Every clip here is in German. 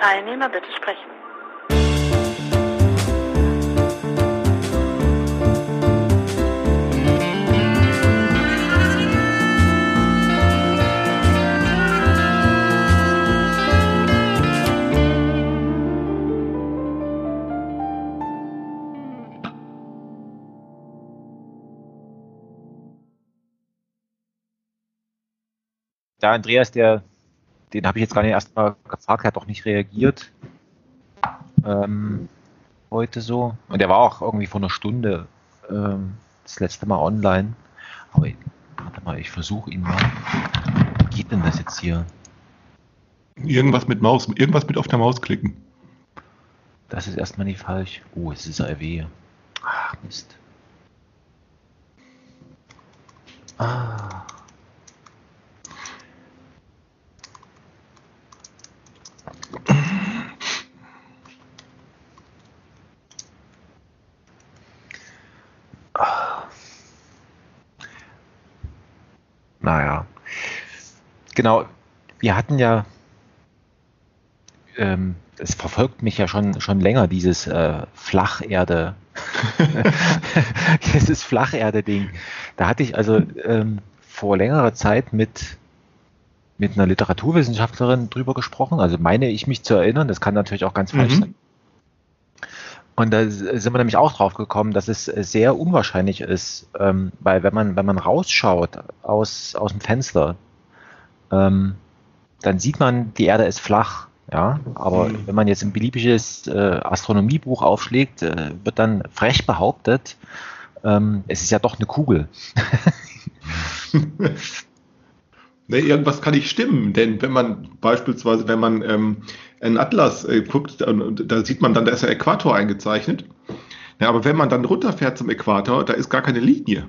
Teilnehmer bitte sprechen. der Andreas, der, den habe ich jetzt gar nicht erst mal gefragt, hat auch nicht reagiert. Ähm, heute so. Und der war auch irgendwie vor einer Stunde ähm, das letzte Mal online. Aber ich, warte mal, ich versuche ihn mal. Wie geht denn das jetzt hier? Irgendwas mit Maus, irgendwas mit auf der Maus klicken. Das ist erstmal nicht falsch. Oh, es ist RW. Ach, Mist. Ah. Naja. Genau, wir hatten ja, ähm, es verfolgt mich ja schon, schon länger, dieses äh, Flacherde, dieses Flacherde-Ding. Da hatte ich also ähm, vor längerer Zeit mit, mit einer Literaturwissenschaftlerin drüber gesprochen, also meine ich mich zu erinnern, das kann natürlich auch ganz falsch Mhm. sein. Und da sind wir nämlich auch drauf gekommen, dass es sehr unwahrscheinlich ist, ähm, weil wenn man, wenn man rausschaut aus, aus dem Fenster, ähm, dann sieht man, die Erde ist flach. Ja, aber Mhm. wenn man jetzt ein beliebiges äh, Astronomiebuch aufschlägt, äh, wird dann frech behauptet, ähm, es ist ja doch eine Kugel. Ne, irgendwas kann nicht stimmen, denn wenn man beispielsweise, wenn man ähm, einen Atlas äh, guckt, da sieht man dann, da ist der Äquator eingezeichnet. Ja, aber wenn man dann runterfährt zum Äquator, da ist gar keine Linie.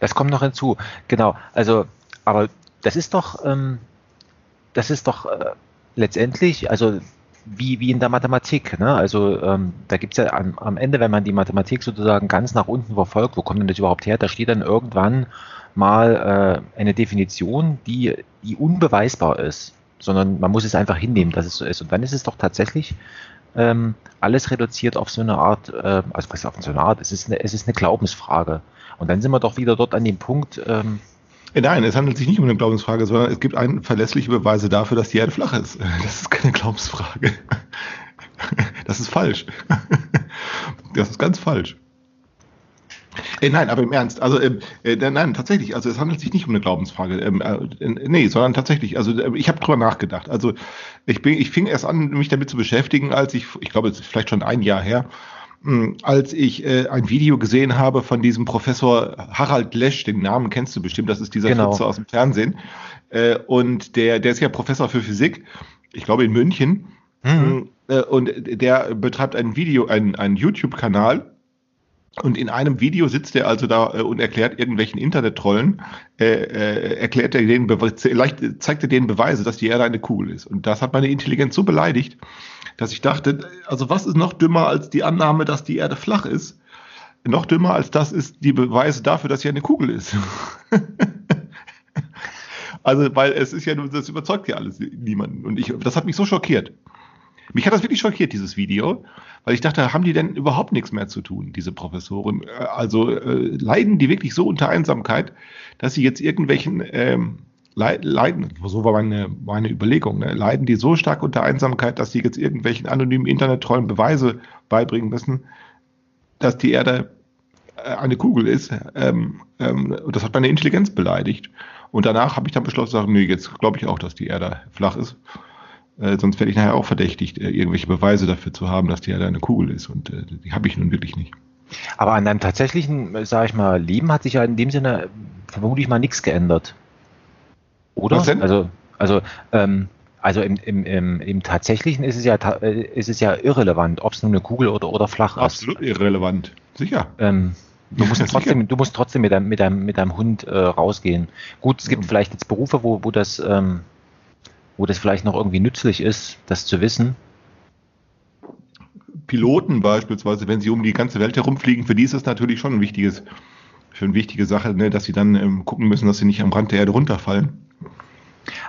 Das kommt noch hinzu. Genau. Also, aber das ist doch, ähm, das ist doch äh, letztendlich, also wie, wie in der Mathematik. Ne? Also ähm, da gibt es ja am, am Ende, wenn man die Mathematik sozusagen ganz nach unten verfolgt, wo kommt denn das überhaupt her? Da steht dann irgendwann mal äh, eine Definition, die, die unbeweisbar ist, sondern man muss es einfach hinnehmen, dass es so ist. Und dann ist es doch tatsächlich ähm, alles reduziert auf so eine Art, äh, also was auf so eine Art, es ist eine, es ist eine Glaubensfrage. Und dann sind wir doch wieder dort an dem Punkt, ähm, Äh, Nein, es handelt sich nicht um eine Glaubensfrage, sondern es gibt ein verlässliche Beweise dafür, dass die Erde flach ist. Das ist keine Glaubensfrage. Das ist falsch. Das ist ganz falsch. Äh, nein, aber im Ernst, also ähm, äh, nein, tatsächlich, also es handelt sich nicht um eine Glaubensfrage, ähm, äh, nee, sondern tatsächlich, also äh, ich habe drüber nachgedacht. Also ich bin, ich fing erst an, mich damit zu beschäftigen, als ich, ich glaube, es ist vielleicht schon ein Jahr her, mh, als ich äh, ein Video gesehen habe von diesem Professor Harald Lesch, den Namen kennst du bestimmt, das ist dieser Genau. Fritze aus dem Fernsehen, äh, und der, der ist ja Professor für Physik, ich glaube in München, Mhm. äh, und der betreibt ein Video, einen, einen YouTube-Kanal. Und in einem Video sitzt er also da äh, und erklärt irgendwelchen Internet-Trollen, äh, äh, erklärt er denen, Bewe- leicht, zeigt er denen Beweise, dass die Erde eine Kugel ist. Und das hat meine Intelligenz so beleidigt, dass ich dachte, also was ist noch dümmer als die Annahme, dass die Erde flach ist? Noch dümmer als das ist die Beweise dafür, dass sie eine Kugel ist. also, weil es ist ja nur, das überzeugt ja alles niemanden. Und ich, das hat mich so schockiert. Mich hat das wirklich schockiert, dieses Video, weil ich dachte, haben die denn überhaupt nichts mehr zu tun, diese Professoren? Äh, Also äh, leiden die wirklich so unter Einsamkeit, dass sie jetzt irgendwelchen ähm, Lei- leiden, so war meine, meine Überlegung, ne? leiden die so stark unter Einsamkeit, dass sie jetzt irgendwelchen anonymen Internet-Trollen Beweise beibringen müssen, dass die Erde äh, eine Kugel ist. Ähm, ähm, das hat meine Intelligenz beleidigt. Und danach habe ich dann beschlossen, sagen, nee, jetzt glaube ich auch, dass die Erde flach ist. Äh, sonst werde ich nachher auch verdächtigt, äh, irgendwelche Beweise dafür zu haben, dass die Erde eine Kugel ist. Und äh, die habe ich nun wirklich nicht. Aber an deinem tatsächlichen, sage ich mal, Leben hat sich ja in dem Sinne vermutlich mal nichts geändert. Oder? Was denn? Also, also, ähm, also im, im, im, im tatsächlichen ist es ja äh, ist es ja irrelevant, ob es nun eine Kugel oder, oder flach Absolut irrelevant. Sicher. ist. Ähm, du musst Sicher. trotzdem, du musst trotzdem mit deinem, mit deinem, mit deinem Hund äh, rausgehen. Gut, es gibt Ja. vielleicht jetzt Berufe, wo, wo das, ähm, wo das vielleicht noch irgendwie nützlich ist, das zu wissen. Piloten beispielsweise, wenn sie um die ganze Welt herumfliegen, für die ist das natürlich schon ein wichtiges, für eine wichtige Sache, ne, dass sie dann ähm, gucken müssen, dass sie nicht am Rand der Erde runterfallen.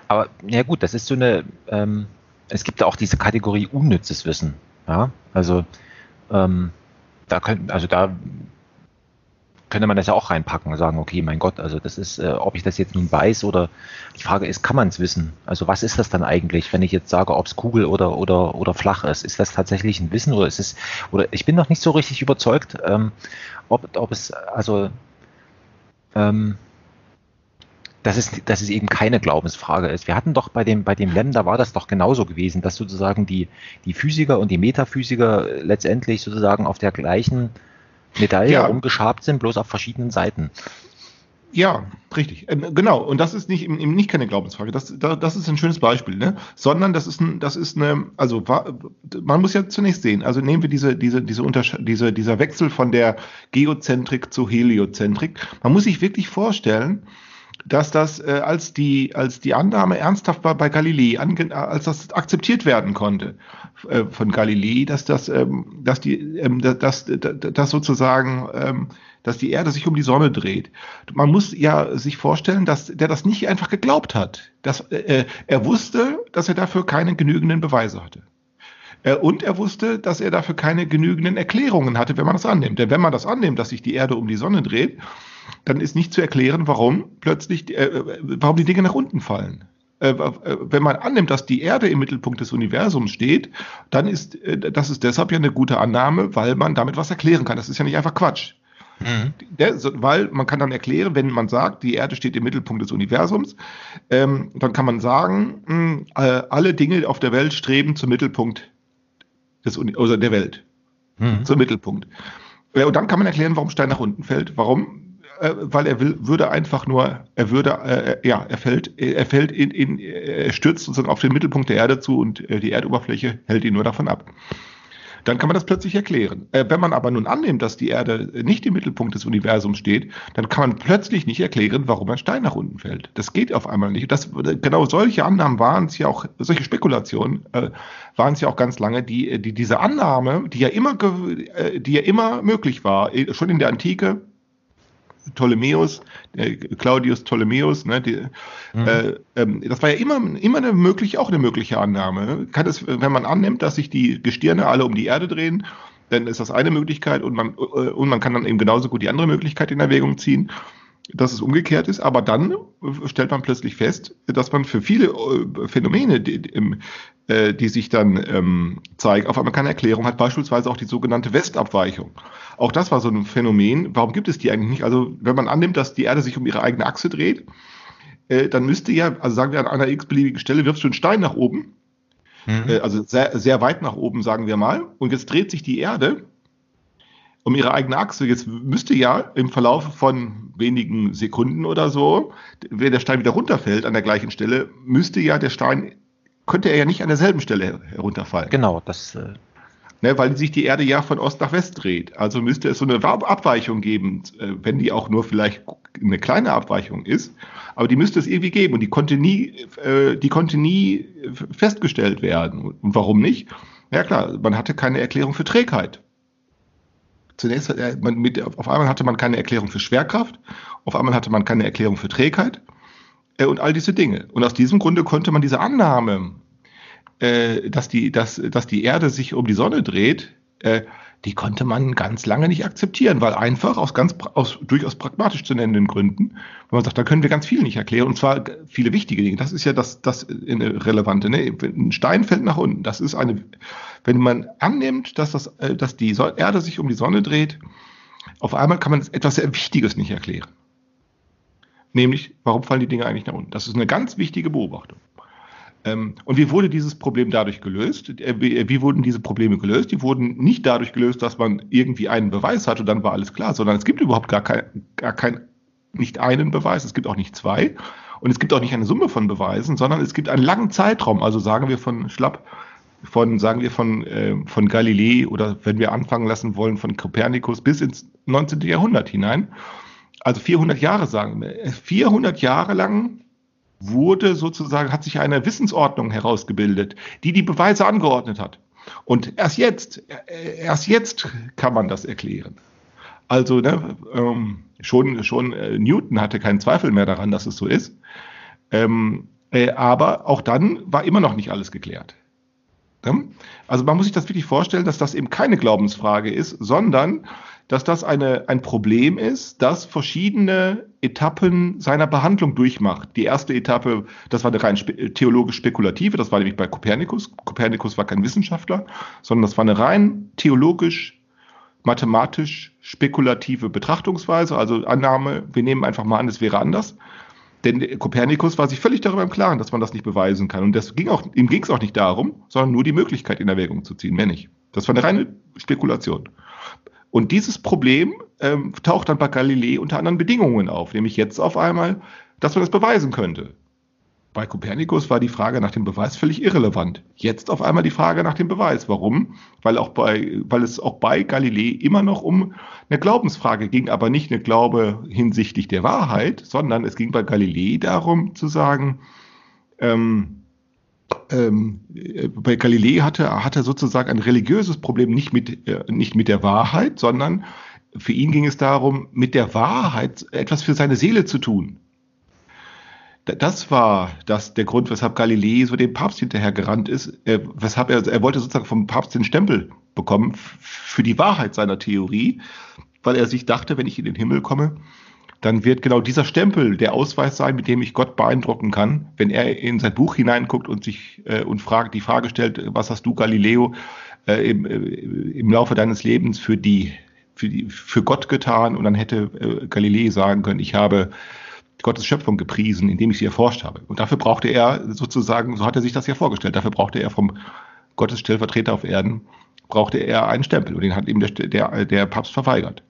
Aber ja gut, das ist so eine, ähm, es gibt auch diese Kategorie unnützes Wissen. Ja, also ähm, da können, also da könnte man das ja auch reinpacken und sagen, okay, mein Gott, also das ist, äh, ob ich das jetzt nun weiß oder die Frage ist, kann man es wissen? Also was ist das dann eigentlich, wenn ich jetzt sage, ob es Kugel oder, oder, oder flach ist? Ist das tatsächlich ein Wissen oder ist es, oder ich bin noch nicht so richtig überzeugt, ähm, ob, ob es, also ähm, dass es, dass es eben keine Glaubensfrage ist. Wir hatten doch bei dem, bei dem Lem, da war das doch genauso gewesen, dass sozusagen die, die Physiker und die Metaphysiker letztendlich sozusagen auf der gleichen Medaille ja. umgeschabt sind, bloß auf verschiedenen Seiten. Ja, richtig. Ähm, genau. Und das ist nicht, eben nicht keine Glaubensfrage. Das, das ist ein schönes Beispiel, ne? Sondern das ist ein, das ist eine, also man muss ja zunächst sehen, also nehmen wir diese, diese, diese Untersche diese, dieser Wechsel von der Geozentrik zu Heliozentrik. Man muss sich wirklich vorstellen, dass das, äh, als die, als die Annahme ernsthaft war bei Galilei, als das akzeptiert werden konnte äh, von Galilei, dass das, ähm, dass die, ähm, dass, dass, dass sozusagen, ähm, dass die Erde sich um die Sonne dreht. Man muss ja sich vorstellen, dass der das nicht einfach geglaubt hat. Dass, äh, er wusste, dass er dafür keine genügenden Beweise hatte. Äh, und er wusste, dass er dafür keine genügenden Erklärungen hatte, wenn man das annimmt. Denn wenn man das annimmt, dass sich die Erde um die Sonne dreht, dann ist nicht zu erklären, warum plötzlich, äh, äh, warum die Dinge nach unten fallen. Äh, äh, wenn man annimmt, dass die Erde im Mittelpunkt des Universums steht, dann ist äh, das ist deshalb ja eine gute Annahme, weil man damit was erklären kann. Das ist ja nicht einfach Quatsch. Mhm. Der, weil man kann dann erklären, wenn man sagt, die Erde steht im Mittelpunkt des Universums, ähm, dann kann man sagen, mh, hm, äh, alle Dinge auf der Welt streben zum Mittelpunkt des Uni also der Welt. Mhm. Zum Mittelpunkt. Ja, und dann kann man erklären, warum Stein nach unten fällt, warum äh, weil er will, würde einfach nur, er würde, äh, ja, er fällt, er fällt in, in, er stürzt sozusagen auf den Mittelpunkt der Erde zu und äh, die Erdoberfläche hält ihn nur davon ab. Dann kann man das plötzlich erklären. Äh, wenn man aber nun annimmt, dass die Erde nicht im Mittelpunkt des Universums steht, dann kann man plötzlich nicht erklären, warum ein Stein nach unten fällt. Das geht auf einmal nicht. Das, genau solche Annahmen waren es ja auch, solche Spekulationen äh, waren es ja auch ganz lange, die, die diese Annahme, die ja immer, äh, die ja immer möglich war, schon in der Antike, Ptolemäus, äh, Claudius Ptolemäus, ne, die, mhm. äh, ähm, das war ja immer, immer eine mögliche, auch eine mögliche Annahme. Kann es, wenn man annimmt, dass sich die Gestirne alle um die Erde drehen, dann ist das eine Möglichkeit und man, äh, und man kann dann eben genauso gut die andere Möglichkeit in Erwägung ziehen dass es umgekehrt ist, aber dann stellt man plötzlich fest, dass man für viele äh, Phänomene, die, äh, die sich dann ähm, zeigen, auf einmal keine Erklärung hat, beispielsweise auch die sogenannte Westabweichung. Auch das war so ein Phänomen. Warum gibt es die eigentlich nicht? Also wenn man annimmt, dass die Erde sich um ihre eigene Achse dreht, äh, dann müsste ja, also sagen wir an einer x-beliebigen Stelle, wirfst du einen Stein nach oben, mhm. also sehr, sehr weit nach oben, sagen wir mal, und jetzt dreht sich die Erde um ihre eigene Achse. Jetzt müsste ja im Verlauf von wenigen Sekunden oder so, wenn der Stein wieder runterfällt an der gleichen Stelle, müsste ja der Stein, könnte er ja nicht an derselben Stelle herunterfallen. Genau, das. Äh Ne, weil sich die Erde ja von Ost nach West dreht. Also müsste es so eine Abweichung geben, äh, wenn die auch nur vielleicht eine kleine Abweichung ist. Aber die müsste es irgendwie geben und die konnte nie, äh, die konnte nie festgestellt werden. Und warum nicht? Ja klar, man hatte keine Erklärung für Trägheit. Zunächst hat man mit, auf einmal hatte man keine Erklärung für Schwerkraft, auf einmal hatte man keine Erklärung für Trägheit äh, und all diese Dinge. Und aus diesem Grunde konnte man diese Annahme, äh, dass, die, dass, dass die Erde sich um die Sonne dreht, äh, die konnte man ganz lange nicht akzeptieren, weil einfach aus ganz aus durchaus pragmatisch zu nennenden Gründen, wenn man sagt, da können wir ganz viel nicht erklären, und zwar viele wichtige Dinge. Das ist ja das, das Relevante. Ne? Ein Stein fällt nach unten. Das ist eine, wenn man annimmt, dass, das, äh, dass die Erde sich um die Sonne dreht, auf einmal kann man etwas sehr Wichtiges nicht erklären. Nämlich, warum fallen die Dinge eigentlich nach unten? Das ist eine ganz wichtige Beobachtung. Ähm, und wie wurde dieses Problem dadurch gelöst? Äh, wie wurden diese Probleme gelöst? Die wurden nicht dadurch gelöst, dass man irgendwie einen Beweis hat und dann war alles klar, sondern es gibt überhaupt gar kein, gar kein nicht einen Beweis, es gibt auch nicht zwei und es gibt auch nicht eine Summe von Beweisen, sondern es gibt einen langen Zeitraum, also sagen wir von Schlapp, von, sagen wir von, äh, von Galilei oder wenn wir anfangen lassen wollen von Kopernikus bis ins 19. Jahrhundert hinein. Also 400 Jahre sagen wir. 400 Jahre lang wurde sozusagen, hat sich eine Wissensordnung herausgebildet, die die Beweise angeordnet hat. Und erst jetzt, erst jetzt kann man das erklären. Also ne, ähm, schon, schon äh, Newton hatte keinen Zweifel mehr daran, dass es so ist. Ähm, äh, aber auch dann war immer noch nicht alles geklärt. Also man muss sich das wirklich vorstellen, dass das eben keine Glaubensfrage ist, sondern dass das eine, ein Problem ist, das verschiedene Etappen seiner Behandlung durchmacht. Die erste Etappe, das war eine rein spe theologisch-spekulative, das war nämlich bei Kopernikus. Kopernikus war kein Wissenschaftler, sondern das war eine rein theologisch, mathematisch spekulative Betrachtungsweise, also Annahme, wir nehmen einfach mal an, es wäre anders. Denn Kopernikus war sich völlig darüber im Klaren, dass man das nicht beweisen kann. Und das ging auch, ihm ging es auch nicht darum, sondern nur die Möglichkeit in Erwägung zu ziehen, mehr nicht. Das war eine reine Spekulation. Und dieses Problem ähm, taucht dann bei Galilei unter anderen Bedingungen auf, nämlich jetzt auf einmal, dass man das beweisen könnte. Bei Kopernikus war die Frage nach dem Beweis völlig irrelevant. Jetzt auf einmal die Frage nach dem Beweis. Warum? Weil, auch bei, weil es auch bei Galilei immer noch um eine Glaubensfrage ging, aber nicht eine Glaube hinsichtlich der Wahrheit, sondern es ging bei Galilei darum zu sagen, ähm, ähm, bei Galilei hatte, hatte sozusagen ein religiöses Problem nicht mit, äh, nicht mit der Wahrheit, sondern für ihn ging es darum, mit der Wahrheit etwas für seine Seele zu tun. Das war das, der Grund, weshalb Galilei so dem Papst hinterhergerannt ist, äh, weshalb er, er wollte sozusagen vom Papst den Stempel bekommen für die Wahrheit seiner Theorie, weil er sich dachte, wenn ich in den Himmel komme, dann wird genau dieser Stempel der Ausweis sein, mit dem ich Gott beeindrucken kann, wenn er in sein Buch hineinguckt und sich äh, und fragt, die Frage stellt, was hast du, Galileo, äh, im, äh, im Laufe deines Lebens für die, für die, für Gott getan? Und dann hätte äh, Galilei sagen können, ich habe Gottes Schöpfung gepriesen, indem ich sie erforscht habe. Und dafür brauchte er sozusagen, so hat er sich das ja vorgestellt, dafür brauchte er vom Gottes Stellvertreter auf Erden, brauchte er einen Stempel und den hat ihm der, der, der Papst verweigert.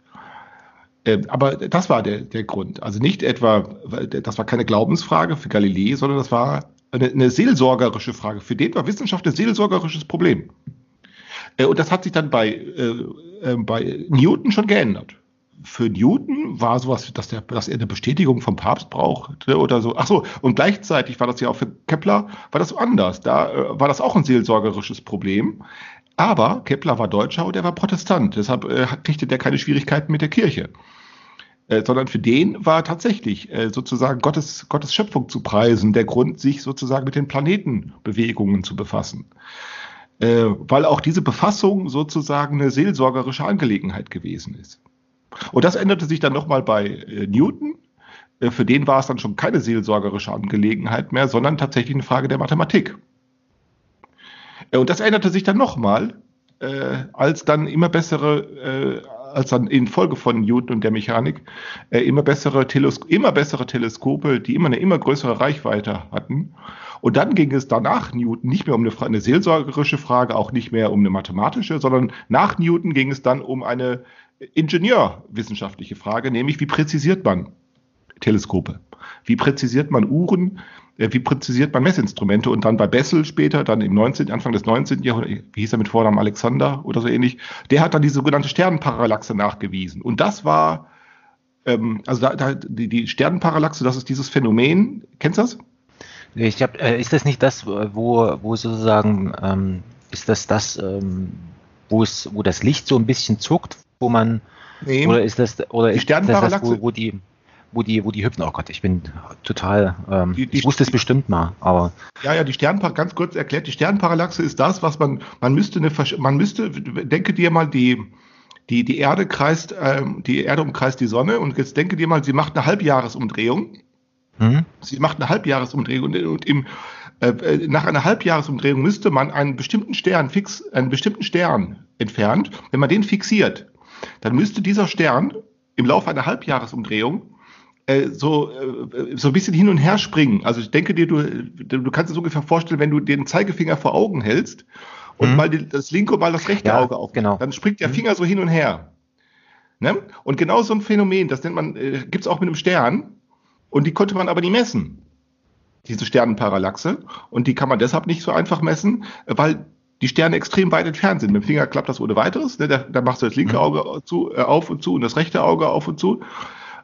Ähm, aber das war der, der Grund. Also nicht etwa, das war keine Glaubensfrage für Galilei, sondern das war eine, eine seelsorgerische Frage. Für den war Wissenschaft ein seelsorgerisches Problem. Äh, und das hat sich dann bei, äh, ähm, bei Newton schon geändert. Für Newton war sowas, dass, der, dass er eine Bestätigung vom Papst brauchte oder so. Ach so, und gleichzeitig war das ja auch für Kepler, war das anders. Da äh, war das auch ein seelsorgerisches Problem. Aber Kepler war Deutscher und er war Protestant. Deshalb äh, kriegte der keine Schwierigkeiten mit der Kirche. Äh, sondern für den war tatsächlich äh, sozusagen Gottes, Gottes Schöpfung zu preisen, der Grund, sich sozusagen mit den Planetenbewegungen zu befassen. Äh, weil auch diese Befassung sozusagen eine seelsorgerische Angelegenheit gewesen ist. Und das änderte sich dann nochmal bei äh, Newton. Äh, für den war es dann schon keine seelsorgerische Angelegenheit mehr, sondern tatsächlich eine Frage der Mathematik. Äh, und das änderte sich dann nochmal, als dann immer bessere als dann in Folge von Newton und der Mechanik äh, immer bessere immer bessere Teleskope, die immer eine immer größere Reichweite hatten. Und dann ging es danach Newton nicht mehr um eine, eine seelsorgerische Frage, auch nicht mehr um eine mathematische, sondern nach Newton ging es dann um eine ingenieurwissenschaftliche Frage, nämlich wie präzisiert man Teleskope? Wie präzisiert man Uhren? Äh, wie präzisiert man Messinstrumente und dann bei Bessel später, dann im 19., Anfang des 19. Jahrhunderts, wie hieß er mit Vornamen Alexander oder so ähnlich, der hat dann die sogenannte Sternenparallaxe nachgewiesen. Und das war, ähm, also da, da, die, die Sternenparallaxe, das ist dieses Phänomen, kennst du das? Ich hab, äh, ist das nicht das, wo, wo sozusagen, ähm, ist das das, ähm, wo es, wo das Licht so ein bisschen zuckt, wo man, nee, oder ist das, oder ist das, das wo, wo die, wo die, wo die hüpfen. Oh Gott, ich bin total, ähm, die, die, ich wusste es bestimmt mal, aber. Ja, ja, die Sternparallaxe, ganz kurz erklärt, die Sternparallaxe ist das, was man, man müsste eine, man müsste, denke dir mal, die, die, die Erde kreist, ähm, die Erde umkreist die Sonne und jetzt denke dir mal, sie macht eine Halbjahresumdrehung. Hm? Sie macht eine Halbjahresumdrehung und, und im, äh, nach einer Halbjahresumdrehung müsste man einen bestimmten Stern fix, einen bestimmten Stern entfernt. Wenn man den fixiert, dann müsste dieser Stern im Laufe einer Halbjahresumdrehung äh, so, äh, so ein bisschen hin und her springen. Also ich denke dir, du, du kannst es ungefähr vorstellen, wenn du den Zeigefinger vor Augen hältst und mhm. mal die, das linke und mal das rechte ja, Auge auf, genau. dann springt der mhm. Finger so hin und her. Ne? Und genau so ein Phänomen, das nennt man, äh, gibt es auch mit einem Stern und die konnte man aber nie messen. Diese Sternenparallaxe. Und die kann man deshalb nicht so einfach messen, weil die Sterne extrem weit entfernt sind. Mit dem Finger klappt das ohne weiteres. Ne? Da, da machst du das linke mhm. Auge zu, äh, auf und zu und das rechte Auge auf und zu.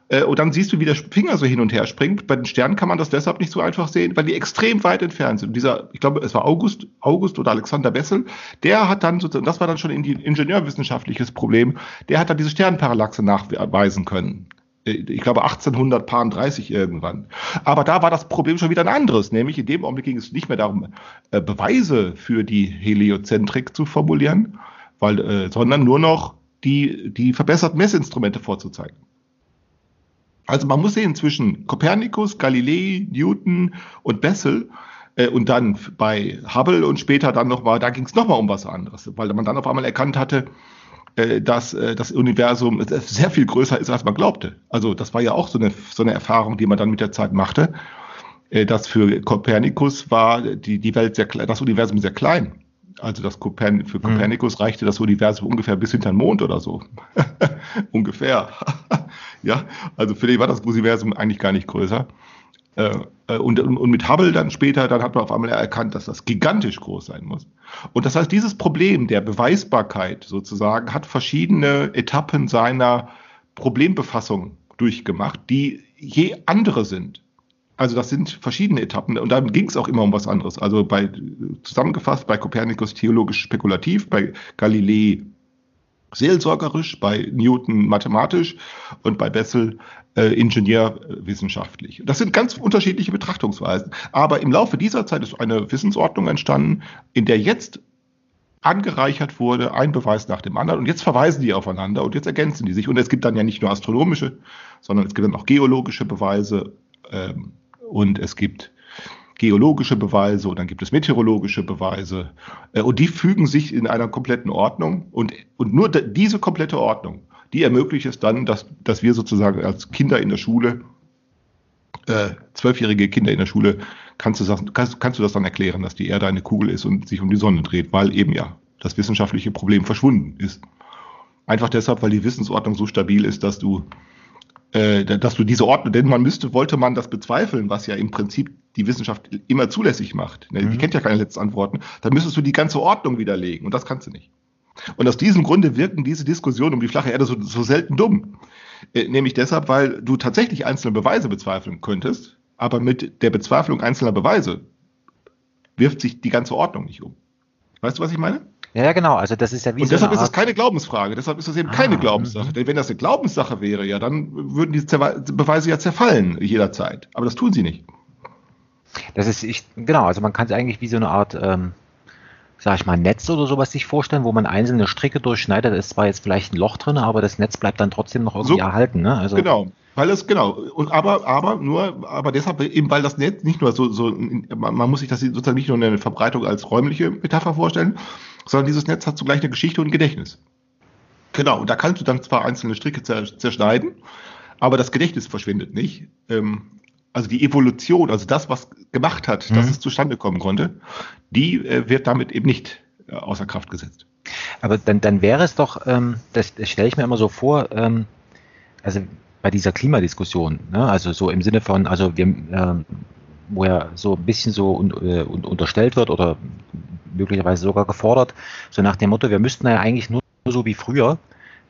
Äh, und dann siehst du, wie der Finger so hin und her springt. Bei den Sternen kann man das deshalb nicht so einfach sehen, weil die extrem weit entfernt sind. Und dieser, ich glaube, es war August, August oder Alexander Bessel, der hat dann sozusagen, das war dann schon ein ingenieurwissenschaftliches Problem, der hat dann diese Sternparallaxe nachweisen können. Ich glaube 1830 irgendwann. Aber da war das Problem schon wieder ein anderes, nämlich in dem Augenblick ging es nicht mehr darum, äh, Beweise für die Heliozentrik zu formulieren, weil, äh, sondern nur noch die, die verbesserten Messinstrumente vorzuzeigen. Also man muss sehen zwischen Kopernikus, Galilei, Newton und Bessel äh, und dann bei Hubble und später dann nochmal, da ging es nochmal um was anderes, weil man dann auf einmal erkannt hatte, äh, dass äh, das Universum sehr viel größer ist, als man glaubte. Also das war ja auch so eine, so eine Erfahrung, die man dann mit der Zeit machte, äh, dass für Kopernikus war die, die Welt sehr das Universum sehr klein. Also das Kopern für hm. Kopernikus reichte das Universum ungefähr bis hinter den Mond oder so. ungefähr. ja, also für den war das Universum eigentlich gar nicht größer. Äh, äh, und, und mit Hubble dann später, dann hat man auf einmal erkannt, dass das gigantisch groß sein muss. Und das heißt, dieses Problem der Beweisbarkeit sozusagen hat verschiedene Etappen seiner Problembefassung durchgemacht, die je andere sind. Also das sind verschiedene Etappen und dann ging es auch immer um was anderes. Also bei zusammengefasst bei Kopernikus theologisch spekulativ, bei Galilei seelsorgerisch, bei Newton mathematisch und bei Bessel äh, ingenieurwissenschaftlich. Das sind ganz unterschiedliche Betrachtungsweisen. Aber im Laufe dieser Zeit ist eine Wissensordnung entstanden, in der jetzt angereichert wurde, ein Beweis nach dem anderen. Und jetzt verweisen die aufeinander und jetzt ergänzen die sich. Und es gibt dann ja nicht nur astronomische, sondern es gibt dann auch geologische Beweise ähm, und es gibt geologische Beweise und dann gibt es meteorologische Beweise. Äh, und die fügen sich in einer kompletten Ordnung. Und, und nur diese komplette Ordnung die ermöglicht es dann, dass, dass wir sozusagen als Kinder in der Schule, äh, zwölfjährige Kinder in der Schule, kannst du, das, kannst, kannst du das dann erklären, dass die Erde eine Kugel ist und sich um die Sonne dreht, weil eben ja das wissenschaftliche Problem verschwunden ist. Einfach deshalb, weil die Wissensordnung so stabil ist, dass du, äh, dass du diese Ordnung, denn man müsste, wollte man das bezweifeln, was ja im Prinzip die Wissenschaft immer zulässig macht. Ne? Die mhm. kennt ja keine letzten Antworten. Dann müsstest du die ganze Ordnung widerlegen und das kannst du nicht. Und aus diesem Grunde wirken diese Diskussionen um die flache Erde so, so selten dumm. Äh, nämlich deshalb, weil du tatsächlich einzelne Beweise bezweifeln könntest, aber mit der Bezweiflung einzelner Beweise wirft sich die ganze Ordnung nicht um. Weißt du, was ich meine? Ja, genau. Also das ist ja wie Und so deshalb ist das keine Glaubensfrage. Deshalb ist das eben ah, keine Glaubenssache. Denn wenn das eine Glaubenssache wäre, ja, dann würden die Beweise ja zerfallen jederzeit. Aber das tun sie nicht. Das ist, ich, genau, also man kann es eigentlich wie so eine Art ähm, sag ich mal, Netz oder sowas sich vorstellen, wo man einzelne Stricke durchschneidet. Da ist zwar jetzt vielleicht ein Loch drin, aber das Netz bleibt dann trotzdem noch irgendwie so, erhalten. Ne? Also, genau. Weil es, genau, und aber, aber nur, aber deshalb eben, weil das Netz nicht nur so, so man, man muss sich das sozusagen nicht nur eine Verbreitung als räumliche Metapher vorstellen, sondern dieses Netz hat zugleich eine Geschichte und ein Gedächtnis. Genau, und da kannst du dann zwar einzelne Stricke zerschneiden, aber das Gedächtnis verschwindet nicht. Ähm, also die Evolution, also das, was gemacht hat, mhm. dass es zustande kommen konnte, die äh, wird damit eben nicht äh, außer Kraft gesetzt. Aber dann, dann wäre es doch, ähm, das, das stelle ich mir immer so vor, ähm, also bei dieser Klimadiskussion, ne, also so im Sinne von, also wir, ähm, wo ja so ein bisschen so un, äh, unterstellt wird oder möglicherweise sogar gefordert, so nach dem Motto, wir müssten ja eigentlich nur so wie früher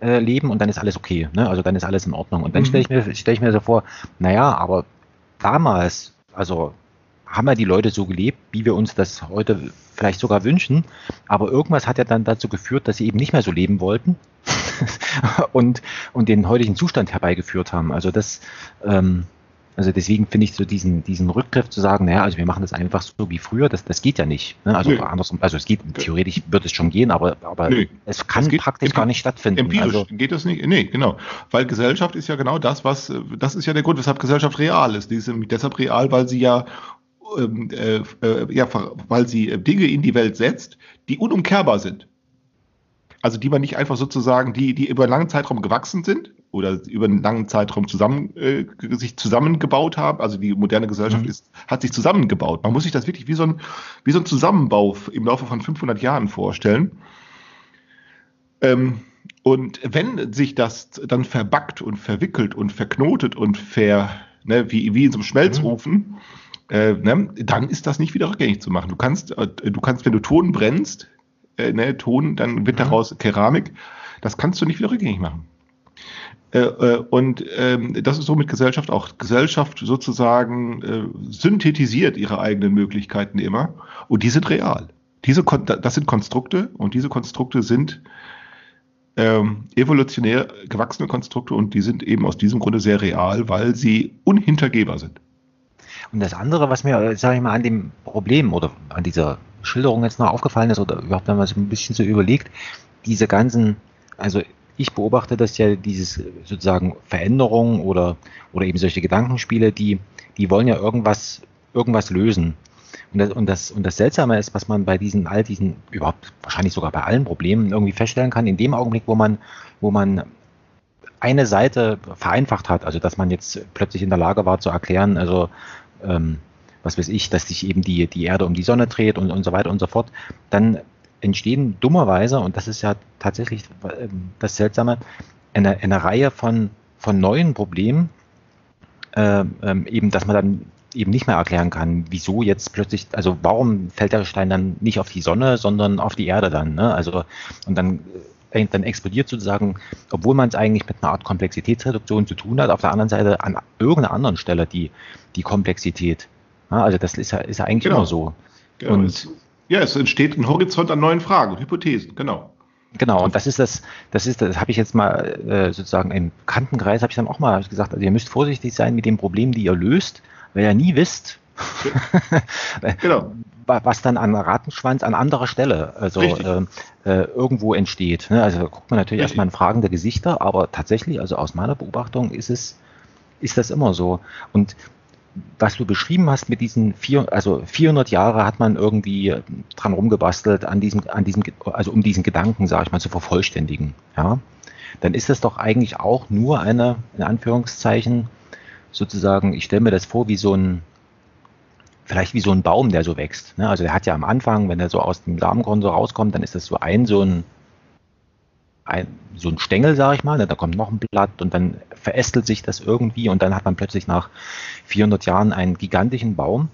äh, leben und dann ist alles okay, ne? also dann ist alles in Ordnung. Und dann mhm. stelle ich, mir, stell ich mir so vor, naja, aber damals, also haben ja die Leute so gelebt, wie wir uns das heute vielleicht sogar wünschen. Aber irgendwas hat ja dann dazu geführt, dass sie eben nicht mehr so leben wollten und, und den heutigen Zustand herbeigeführt haben. Also das, ähm, also deswegen finde ich so diesen, diesen Rückgriff zu sagen, naja, also wir machen das einfach so wie früher, das, das geht ja nicht. Ne? Also nee. andersrum, also es geht, theoretisch wird es schon gehen, aber, aber nee. es kann es praktisch gar nicht stattfinden. Empirisch also, geht das nicht, nee, genau. Weil Gesellschaft ist ja genau das, was, das ist ja der Grund, weshalb Gesellschaft real ist. Die ist deshalb real, weil sie ja, ähm, äh, äh, ja, weil sie Dinge in die Welt setzt, die unumkehrbar sind also die man nicht einfach sozusagen, die, die über einen langen Zeitraum gewachsen sind oder über einen langen Zeitraum zusammen, äh, sich zusammengebaut haben. Also die moderne Gesellschaft mhm. ist, hat sich zusammengebaut. Man muss sich das wirklich wie so ein, wie so ein Zusammenbau im Laufe von 500 Jahren vorstellen. Ähm, und wenn sich das dann verbackt und verwickelt und verknotet und ver, ne, wie, wie in so einem Schmelzofen, mhm. äh, ne, dann ist das nicht wieder rückgängig zu machen. Du kannst, äh, du kannst, wenn du Ton brennst, äh, ne, Ton, dann wird mhm. daraus Keramik. Das kannst du nicht wieder rückgängig machen. Äh, äh, und ähm, das ist so mit Gesellschaft auch. Gesellschaft sozusagen äh, synthetisiert ihre eigenen Möglichkeiten immer und die sind real. Diese, das sind Konstrukte und diese Konstrukte sind ähm, evolutionär gewachsene Konstrukte und die sind eben aus diesem Grunde sehr real, weil sie unhintergehbar sind. Und das andere, was mir, sage ich mal, an dem Problem oder an dieser Schilderung jetzt noch aufgefallen ist oder überhaupt, wenn man so ein bisschen so überlegt, diese ganzen, also ich beobachte das ja, dieses sozusagen Veränderungen oder, oder eben solche Gedankenspiele, die, die wollen ja irgendwas, irgendwas lösen. Und das, und, das, und das Seltsame ist, was man bei diesen, all diesen, überhaupt wahrscheinlich sogar bei allen Problemen irgendwie feststellen kann, in dem Augenblick, wo man, wo man eine Seite vereinfacht hat, also dass man jetzt plötzlich in der Lage war zu erklären, also ähm, was weiß ich, dass sich eben die, die Erde um die Sonne dreht und, und so weiter und so fort, dann entstehen dummerweise, und das ist ja tatsächlich ähm, das Seltsame, eine, eine Reihe von, von neuen Problemen, äh, eben, dass man dann eben nicht mehr erklären kann, wieso jetzt plötzlich, also warum fällt der Stein dann nicht auf die Sonne, sondern auf die Erde dann. Ne? Also und dann, äh, dann explodiert sozusagen, obwohl man es eigentlich mit einer Art Komplexitätsreduktion zu tun hat, auf der anderen Seite an irgendeiner anderen Stelle die, die Komplexität. Ja, also das ist ja, ist ja eigentlich genau. immer so. Genau. Und, ja, es entsteht ein Horizont an neuen Fragen Hypothesen, genau. Genau, und das ist das, das ist, das habe ich jetzt mal äh, sozusagen im Kantenkreis, habe ich dann auch mal gesagt, also ihr müsst vorsichtig sein mit den Problemen, die ihr löst, weil ihr nie wisst, genau. was dann an Ratenschwanz an anderer Stelle also äh, äh, irgendwo entsteht. Ne? Also guckt man natürlich Richtig. erstmal in fragende Gesichter, aber tatsächlich, also aus meiner Beobachtung ist es, ist das immer so. Und was du beschrieben hast mit diesen vier, also 400 Jahre hat man irgendwie dran rumgebastelt an diesem, an diesem, also um diesen Gedanken, sage ich mal, zu vervollständigen, ja, dann ist das doch eigentlich auch nur eine, in Anführungszeichen, sozusagen, ich stelle mir das vor wie so ein, vielleicht wie so ein Baum, der so wächst. Ne? Also der hat ja am Anfang, wenn er so aus dem Samenkorn so rauskommt, dann ist das so ein, so ein, ein so ein Stängel, sage ich mal, ne? da kommt noch ein Blatt und dann verästelt sich das irgendwie und dann hat man plötzlich nach 400 Jahren einen gigantischen Baum,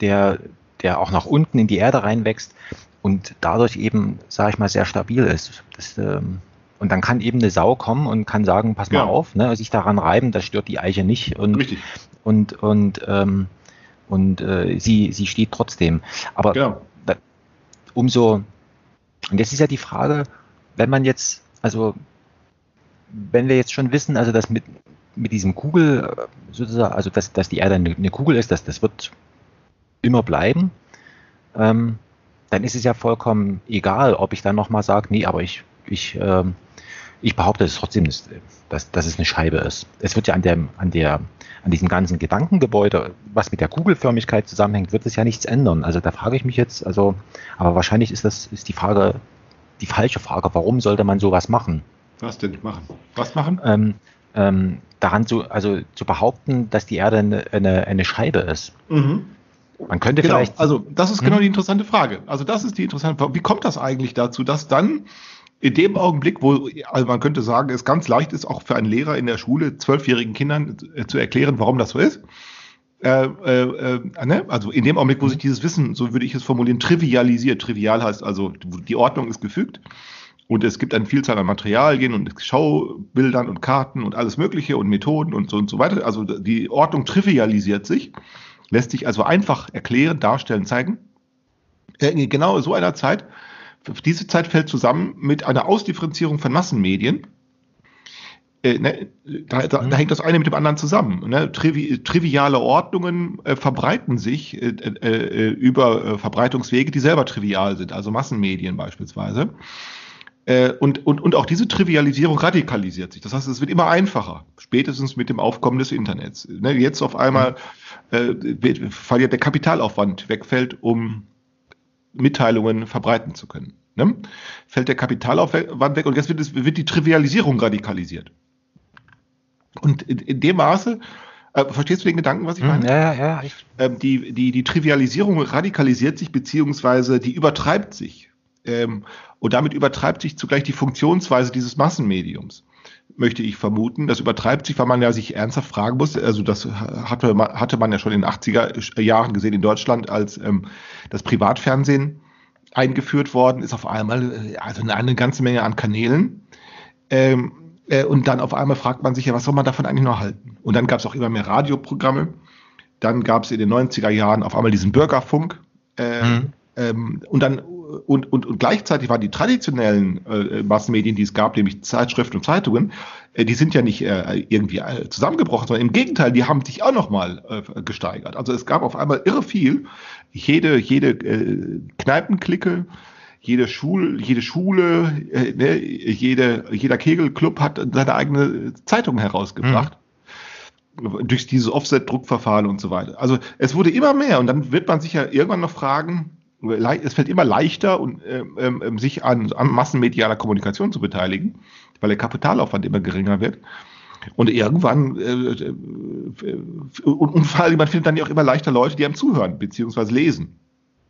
der, der auch nach unten in die Erde reinwächst und dadurch eben, sage ich mal, sehr stabil ist. Das, ähm, und dann kann eben eine Sau kommen und kann sagen, pass mal ja. auf, ne, sich daran reiben, das stört die Eiche nicht und Richtig. und und ähm, und äh, sie sie steht trotzdem. Aber ja. da, umso und jetzt ist ja die Frage, wenn man jetzt also wenn wir jetzt schon wissen, also dass mit mit diesem Kugel sozusagen, also dass, dass die Erde eine, eine Kugel ist, dass das wird immer bleiben, ähm, dann ist es ja vollkommen egal, ob ich dann nochmal sage, nee, aber ich, ich ähm, ich behaupte es trotzdem, dass, dass, dass es eine Scheibe ist. Es wird ja an, der, an, der, an diesem ganzen Gedankengebäude, was mit der Kugelförmigkeit zusammenhängt, wird es ja nichts ändern. Also da frage ich mich jetzt, also, aber wahrscheinlich ist das ist die Frage, die falsche Frage, warum sollte man sowas machen? Was denn machen? Was machen? Ähm, ähm, daran zu, also zu behaupten, dass die Erde eine, eine, eine Scheibe ist. Mhm. Man könnte genau, vielleicht. Also, das ist genau hm? die interessante Frage. Also, das ist die interessante Frage. Wie kommt das eigentlich dazu, dass dann in dem Augenblick, wo, also man könnte sagen, es ganz leicht ist, auch für einen Lehrer in der Schule zwölfjährigen Kindern äh, zu erklären, warum das so ist. Äh, äh, äh, ne? Also in dem Augenblick, wo sich dieses Wissen, so würde ich es formulieren, trivialisiert. Trivial heißt also, die Ordnung ist gefügt und es gibt eine Vielzahl an Materialien und Schaubildern und Karten und alles Mögliche und Methoden und so und so weiter. Also die Ordnung trivialisiert sich, lässt sich also einfach erklären, darstellen, zeigen. Äh, genau so einer Zeit diese Zeit fällt zusammen mit einer Ausdifferenzierung von Massenmedien. Äh, ne, da, da, da, hängt das eine mit dem anderen zusammen. Ne? Trivi triviale Ordnungen äh, verbreiten sich äh, äh über äh, Verbreitungswege, die selber trivial sind, also Massenmedien beispielsweise. Äh, und, und, und auch diese Trivialisierung radikalisiert sich. Das heißt, es wird immer einfacher, spätestens mit dem Aufkommen des Internets. Ne? Jetzt auf einmal, weil ja der Kapitalaufwand wegfällt, um Mitteilungen verbreiten zu können. Ne? Fällt der Kapitalaufwand weg und jetzt wird, es, wird die Trivialisierung radikalisiert. Und in, dem Maße, äh, verstehst du den Gedanken, was ich hm, meine? Ja, ja, ja. Ähm, die, die, die Trivialisierung radikalisiert sich, beziehungsweise die übertreibt sich. Ähm, und damit übertreibt sich zugleich die Funktionsweise dieses Massenmediums möchte ich vermuten. Das übertreibt sich, weil man ja sich ernsthaft fragen muss. Also das hatte man, hatte man ja schon in den 80er Jahren gesehen in Deutschland, als ähm, das Privatfernsehen eingeführt worden ist, auf einmal äh, also eine, eine ganze Menge an Kanälen. Ähm, äh, und dann auf einmal fragt man sich ja, was soll man davon eigentlich noch halten? Und dann gab es auch immer mehr Radioprogramme. Dann gab es in den 90er Jahren auf einmal diesen Bürgerfunk. Äh, mhm. ähm, und dann und, und, und gleichzeitig waren die traditionellen äh, Massenmedien, die es gab, nämlich Zeitschriften und Zeitungen, äh, die sind ja nicht äh, irgendwie äh, zusammengebrochen, sondern im Gegenteil, die haben sich auch nochmal äh, gesteigert. Also es gab auf einmal irre viel. Jede, jede äh, Kneipenklicke, jede Schule, jede Schule, äh, ne, jede, jeder Kegelclub hat seine eigene Zeitung herausgebracht. Mhm durch dieses Offset-Druckverfahren und so weiter. Also es wurde immer mehr und dann wird man sich ja irgendwann noch fragen, es fällt immer leichter, und, ähm, ähm, sich an, an massenmedialer Kommunikation zu beteiligen, weil der Kapitalaufwand immer geringer wird. Und irgendwann, äh, äh, und, und vor allem, man findet dann ja auch immer leichter Leute, die einem zuhören, beziehungsweise lesen.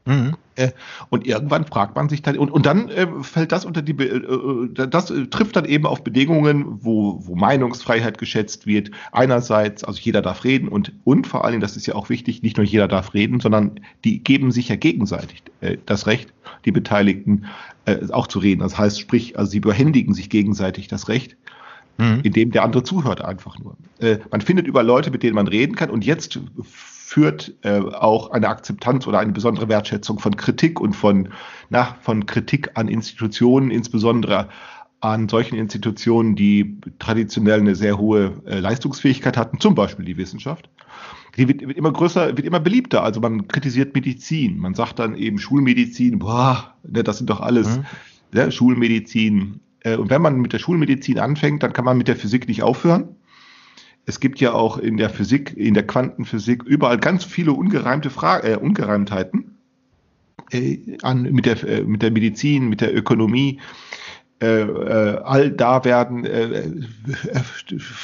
Mhm. Äh, und irgendwann fragt man sich dann, und, und dann äh, fällt das unter die, äh, äh, das trifft dann eben auf Bedingungen, wo, wo Meinungsfreiheit geschätzt wird. Einerseits, also jeder darf reden und, und vor allen Dingen, das ist ja auch wichtig, nicht nur jeder darf reden, sondern die geben sich ja gegenseitig äh, das Recht, die Beteiligten äh, auch zu reden. Das heißt, sprich, also sie behändigen sich gegenseitig das Recht mhm. indem der andere zuhört einfach nur. Äh, man findet über Leute, mit denen man reden kann und jetzt führt äh, auch eine Akzeptanz oder eine besondere Wertschätzung von Kritik und von, na, von Kritik an Institutionen, insbesondere an solchen Institutionen, die traditionell eine sehr hohe äh, Leistungsfähigkeit hatten, zum Beispiel die Wissenschaft. Die wird, wird, immer größer, wird immer beliebter. Also man kritisiert Medizin. Man sagt dann eben Schulmedizin, boah, ne, das sind doch alles mhm. ne, Schulmedizin. Äh, und wenn man mit der Schulmedizin anfängt, dann kann man mit der Physik nicht aufhören. Es gibt ja auch in der Physik, in der Quantenphysik überall ganz viele ungereimte Fra äh, Ungereimtheiten äh, an, mit, der, äh, mit der Medizin, mit der Ökonomie. Äh, äh, all da werden äh,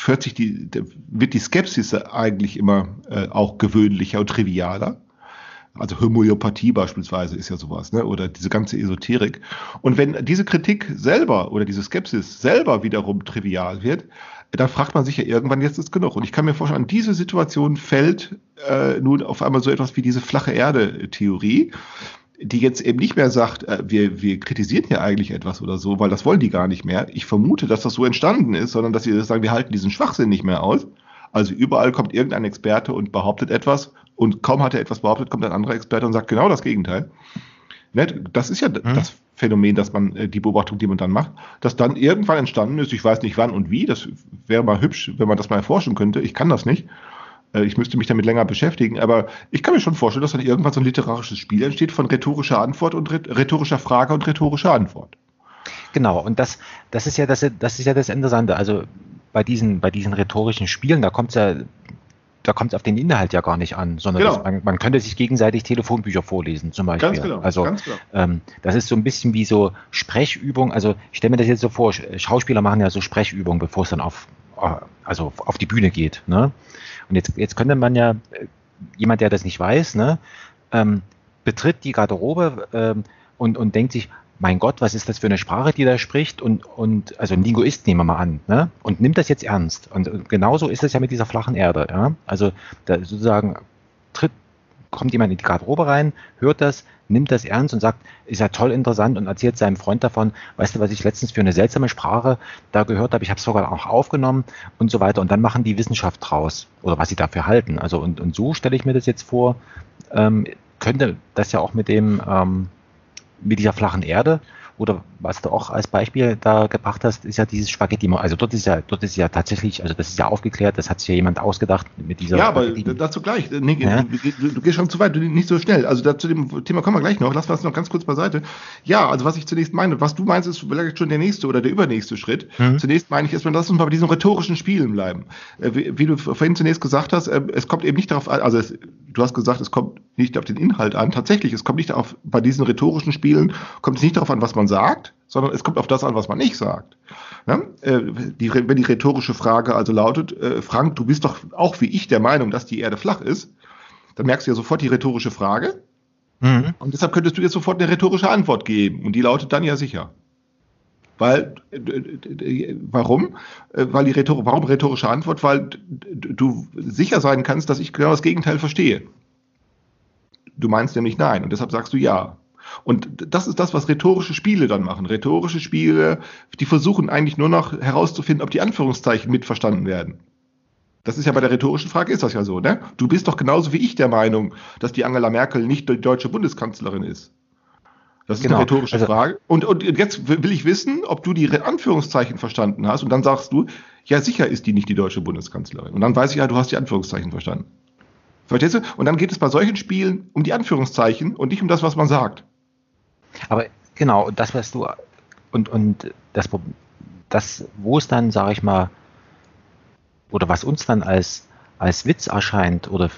wird, sich die, wird die Skepsis eigentlich immer äh, auch gewöhnlicher und trivialer. Also Homöopathie beispielsweise ist ja sowas, ne? oder diese ganze Esoterik. Und wenn diese Kritik selber oder diese Skepsis selber wiederum trivial wird, dann fragt man sich ja irgendwann, jetzt ist genug. Und ich kann mir vorstellen, an diese Situation fällt äh, nun auf einmal so etwas wie diese flache Erde-Theorie, die jetzt eben nicht mehr sagt, äh, wir, wir kritisieren hier eigentlich etwas oder so, weil das wollen die gar nicht mehr. Ich vermute, dass das so entstanden ist, sondern dass sie sagen, wir halten diesen Schwachsinn nicht mehr aus. Also überall kommt irgendein Experte und behauptet etwas und kaum hat er etwas behauptet, kommt ein anderer Experte und sagt genau das Gegenteil. Ne? Das ist ja hm. das Phänomen, dass man äh, die Beobachtung, die man dann macht, dass dann irgendwann entstanden ist, ich weiß nicht wann und wie, das wäre mal hübsch, wenn man das mal erforschen könnte. Ich kann das nicht. Äh, ich müsste mich damit länger beschäftigen, aber ich kann mir schon vorstellen, dass dann irgendwann so ein literarisches Spiel entsteht von rhetorischer Antwort und rhetorischer Frage und rhetorischer Antwort. Genau, und das, das ist ja das, das ist ja das Interessante. Also bei diesen, bei diesen rhetorischen Spielen, da kommt es ja, da kommt es auf den Inhalt ja gar nicht an, sondern genau. das, man, man, könnte sich gegenseitig Telefonbücher vorlesen, zum Beispiel. Ganz genau. Also ganz genau. Ähm, das ist so ein bisschen wie so Sprechübung. Also ich stelle mir das jetzt so vor, Schauspieler machen ja so Sprechübungen, bevor es dann auf, äh, also auf die Bühne geht. Ne? Und jetzt, jetzt könnte man ja, äh, jemand, der das nicht weiß, ne, ähm, betritt die Garderobe ähm, und, und denkt sich, mein Gott, was ist das für eine Sprache, die da spricht? Und, und also ein Linguist nehmen wir mal an, ne? Und nimmt das jetzt ernst. Und genauso ist es ja mit dieser flachen Erde. Ja? Also da sozusagen tritt, kommt jemand in die Garderobe rein, hört das, nimmt das ernst und sagt, ist ja toll interessant und erzählt seinem Freund davon, weißt du, was ich letztens für eine seltsame Sprache da gehört habe, ich habe es sogar auch aufgenommen und so weiter. Und dann machen die Wissenschaft draus oder was sie dafür halten. Also und, und so stelle ich mir das jetzt vor, ähm, könnte das ja auch mit dem ähm, mit dieser flachen Erde? Oder was du auch als Beispiel da gebracht hast, ist ja dieses Spaghetti. Also dort ist ja, dort ist ja tatsächlich, also das ist ja aufgeklärt, das hat sich ja jemand ausgedacht mit dieser. Ja, aber dazu gleich. Nee, ja? du, du, du, gehst schon zu weit, nicht so schnell. Also da, zu dem Thema kommen wir gleich noch. Lass uns noch ganz kurz beiseite. Ja, also was ich zunächst meine, was du meinst, ist vielleicht schon der nächste oder der übernächste Schritt. Mhm. Zunächst meine ich erstmal, lass uns mal bei diesen rhetorischen Spielen bleiben. Äh, wie, wie, du vorhin zunächst gesagt hast, äh, es kommt eben nicht darauf an, also es, du hast gesagt, es kommt nicht auf den Inhalt an. Tatsächlich, es kommt nicht auf, bei diesen rhetorischen Spielen kommt es nicht darauf an, was man sagt, sondern es kommt auf das an, was man nicht sagt. Ja? Äh, die, wenn die rhetorische Frage also lautet, äh, Frank, du bist doch auch wie ich der Meinung, dass die Erde flach ist, dann merkst du ja sofort die rhetorische Frage. Mhm. Und deshalb könntest du jetzt sofort eine rhetorische Antwort geben. Und die lautet dann ja sicher. Weil, äh, warum? Weil die Rhetor warum rhetorische Antwort? Weil du sicher sein kannst, dass ich genau das Gegenteil verstehe. Du meinst nämlich nein und deshalb sagst du ja. Und das ist das, was rhetorische Spiele dann machen. Rhetorische Spiele, die versuchen eigentlich nur noch herauszufinden, ob die Anführungszeichen mitverstanden werden. Das ist ja bei der rhetorischen Frage ist das ja so, ne? Du bist doch genauso wie ich der Meinung, dass die Angela Merkel nicht die deutsche Bundeskanzlerin ist. Das ist genau. eine rhetorische also, Frage. Und, und jetzt will ich wissen, ob du die Anführungszeichen verstanden hast. Und dann sagst du, ja, sicher ist die nicht die deutsche Bundeskanzlerin. Und dann weiß ich ja, du hast die Anführungszeichen verstanden. Verstehst du? Und dann geht es bei solchen Spielen um die Anführungszeichen und nicht um das, was man sagt. Aber genau, das, was du und, und das, das, wo es dann, sage ich mal, oder was uns dann als, als Witz erscheint oder,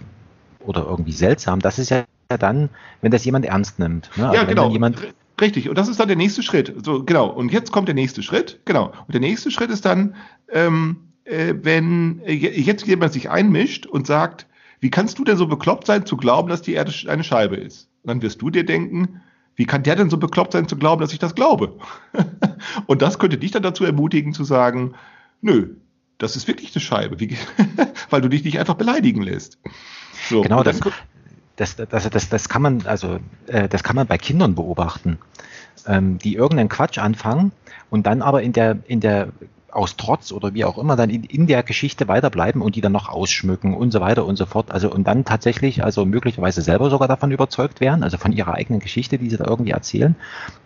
oder irgendwie seltsam, das ist ja dann, wenn das jemand ernst nimmt. Ne? Also ja, genau. Jemand Richtig, und das ist dann der nächste Schritt. So, genau. Und jetzt kommt der nächste Schritt. Genau. Und der nächste Schritt ist dann, ähm, äh, wenn äh, jetzt jemand sich einmischt und sagt, wie kannst du denn so bekloppt sein, zu glauben, dass die Erde eine Scheibe ist? Und dann wirst du dir denken, wie kann der denn so bekloppt sein, zu glauben, dass ich das glaube? und das könnte dich dann dazu ermutigen, zu sagen, nö, das ist wirklich eine Scheibe, wie, weil du dich nicht einfach beleidigen lässt. So, genau, das, das, das, das, das kann man, also äh, das kann man bei Kindern beobachten, ähm, die irgendeinen Quatsch anfangen und dann aber in der, in der aus Trotz oder wie auch immer dann in, in der Geschichte weiterbleiben und die dann noch ausschmücken und so weiter und so fort. Also und dann tatsächlich, also möglicherweise selber sogar davon überzeugt werden, also von ihrer eigenen Geschichte, die sie da irgendwie erzählen.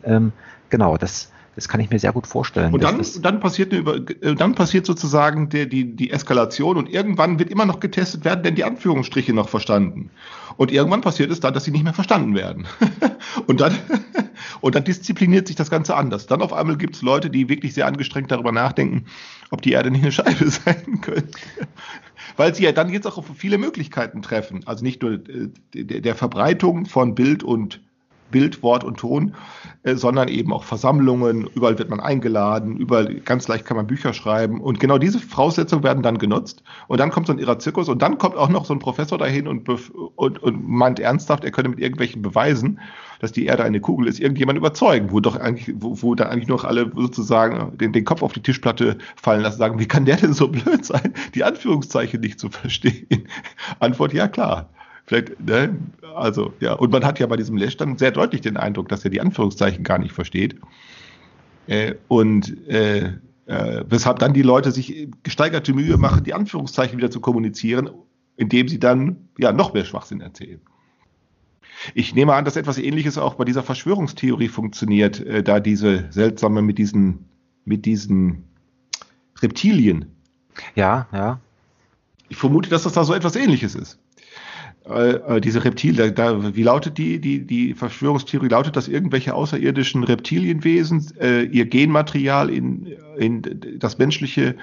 Ähm, genau, das, das kann ich mir sehr gut vorstellen. Und dann, dann, passiert, eine, äh, dann passiert sozusagen die, die, die Eskalation und irgendwann wird immer noch getestet, werden denn die Anführungsstriche noch verstanden? Und irgendwann passiert es dann, dass sie nicht mehr verstanden werden. und, dann, und dann diszipliniert sich das Ganze anders. Dann auf einmal gibt es Leute, die wirklich sehr angestrengt darüber nachdenken, ob die Erde nicht eine Scheibe sein könnte. Weil sie ja dann jetzt auch auf viele Möglichkeiten treffen. Also nicht nur äh, der Verbreitung von Bild und Bild, Wort und Ton, äh, sondern eben auch Versammlungen. Überall wird man eingeladen, überall ganz leicht kann man Bücher schreiben. Und genau diese Voraussetzungen werden dann genutzt. Und dann kommt so ein irrer Zirkus und dann kommt auch noch so ein Professor dahin und, und, und meint ernsthaft, er könne mit irgendwelchen Beweisen, dass die Erde eine Kugel ist, irgendjemand überzeugen, wo doch eigentlich, wo, wo dann eigentlich noch alle sozusagen den, den Kopf auf die Tischplatte fallen lassen, sagen, wie kann der denn so blöd sein, die Anführungszeichen nicht zu verstehen? Antwort, ja klar. Vielleicht, ne? Also, ja. Und man hat ja bei diesem Lesch dann sehr deutlich den Eindruck, dass er die Anführungszeichen gar nicht versteht. Äh, und äh, äh, weshalb dann die Leute sich gesteigerte Mühe machen, die Anführungszeichen wieder zu kommunizieren, indem sie dann ja noch mehr Schwachsinn erzählen. Ich nehme an, dass etwas Ähnliches auch bei dieser Verschwörungstheorie funktioniert, äh, da diese seltsame mit diesen mit diesen Reptilien. Ja, ja. Ich vermute, dass das da so etwas Ähnliches ist. Äh, äh, diese Reptilien, da, wie lautet die, die, die Verschwörungstheorie? Lautet, dass irgendwelche außerirdischen Reptilienwesen äh, ihr Genmaterial in, in das menschliche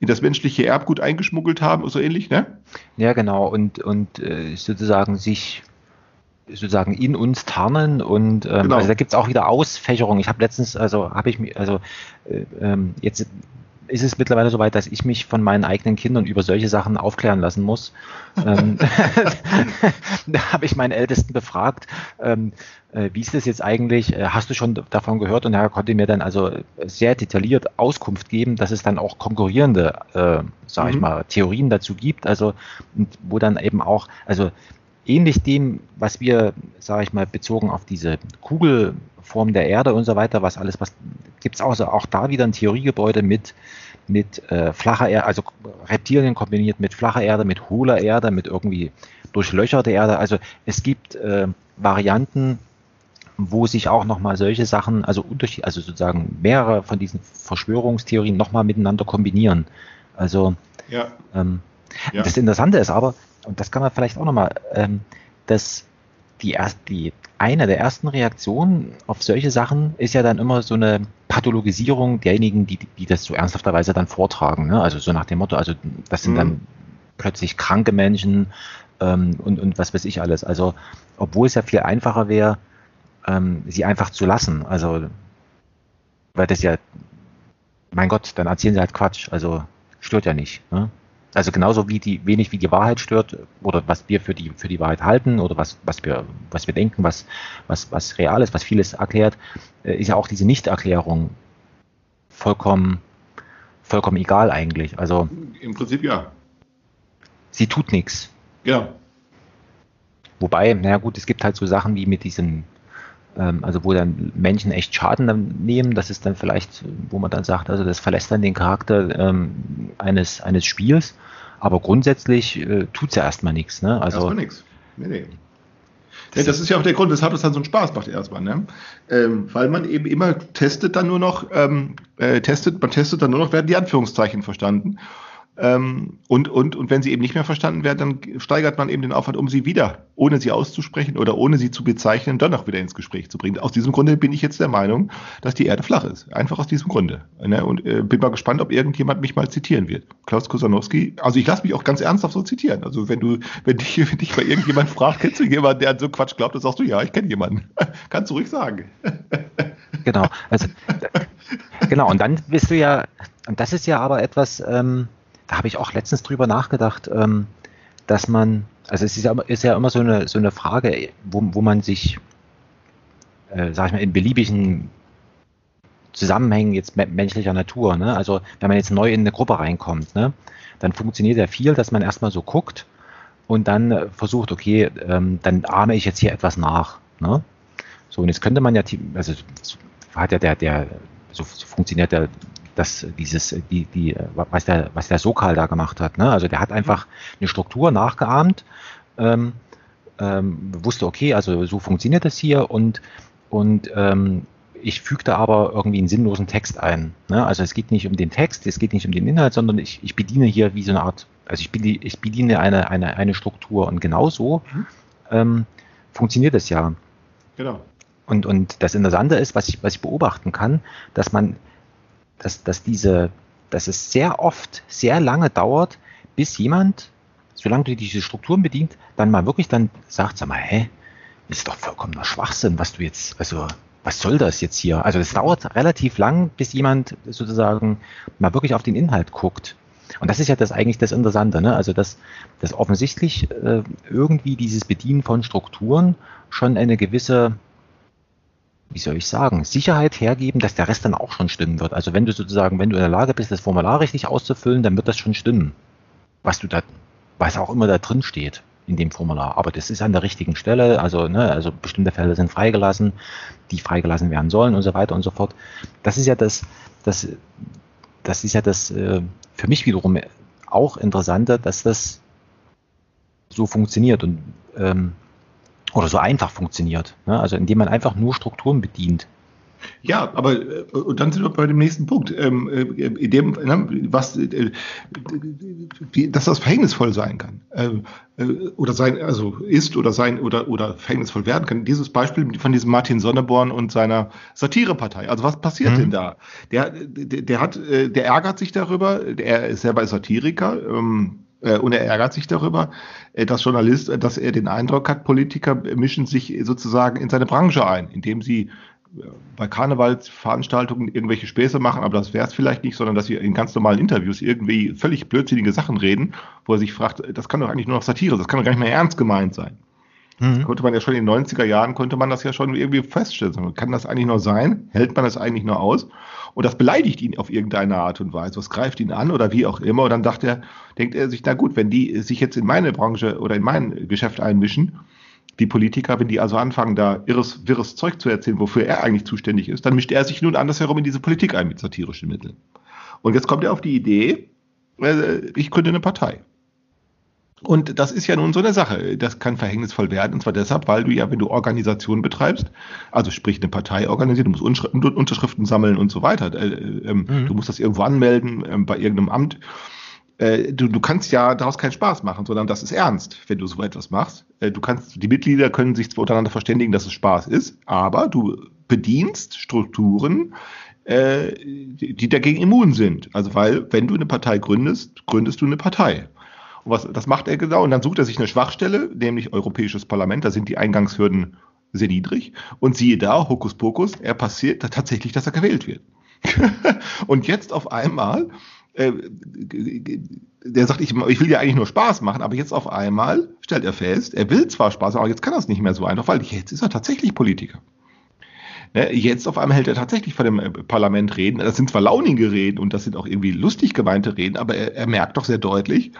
in das menschliche Erbgut eingeschmuggelt haben, so ähnlich, ne? Ja, genau, und, und äh, sozusagen sich sozusagen in uns tarnen und ähm, genau. also da gibt es auch wieder Ausfächerung. Ich habe letztens, also habe ich mich, also äh, ähm, jetzt ist es mittlerweile so weit, dass ich mich von meinen eigenen Kindern über solche Sachen aufklären lassen muss. ähm, da habe ich meinen Ältesten befragt, ähm, äh, wie ist das jetzt eigentlich? Äh, hast du schon davon gehört? Und er konnte mir dann also sehr detailliert Auskunft geben, dass es dann auch konkurrierende, äh, sage mhm. ich mal, Theorien dazu gibt. Also wo dann eben auch, also ähnlich dem, was wir, sage ich mal, bezogen auf diese Kugelform der Erde und so weiter, was alles, was gibt es also auch da wieder ein Theoriegebäude mit mit äh, flacher Erde, also Reptilien kombiniert mit flacher Erde, mit hohler Erde, mit irgendwie durchlöcherter Erde. Also es gibt äh, Varianten, wo sich auch nochmal solche Sachen, also, also sozusagen mehrere von diesen Verschwörungstheorien nochmal miteinander kombinieren. Also ja. Ähm, ja. das Interessante ist aber, und das kann man vielleicht auch nochmal, ähm, dass die, erst, die eine der ersten Reaktionen auf solche Sachen ist ja dann immer so eine Pathologisierung derjenigen, die, die das so ernsthafterweise dann vortragen. Ne? Also so nach dem Motto, also das sind mhm. dann plötzlich kranke Menschen ähm, und, und was weiß ich alles. Also obwohl es ja viel einfacher wäre, ähm, sie einfach zu lassen. Also weil das ja, mein Gott, dann erzählen sie halt Quatsch. Also stört ja nicht. Ne? Also genauso wie die, wenig wie die Wahrheit stört oder was wir für die, für die Wahrheit halten oder was, was wir, was wir denken, was, was, was real ist, was vieles erklärt, äh, ist ja auch diese Nichterklärung vollkommen, vollkommen egal eigentlich. Also. Im Prinzip ja. Sie tut nichts. Ja. Wobei, naja gut, es gibt halt so Sachen wie mit diesem ähm, also wo dann Menschen echt Schaden nehmen, das ist dann vielleicht, wo man dann sagt, also das verlässt dann den Charakter ähm, eines, eines Spiels, aber grundsätzlich äh, tut es ja erstmal nichts. Ne? Also, erstmal nichts. Nee, nee. Ja, das ist ja auch der Grund, weshalb es dann so einen Spaß macht erstmal, ne? Ähm, weil man eben immer testet dann nur noch, ähm, äh, testet, man testet dann nur noch, werden die Anführungszeichen verstanden. Ähm, und, und, und wenn sie eben nicht mehr verstanden werden, dann steigert man eben den Aufwand, um sie wieder, ohne sie auszusprechen oder ohne sie zu bezeichnen, dann auch wieder ins Gespräch zu bringen. Aus diesem Grunde bin ich jetzt der Meinung, dass die Erde flach ist. Einfach aus diesem Grunde. Ne? Und äh, bin mal gespannt, ob irgendjemand mich mal zitieren wird. Klaus Kusanowski, also ich lasse mich auch ganz ernsthaft so zitieren. Also wenn du, wenn dich, wenn dich mal irgendjemand fragt, kennst du jemanden, der an so Quatsch glaubt, dann sagst du, ja, ich kenne jemanden. Kannst du ruhig sagen. genau, also genau, und dann bist du ja, und das ist ja aber etwas, ähm, habe ich auch letztens drüber nachgedacht, ähm, dass man, also es ist ja, ist ja immer so eine, so eine Frage, wo, wo man sich, äh, sag ich mal, in beliebigen Zusammenhängen jetzt menschlicher Natur, ne? also wenn man jetzt neu in eine Gruppe reinkommt, ne? dann funktioniert ja viel, dass man erstmal so guckt und dann äh, versucht, okay, ähm, dann ahme ich jetzt hier etwas nach. Ne? So, und jetzt könnte man ja, also hat ja der, der, so, so funktioniert der das, dieses, die, die, was der, was der Sokal da gemacht hat. Ne? Also der hat einfach eine Struktur nachgeahmt, ähm, ähm, wusste, okay, also so funktioniert das hier und, und ähm, ich füge da aber irgendwie einen sinnlosen Text ein. Ne? Also es geht nicht um den Text, es geht nicht um den Inhalt, sondern ich, ich bediene hier wie so eine Art, also ich bediene, ich bediene eine, eine, eine Struktur und genauso mhm. ähm, funktioniert es ja. Genau. Und, und das Interessante ist, was ich, was ich beobachten kann, dass man dass, dass diese, dass es sehr oft sehr lange dauert, bis jemand, solange du diese Strukturen bedient, dann mal wirklich dann sagt, sag mal, hä, ist doch vollkommener Schwachsinn, was du jetzt, also was soll das jetzt hier? Also es dauert relativ lang, bis jemand sozusagen mal wirklich auf den Inhalt guckt. Und das ist ja das eigentlich das Interessante, ne? Also dass, dass offensichtlich äh, irgendwie dieses Bedienen von Strukturen schon eine gewisse wie soll ich sagen, Sicherheit hergeben, dass der Rest dann auch schon stimmen wird. Also wenn du sozusagen, wenn du in der Lage bist, das Formular richtig auszufüllen, dann wird das schon stimmen. Was du da, was auch immer da drin steht in dem Formular. Aber das ist an der richtigen Stelle, also, ne, also bestimmte Felder sind freigelassen, die freigelassen werden sollen und so weiter und so fort. Das ist ja das, das, das ist ja das äh, für mich wiederum auch Interessante, dass das so funktioniert. Und ähm, oder so einfach funktioniert. Ne? Also indem man einfach nur Strukturen bedient. Ja, aber äh, und dann sind wir bei dem nächsten Punkt. Ähm, äh, in dem, ne, was, äh, dass das verhängnisvoll sein kann. Äh, äh, oder sein, also ist oder sein oder, oder verhängnisvoll werden kann. Dieses Beispiel von diesem Martin Sonneborn und seiner Satirepartei. Also was passiert mhm. denn da? Der, der, der hat, der ärgert sich darüber, er ist selber Satiriker, ähm, äh, und er ärgert sich darüber, äh, dass Journalist, äh, dass er den Eindruck hat, Politiker mischen sich sozusagen in seine Branche ein, indem sie bei Karnevalsveranstaltungen irgendwelche Späße machen, aber das wäre es vielleicht nicht, sondern dass sie in ganz normalen Interviews irgendwie völlig blödsinnige Sachen reden, wo er sich fragt, das kann doch eigentlich nur noch Satire, das kann doch gar nicht mehr ernst gemeint sein. Mhm. Konnte man ja schon in den 90er Jahren, konnte man das ja schon irgendwie feststellen. Kann das eigentlich nur sein? Hält man das eigentlich nur aus? Und das beleidigt ihn auf irgendeine Art und Weise. Was greift ihn an oder wie auch immer? Und dann dachte er, denkt er sich, na gut, wenn die sich jetzt in meine Branche oder in mein Geschäft einmischen, die Politiker, wenn die also anfangen, da irres, wirres Zeug zu erzählen, wofür er eigentlich zuständig ist, dann mischt er sich nun andersherum in diese Politik ein mit satirischen Mitteln. Und jetzt kommt er auf die Idee, äh, ich gründe eine Partei. Und das ist ja nun so eine Sache. Das kann verhängnisvoll werden. Und zwar deshalb, weil du ja, wenn du Organisationen betreibst, also sprich eine Partei organisiert, du musst Unterschriften sammeln und so weiter. Äh, äh, mhm. Du musst das irgendwo anmelden äh, bei irgendeinem Amt. Äh, du, du kannst ja daraus keinen Spaß machen, sondern das ist ernst, wenn du so etwas machst. Äh, du kannst, die Mitglieder können sich zwar untereinander verständigen, dass es Spaß ist, aber du bedienst Strukturen, äh, die dagegen immun sind. Also weil, wenn du eine Partei gründest, gründest du eine Partei. Und was, das macht er genau. Und dann sucht er sich eine Schwachstelle, nämlich Europäisches Parlament. Da sind die Eingangshürden sehr niedrig. Und siehe da, Hokuspokus, er passiert tatsächlich, dass er gewählt wird. und jetzt auf einmal, äh, der sagt, ich, ich will ja eigentlich nur Spaß machen, aber jetzt auf einmal stellt er fest, er will zwar Spaß, aber jetzt kann er es nicht mehr so einfach, weil jetzt ist er tatsächlich Politiker. Ne, jetzt auf einmal hält er tatsächlich vor dem äh, Parlament Reden. Das sind zwar launige Reden und das sind auch irgendwie lustig gemeinte Reden, aber er, er merkt doch sehr deutlich,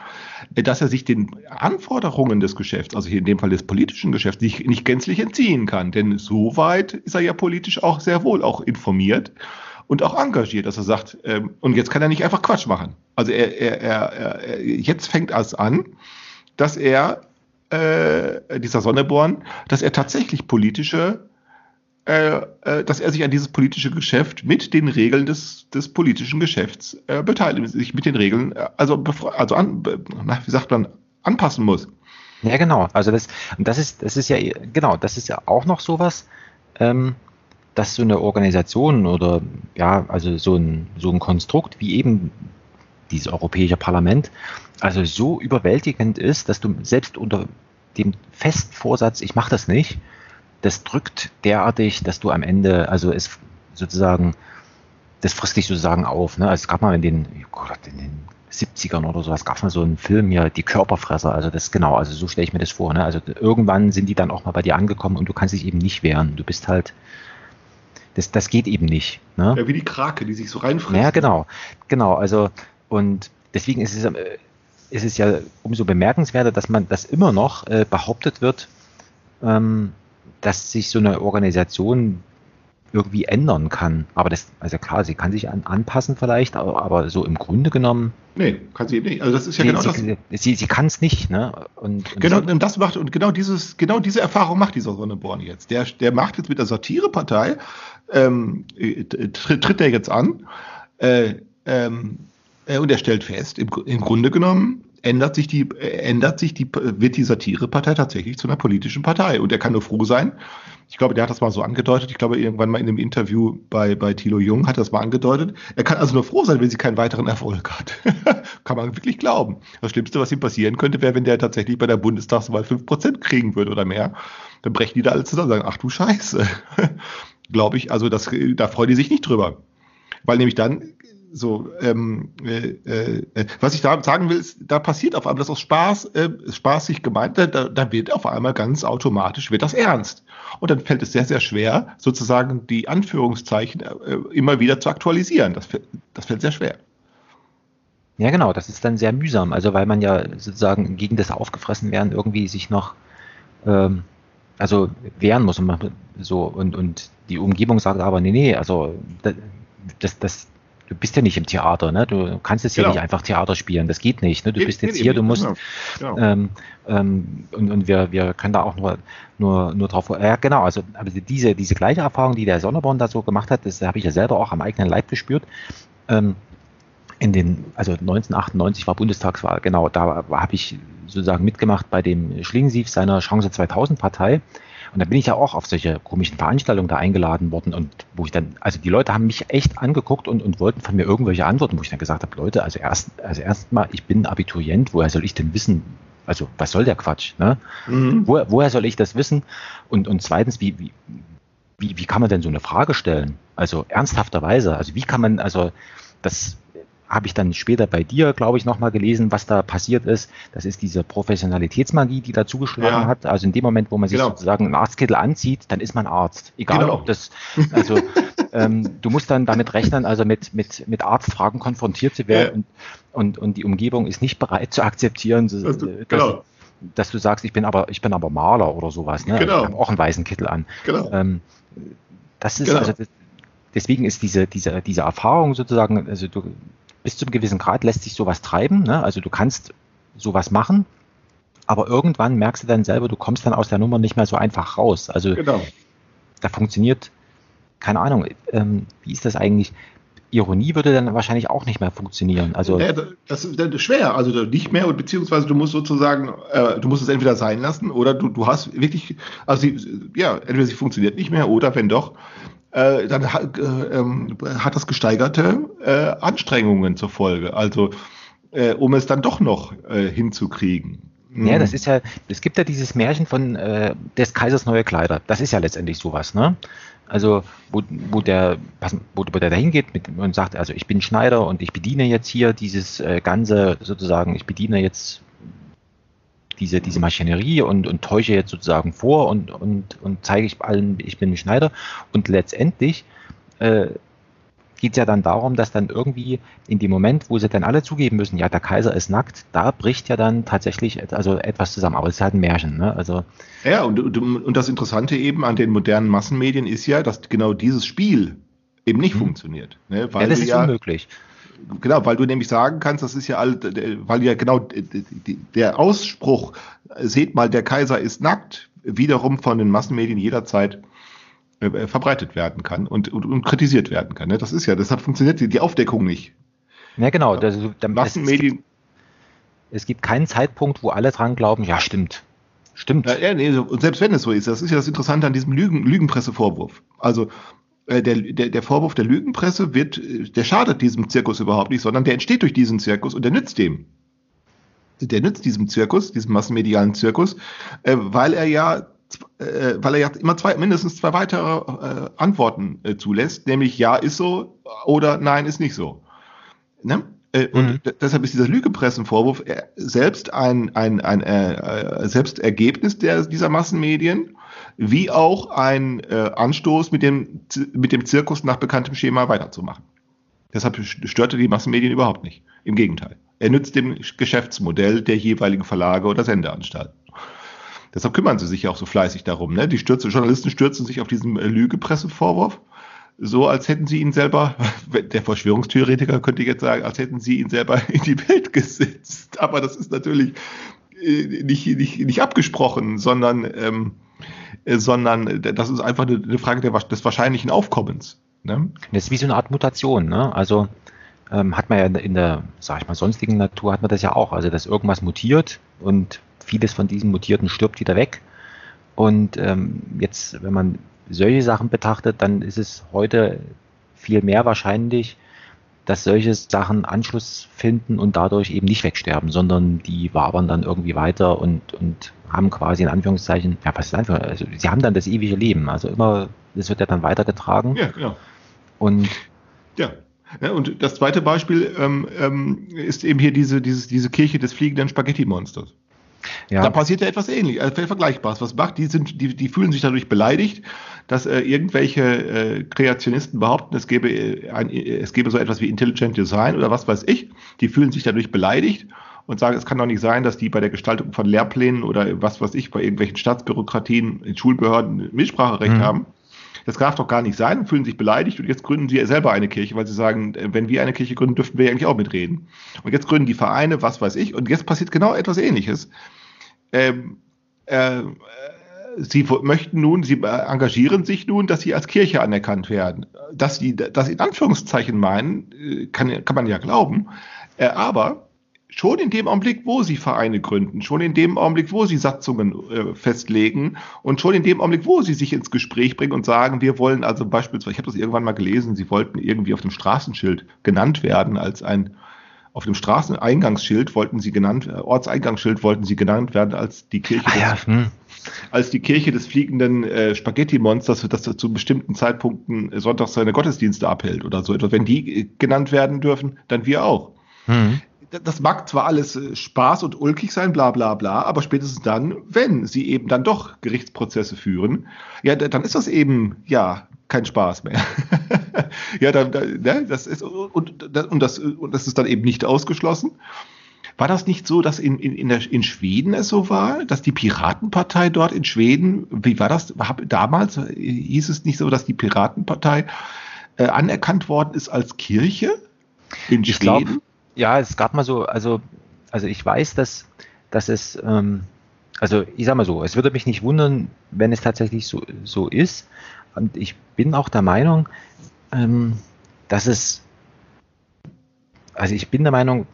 äh, dass er sich den Anforderungen des Geschäfts, also hier in dem Fall des politischen Geschäfts, nicht, nicht gänzlich entziehen kann. Denn soweit ist er ja politisch auch sehr wohl auch informiert und auch engagiert, dass er sagt, ähm, und jetzt kann er nicht einfach Quatsch machen. Also er, er, er, er jetzt fängt es an, dass er äh, dieser Sonneborn, dass er tatsächlich politische, dass er sich an dieses politische Geschäft mit den Regeln des, des politischen Geschäfts äh, beteiligt, sich mit den Regeln, äh, also, also an, wie sagt man, anpassen muss. Ja, genau. Also das, das ist, das ist ja, genau, das ist ja auch noch sowas, ähm, dass so eine Organisation oder ja, also so ein, so ein Konstrukt wie eben dieses Europäische Parlament, also so überwältigend ist, dass du selbst unter dem festen Vorsatz, ich mache das nicht, das drückt derartig, dass du am Ende, also es sozusagen, das frisst dich sozusagen auf. Ne? Also es gab mal in den, oh Gott, in den 70ern oder sowas gab mal so einen Film hier, Die Körperfresser. Also das genau, also so stelle ich mir das vor. Ne? Also irgendwann sind die dann auch mal bei dir angekommen und du kannst dich eben nicht wehren. Du bist halt, das, das geht eben nicht. Ne? Ja, wie die Krake, die sich so reinfrisst. Ja, genau, genau. Also und deswegen ist es, ist es ja umso bemerkenswerter, dass man das immer noch äh, behauptet wird, ähm, dass sich so eine Organisation irgendwie ändern kann. Aber das, also klar, sie kann sich an, anpassen vielleicht, aber, aber, so im Grunde genommen. Nee, kann sie eben nicht. Also das ist ja sie, genau sie, das. Sie, sie kann es nicht, ne? Und, und genau, und das macht, und genau dieses, genau diese Erfahrung macht dieser Sonneborn jetzt. Der, der macht jetzt mit der Satirepartei, ähm, tritt, tritt er jetzt an, äh, ähm, äh, und er stellt fest, im, im Grunde genommen ändert sich die, ändert sich die, wird die Satirepartei tatsächlich zu einer politischen Partei. Und er kann nur froh sein. Ich glaube, der hat das mal so angedeutet. Ich glaube, irgendwann mal in einem Interview bei, bei Thilo Jung hat das mal angedeutet. Er kann also nur froh sein, wenn sie keinen weiteren Erfolg hat. kann man wirklich glauben. Das Schlimmste, was ihm passieren könnte, wäre, wenn der tatsächlich bei der Bundestagswahl 5% kriegen würde oder mehr. Dann brechen die da alle zusammen und sagen, ach du Scheiße. glaube ich, also das, da freuen die sich nicht drüber. Weil nämlich dann so, ähm, äh, äh, was ich da sagen will, ist, da passiert auf einmal, das aus Spaß, äh, spaßig gemeint, da, da wird auf einmal ganz automatisch, wird das ernst. Und dann fällt es sehr, sehr schwer, sozusagen die Anführungszeichen äh, immer wieder zu aktualisieren. Das, das fällt sehr schwer. Ja, genau, das ist dann sehr mühsam, also weil man ja sozusagen gegen das Aufgefressenwerden irgendwie sich noch ähm, also wehren muss und man, so und, und die Umgebung sagt aber, nee, nee, also das, das, du bist ja nicht im Theater, ne? Du kannst jetzt genau. hier nicht einfach Theater spielen, das geht nicht. Ne? Du geht, bist jetzt hier, du musst genau. Genau. Ähm, ähm, und, und wir, wir können da auch nur, nur, nur drauf. Ja, genau, also aber diese, diese gleiche Erfahrung, die der Sonneborn da so gemacht hat, das habe ich ja selber auch am eigenen Leib gespürt. Ähm, in den, also 1998 war Bundestagswahl, genau, da habe ich sozusagen mitgemacht bei dem Schlingensief seiner Chance 2000 Partei. Und da bin ich ja auch auf solche komischen Veranstaltungen da eingeladen worden und wo ich dann, also die Leute haben mich echt angeguckt und, und wollten von mir irgendwelche Antworten, wo ich dann gesagt habe, Leute, also erst, also erstmal, ich bin Abiturient, woher soll ich denn wissen, also was soll der Quatsch, ne? Mhm. Wo, woher soll ich das wissen? Und, und zweitens, wie, wie, wie, wie kann man denn so eine Frage stellen? Also ernsthafterweise, also wie kann man, also das, habe ich dann später bei dir, glaube ich, nochmal gelesen, was da passiert ist. Das ist diese Professionalitätsmagie, die da zugeschlagen ja. hat. Also in dem Moment, wo man sich genau. sozusagen einen Arztkittel anzieht, dann ist man Arzt. Egal genau. ob das, also ähm, du musst dann damit rechnen, also mit, mit, mit Arztfragen konfrontiert zu werden ja. und, und, und die Umgebung ist nicht bereit zu akzeptieren, dass, dass, genau. dass du sagst, ich bin aber, ich bin aber Maler oder sowas. Ne? Genau. Ich habe auch einen weißen Kittel an. Genau. Ähm, das ist genau. also deswegen ist diese, diese, diese Erfahrung sozusagen, also du, bis zu einem gewissen Grad lässt sich sowas treiben. Ne? Also du kannst sowas machen, aber irgendwann merkst du dann selber, du kommst dann aus der Nummer nicht mehr so einfach raus. Also genau. da funktioniert, keine Ahnung, ähm, wie ist das eigentlich? Ironie würde dann wahrscheinlich auch nicht mehr funktionieren. Also ja, das ist schwer, also nicht mehr, beziehungsweise du musst sozusagen, äh, du musst es entweder sein lassen oder du, du hast wirklich, also sie, ja, entweder sie funktioniert nicht mehr oder wenn doch, äh, dann äh, ähm, hat das gesteigerte äh, Anstrengungen zur Folge. Also äh, um es dann doch noch äh, hinzukriegen. Ja, das ist ja, es gibt ja dieses Märchen von äh, des Kaisers neue Kleider. Das ist ja letztendlich sowas, ne? Also, wo, wo der, wo, der da hingeht und sagt, also ich bin Schneider und ich bediene jetzt hier dieses ganze, sozusagen, ich bediene jetzt diese, diese Maschinerie und, und täusche jetzt sozusagen vor und, und, und zeige ich allen, ich bin ein Schneider. Und letztendlich äh, geht es ja dann darum, dass dann irgendwie in dem Moment, wo sie dann alle zugeben müssen, ja, der Kaiser ist nackt, da bricht ja dann tatsächlich also etwas zusammen. Aber es ist halt ein Märchen. Ne? Also, ja, und, und, das Interessante eben an den modernen Massenmedien ist ja, dass genau dieses Spiel eben nicht mhm. funktioniert. Ne? Weil ja, das ist ja, unmöglich. Genau, weil du nämlich sagen kannst, das ist ja all, weil ja genau der Ausspruch, seht mal, der Kaiser ist nackt, wiederum von den Massenmedien jederzeit äh, verbreitet werden kann und, und, und, kritisiert werden kann. Ne? Das ist ja, deshalb funktioniert die, Aufdeckung nicht. Ja, genau. Das, das, Massenmedien. Es gibt, es gibt keinen Zeitpunkt, wo alle dran glauben, ja, stimmt. Stimmt. Ja, nee, und selbst wenn es so ist, das ist ja das Interessante an diesem Lügen, Lügenpressevorwurf. Also der, der, der Vorwurf der Lügenpresse wird, der schadet diesem Zirkus überhaupt nicht, sondern der entsteht durch diesen Zirkus und der nützt dem. Der nützt diesem Zirkus, diesem massenmedialen Zirkus, äh, weil er ja äh, weil er ja immer zwei, mindestens zwei weitere äh, Antworten äh, zulässt, nämlich ja ist so oder nein ist nicht so. Ne? Äh, und mhm. deshalb ist dieser Lügepressenvorwurf äh, selbst ein, ein, ein äh, selbst Ergebnis der, dieser Massenmedien, wie auch ein äh, Anstoß, mit dem, mit dem Zirkus nach bekanntem Schema weiterzumachen. Deshalb störte die Massenmedien überhaupt nicht. Im Gegenteil. Er nützt dem Geschäftsmodell der jeweiligen Verlage oder Sendeanstalten. Deshalb kümmern sie sich ja auch so fleißig darum. Ne? Die stürzen, Journalisten stürzen sich auf diesen äh, Lügepressevorwurf, so als hätten sie ihn selber, der Verschwörungstheoretiker könnte jetzt sagen, als hätten sie ihn selber in die Welt gesetzt. Aber das ist natürlich äh, nicht, nicht, nicht abgesprochen, sondern, ähm, äh, sondern das ist einfach eine, Frage des wahrscheinlichen Aufkommens. Ne? Das ist wie so eine Art Mutation. Ne? Also ähm, hat man ja in der, sag ich mal, sonstigen Natur hat man das ja auch. Also dass irgendwas mutiert und vieles von diesem Mutierten stirbt wieder weg. Und ähm, jetzt, wenn man solche Sachen betrachtet, dann ist es heute viel mehr wahrscheinlich, dass solche Sachen Anschluss finden und dadurch eben nicht wegsterben, sondern die wabern dann irgendwie weiter und, und haben quasi in Anführungszeichen, ja, was ist einfach, also sie haben dann das ewige Leben. Also immer, das wird ja dann weitergetragen. Ja, genau. Und ja. ja und das zweite Beispiel ähm, ähm, ist eben hier diese, dieses, diese Kirche des fliegenden Spaghetti-Monsters. Ja. Da passiert ja etwas ähnliches, äh, Vergleichbares. Was macht? Die, sind, die, die fühlen sich dadurch beleidigt, dass äh, irgendwelche äh, Kreationisten behaupten, es gäbe, äh, ein, es gäbe so etwas wie Intelligent Design oder was weiß ich. Die fühlen sich dadurch beleidigt und sagen, es kann doch nicht sein, dass die bei der Gestaltung von Lehrplänen oder was weiß ich, bei irgendwelchen Staatsbürokratien, in Schulbehörden Mitspracherecht mhm. haben. Das darf doch gar nicht sein und fühlen sich beleidigt und jetzt gründen sie selber eine Kirche, weil sie sagen, äh, wenn wir eine Kirche gründen, dürften wir eigentlich auch mitreden. Und jetzt gründen die Vereine, was weiß ich, und jetzt passiert genau etwas ähnliches. Ähm, äh, sie möchten nun, sie engagieren sich nun, dass sie als Kirche anerkannt werden. Dass sie das in Anführungszeichen meinen, äh, kann, kann man ja glauben. Äh, aber schon in dem Augenblick, wo sie Vereine gründen, schon in dem Augenblick, wo sie Satzungen äh, festlegen und schon in dem Augenblick, wo sie sich ins Gespräch bringen und sagen, wir wollen also beispielsweise, ich habe das irgendwann mal gelesen, sie wollten irgendwie auf dem Straßenschild genannt werden als ein auf dem Straßeneingangsschild wollten sie genannt, äh, Ortseingangsschild wollten sie genannt werden als die Kirche ah, ja, des, hm. als die Kirche des fliegenden äh, Spaghetti-Monsters, das zu bestimmten Zeitpunkten sonntags seine Gottesdienste abhält oder so etwas. Wenn die äh, genannt werden dürfen, dann wir auch. Hm das mag zwar alles äh, Spaß und ulkig sein, bla bla bla, aber spätestens dann, wenn sie eben dann doch Gerichtsprozesse führen, ja, dann ist das eben, ja, kein Spaß mehr. ja, dann, ne, das ist, und, und, das, und das ist dann eben nicht ausgeschlossen. War das nicht so, dass in, in, in, der, in Schweden es so war, dass die Piratenpartei dort in Schweden, wie war das? Damals hieß es nicht so, dass die Piratenpartei äh, anerkannt worden ist als Kirche in ich Schweden? Glaub, ja, es gab mal so, also, also ich weiß, dass, dass es, ähm, also ich sag mal so, es würde mich nicht wundern, wenn es tatsächlich so, so ist. Und ich bin auch der Meinung, ähm, dass es, also ich bin der Meinung,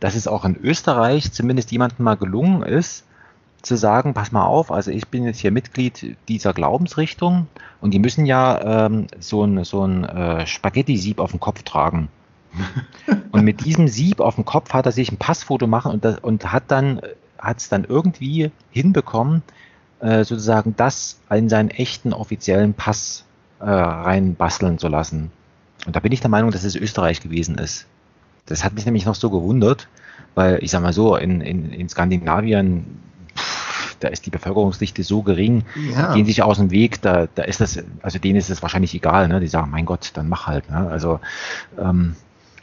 dass es auch in Österreich zumindest jemandem mal gelungen ist, zu sagen, pass mal auf, also ich bin jetzt hier Mitglied dieser Glaubensrichtung und die müssen ja ähm, so ein, so ein äh, Spaghetti-Sieb auf dem Kopf tragen. Und mit diesem Sieb auf dem Kopf hat er sich ein Passfoto machen und, das, und hat dann hat es dann irgendwie hinbekommen, äh, sozusagen das in seinen echten offiziellen Pass äh, reinbasteln zu lassen. Und da bin ich der Meinung, dass es Österreich gewesen ist. Das hat mich nämlich noch so gewundert, weil ich sag mal so, in, in, in Skandinavien, pff, da ist die Bevölkerungsdichte so gering, ja. gehen sich aus dem Weg, da, da ist das, also denen ist es wahrscheinlich egal, ne? Die sagen, mein Gott, dann mach halt. Ne? Also ähm,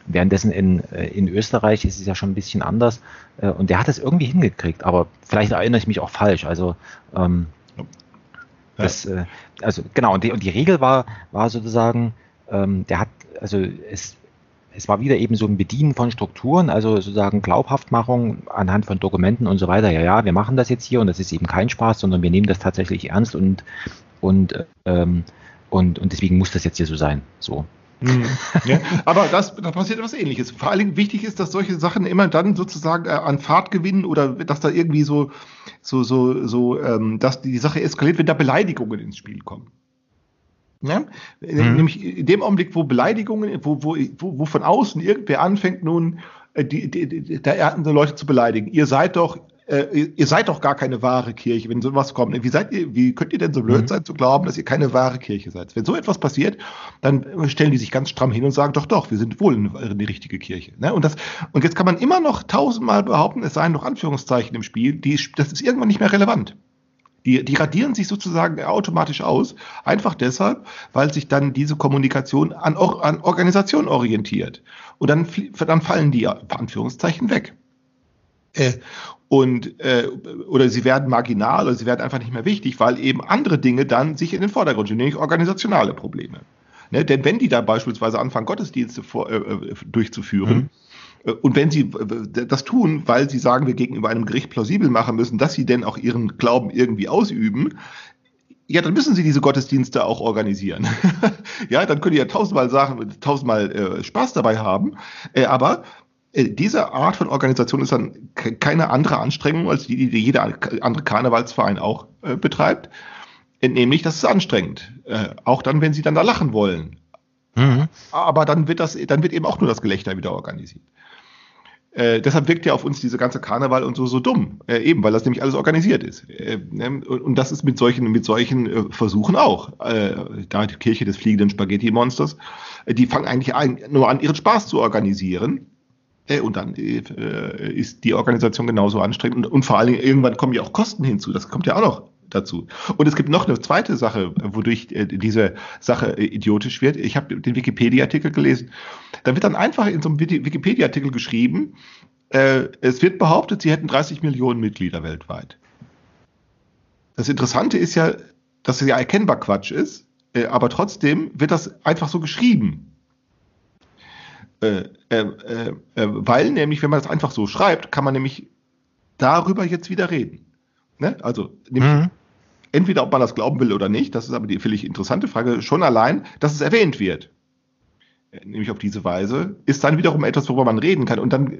Währenddessen in, äh, in Österreich ist es ja schon ein bisschen anders äh, und der hat es irgendwie hingekriegt, aber vielleicht erinnere ich mich auch falsch. Also ähm, ja. das, äh, also genau, und die, und die Regel war, war sozusagen, ähm, der hat, also es, es war wieder eben so ein Bedienen von Strukturen, also sozusagen Glaubhaftmachung anhand von Dokumenten und so weiter. Ja, ja, wir machen das jetzt hier und das ist eben kein Spaß, sondern wir nehmen das tatsächlich ernst und, und, ähm, und, und deswegen muss das jetzt hier so sein. So. Mhm. Ja, aber das, da passiert etwas ähnliches. Vor allen Dingen wichtig ist, dass solche Sachen immer dann sozusagen äh, an Fahrt gewinnen oder dass da irgendwie so, so, so, so, ähm, dass die Sache eskaliert, wenn da Beleidigungen ins Spiel kommen. Ja? Mhm. Nämlich in dem Augenblick, wo Beleidigungen, wo, wo, wo, wo von außen irgendwer anfängt, nun äh, die, die, die, der Leute zu beleidigen. Ihr seid doch, äh, ihr seid doch gar keine wahre Kirche, wenn sowas kommt. Wie seid ihr, wie könnt ihr denn so blöd mhm. sein zu glauben, dass ihr keine wahre Kirche seid? Wenn so etwas passiert, dann stellen die sich ganz stramm hin und sagen, doch, doch, wir sind wohl eine, richtige Kirche. Ne? Und das, und jetzt kann man immer noch tausendmal behaupten, es seien noch Anführungszeichen im Spiel, die, das ist irgendwann nicht mehr relevant. Die, die radieren sich sozusagen automatisch aus, einfach deshalb, weil sich dann diese Kommunikation an, an Organisation orientiert. Und dann, dann fallen die Anführungszeichen weg. Äh, und äh, oder sie werden marginal oder sie werden einfach nicht mehr wichtig, weil eben andere Dinge dann sich in den Vordergrund stellen, nämlich organisationale Probleme. Ne? Denn wenn die da beispielsweise anfangen, Gottesdienste vor, äh, äh durchzuführen, mhm äh, und wenn Sie das tun, weil Sie sagen, wir gegenüber einem Gericht plausibel machen müssen, dass Sie denn auch Ihren Glauben irgendwie ausüben, ja, dann müssen Sie diese Gottesdienste auch organisieren. ja, dann können die ja tausendmal sagen, tausendmal äh, Spaß dabei haben. Äh, aber diese Art von Organisation ist dann keine andere Anstrengung als die, die jeder andere Karnevalsverein auch äh, betreibt. Äh, nämlich, das ist anstrengend. Äh, auch dann, wenn Sie dann da lachen wollen. Mhm. Aber dann wird das, dann wird eben auch nur das Gelächter wieder organisiert. Äh, deshalb wirkt ja auf uns diese ganze Karneval und so so dumm, äh, eben weil das nämlich alles organisiert ist. Äh, ne? und, und, das ist mit solchen mit solchen äh, Versuchen auch. Äh, da die Kirche des fliegenden Spaghetti-Monsters, äh, die fangen eigentlich ein, nur an, ihren Spaß zu organisieren. Und dann ist die Organisation genauso anstrengend und, und vor allen Dingen irgendwann kommen ja auch Kosten hinzu. Das kommt ja auch noch dazu. Und es gibt noch eine zweite Sache, wodurch äh, diese Sache äh, idiotisch wird. Ich habe den Wikipedia-Artikel gelesen. Da wird dann einfach in so einem Wikipedia-Artikel geschrieben, äh, es wird behauptet, sie hätten 30 Millionen Mitglieder weltweit. Das Interessante ist ja, dass es ja erkennbar Quatsch ist, äh, aber trotzdem wird das einfach so geschrieben. Äh, äh, weil nämlich, wenn man das einfach so schreibt, kann man nämlich darüber jetzt wieder reden. Ne? Also mhm entweder ob man das glauben will oder nicht, das ist aber die völlig interessante Frage, schon allein, dass es erwähnt wird. Äh, nämlich auf diese Weise, ist dann wiederum etwas, worüber man reden kann. Und dann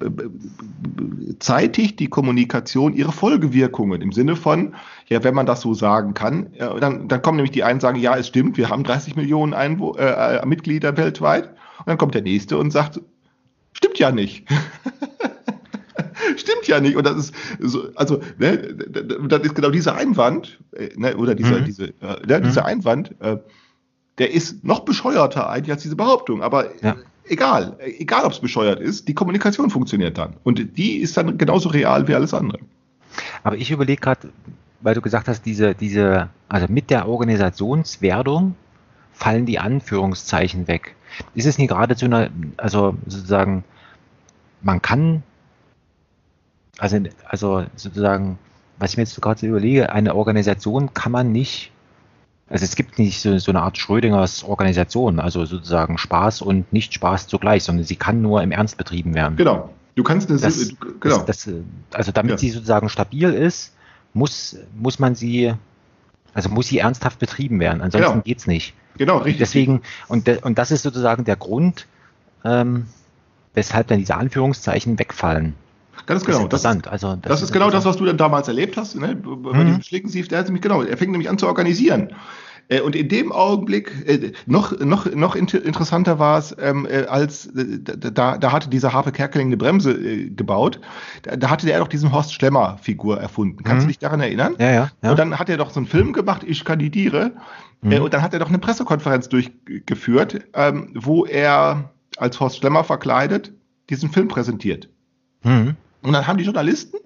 äh, zeitigt die Kommunikation ihre Folgewirkungen im Sinne von, ja, wenn man das so sagen kann, dann, dann kommen nämlich die einen sagen, ja, es stimmt, wir haben 30 Millionen Einwo äh, Mitglieder weltweit. Und dann kommt der nächste und sagt, stimmt ja nicht. stimmt ja nicht. Und das ist so, also, ne, das ist genau dieser Einwand, äh, ne, oder dieser, mhm. diese, äh, ne, dieser mhm. Einwand, äh, der ist noch bescheuerter eigentlich als diese Behauptung. Aber ja. egal, egal ob es bescheuert ist, die Kommunikation funktioniert dann. Und die ist dann genauso real wie alles andere. Aber ich überlege gerade, weil du gesagt hast, diese, diese, also mit der Organisationswerdung fallen die Anführungszeichen weg. Ist es nicht gerade zu einer, also sozusagen, man kann also, also sozusagen, was ich mir jetzt gerade so überlege, eine Organisation kann man nicht, also es gibt nicht so, so eine Art Schrödingers Organisation, also sozusagen Spaß und nicht Spaß zugleich, sondern sie kann nur im Ernst betrieben werden. Genau. Du kannst das, das genau. Das, das, also damit ja. sie sozusagen stabil ist, muss, muss man sie, also muss sie ernsthaft betrieben werden, ansonsten genau. geht's nicht. Genau, richtig. Deswegen, und, de, und das ist sozusagen der Grund, ähm, weshalb dann diese Anführungszeichen wegfallen. Ganz genau. Das ist interessant. Das, also, das, das ist genau das, was du dann damals erlebt hast. Ne? Bei mhm. diesem Schlingensief, der hat nämlich genau, er fängt nämlich an zu organisieren. Äh, und in dem Augenblick, äh, noch, noch, noch interessanter war es, ähm, äh, als da, da hatte dieser Harpe Kerkeling eine Bremse gebaut, da, da hatte er doch diesen Horst Schlemmer-Figur erfunden. Kannst mhm. du dich daran erinnern? Ja, ja, ja. Und dann hat er doch so einen Film gemacht, Ich kandidiere. Mhm. Und dann hat er doch eine Pressekonferenz durchgeführt, ähm, wo er als Horst Schlemmer verkleidet diesen Film präsentiert. Mhm. Und dann haben die Journalisten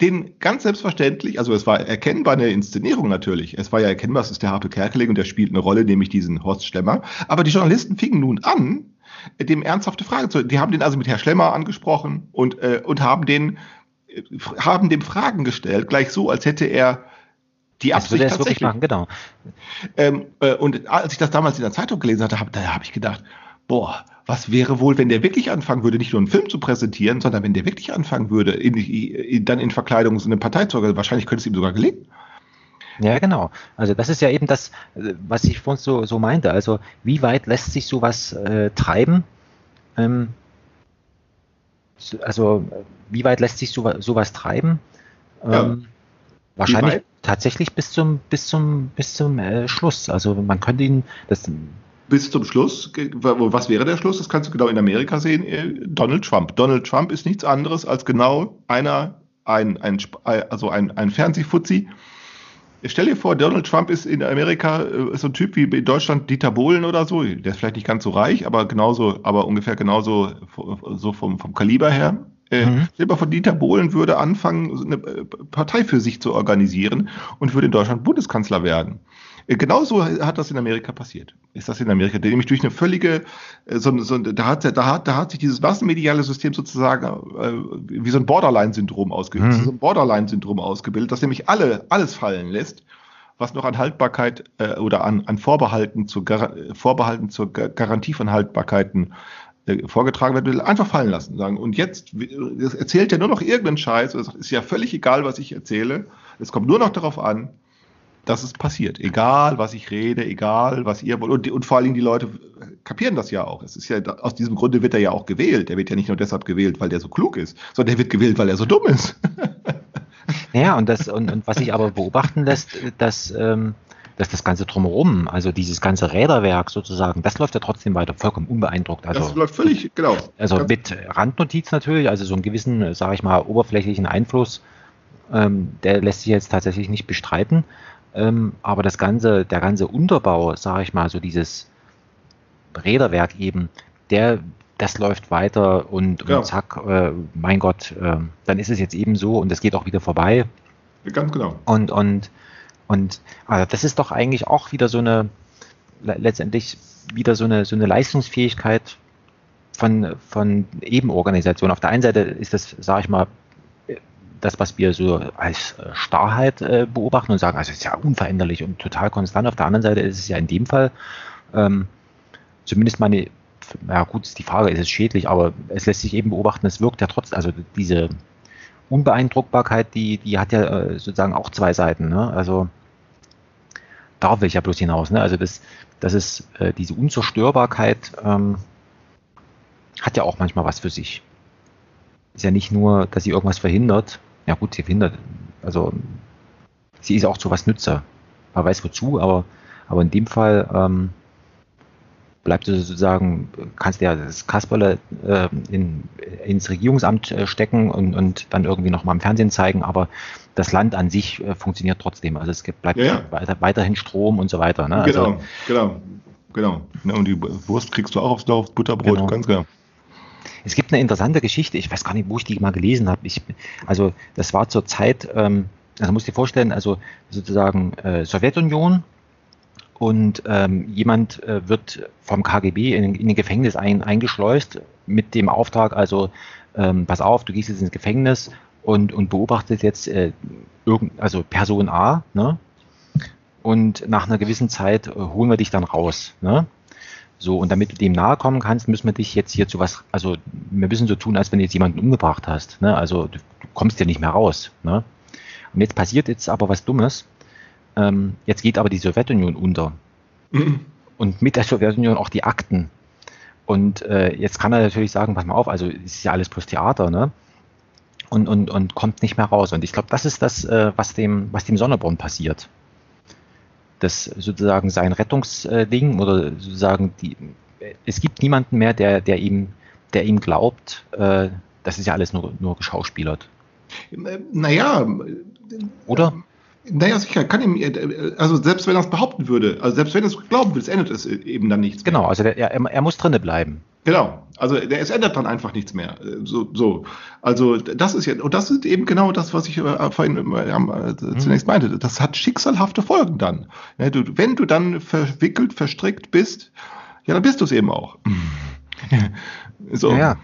den ganz selbstverständlich, also es war erkennbar eine Inszenierung natürlich. Es war ja erkennbar, es ist der Harpe Kerkeling und der spielt eine Rolle, nämlich diesen Horst Schlemmer. Aber die Journalisten fingen nun an, dem ernsthafte Fragen zu. Die haben den also mit Herr Schlemmer angesprochen und, äh, und haben den, äh, haben dem Fragen gestellt, gleich so, als hätte er die Absicht das tatsächlich. Machen, genau. Ähm, äh, und als ich das damals in der Zeitung gelesen hatte, hab, da habe ich gedacht, boah, was wäre wohl, wenn der wirklich anfangen würde, nicht nur einen Film zu präsentieren, sondern wenn der wirklich anfangen würde, in, in, dann in Verkleidung so eine Partei zu organisieren, wahrscheinlich könnte es ihm sogar gelingen. Ja, genau. Also das ist ja eben das, was ich vorhin so, so meinte. Also wie weit lässt sich sowas äh, treiben? Ähm, also wie weit lässt sich so, sowas treiben? Ähm, ja. Wahrscheinlich tatsächlich bis zum bis zum bis zum äh, Schluss. Also man könnte ihn das bis zum Schluss. Was wäre der Schluss? Das kannst du genau in Amerika sehen. Äh, Donald Trump. Donald Trump ist nichts anderes als genau einer ein ein also ein ein Fernsehfuzzi. Stell dir vor, Donald Trump ist in Amerika äh, so ein Typ wie in Deutschland Dieter Bohlen oder so. Der ist vielleicht nicht ganz so reich, aber genauso, aber ungefähr genauso so vom, vom Kaliber her. Äh, mhm. Stell dir vor, Dieter Bohlen würde anfangen, eine äh, Partei für sich zu organisieren und würde in Deutschland Bundeskanzler werden. Äh, genauso hat das in Amerika passiert. Ist das in Amerika, nämlich durch eine völlige, so, so, da, hat, da, hat, da hat sich dieses massenmediale System sozusagen äh, wie so ein Borderline-Syndrom ausgebildet, mhm. so ein Borderline-Syndrom ausgebildet, das nämlich alle alles fallen lässt, was noch an Haltbarkeit äh, oder an, an Vorbehalten, zu, Vorbehalten zur Garantie von Haltbarkeiten äh, vorgetragen wird, will einfach fallen lassen. Sagen. Und jetzt erzählt er nur noch irgendeinen Scheiß. Es ist ja völlig egal, was ich erzähle. Es kommt nur noch darauf an, dass es passiert. Egal, was ich rede, egal, was ihr wollt. Und, und vor allen Dingen die Leute kapieren das ja auch. Es ist ja, aus diesem Grunde wird er ja auch gewählt. Er wird ja nicht nur deshalb gewählt, weil der so klug ist, sondern er wird gewählt, weil er so dumm ist. ja, und das, und, und was sich aber beobachten lässt, dass, ähm, dass das Ganze drumherum, also dieses ganze Räderwerk sozusagen, das läuft ja trotzdem weiter vollkommen unbeeindruckt. Also, das läuft völlig, genau. Also mit Randnotiz natürlich, also so einen gewissen, sage ich mal, oberflächlichen Einfluss, ähm, der lässt sich jetzt tatsächlich nicht bestreiten. Ähm, aber das ganze, der ganze Unterbau, sage ich mal, so dieses Räderwerk eben, der, das läuft weiter und, ja. und zack, äh, mein Gott, äh, dann ist es jetzt eben so und es geht auch wieder vorbei. Ganz genau. Und, und und also das ist doch eigentlich auch wieder so eine, letztendlich wieder so eine, so eine Leistungsfähigkeit von, von Ebenorganisationen. Auf der einen Seite ist das, sage ich mal, das, was wir so als Starrheit äh, beobachten und sagen, also es ist ja unveränderlich und total konstant. Auf der anderen Seite ist es ja in dem Fall ähm, zumindest meine, ja gut, die Frage, ist es schädlich, aber es lässt sich eben beobachten, es wirkt ja trotzdem, also diese Unbeeindruckbarkeit, die, die hat ja äh, sozusagen auch zwei Seiten. Ne? Also darauf will ich ja bloß hinaus. Ne? Also das, das ist äh, diese Unzerstörbarkeit ähm, hat ja auch manchmal was für sich. Ist ja nicht nur, dass sie irgendwas verhindert. Ja gut, sie verhindert. Also sie ist auch zu was Nützer. Man weiß wozu, aber, aber in dem Fall ähm, bleibt du sozusagen, kannst ja das Kasperle äh, in, ins Regierungsamt äh, stecken und, und dann irgendwie nochmal im Fernsehen zeigen, aber das Land an sich äh, funktioniert trotzdem. Also es gibt, bleibt ja, ja. Weiter, weiterhin Strom und so weiter. Ne? Genau, also, genau, genau. Ja, und die Wurst kriegst du auch aufs, aufs Butterbrot, genau. ganz genau. Es gibt eine interessante Geschichte, ich weiß gar nicht, wo ich die mal gelesen habe. Ich, also das war zur Zeit, ähm, also musst dir vorstellen, also sozusagen äh, Sowjetunion, und ähm, jemand äh, wird vom KGB in, in ein Gefängnis ein, eingeschleust mit dem Auftrag, also ähm, pass auf, du gehst jetzt ins Gefängnis und, und beobachtet jetzt äh, irgend, also Person A, ne? Und nach einer gewissen Zeit äh, holen wir dich dann raus, ne? So, und damit du dem nahe kommen kannst, müssen wir dich jetzt hier zu was, also wir müssen so tun, als wenn du jetzt jemanden umgebracht hast. Ne? Also du, du kommst ja nicht mehr raus. Ne? Und jetzt passiert jetzt aber was Dummes. Ähm, jetzt geht aber die Sowjetunion unter. Mhm. Und mit der Sowjetunion auch die Akten. Und äh, jetzt kann er natürlich sagen, pass mal auf, also ist ja alles plus Theater, ne? Und, und, und kommt nicht mehr raus. Und ich glaube, das ist das, äh, was dem, was dem Sonneborn passiert. Das sozusagen sein Rettungsding oder sozusagen die, es gibt niemanden mehr, der, der ihm, der ihm glaubt, äh, das ist ja alles nur, nur geschauspielert. Naja. Oder? Naja, sicher, kann ihm, also selbst wenn er es behaupten würde, also selbst wenn er es glauben würde, es ändert es eben dann nichts. Genau, mehr. also der, er, er muss drinne bleiben. Genau, also es ändert dann einfach nichts mehr. So, so, also das ist ja, und das ist eben genau das, was ich äh, vorhin äh, äh, zunächst meinte. Das hat schicksalhafte Folgen dann. Ja, du, wenn du dann verwickelt, verstrickt bist, ja, dann bist du es eben auch. so. Ja,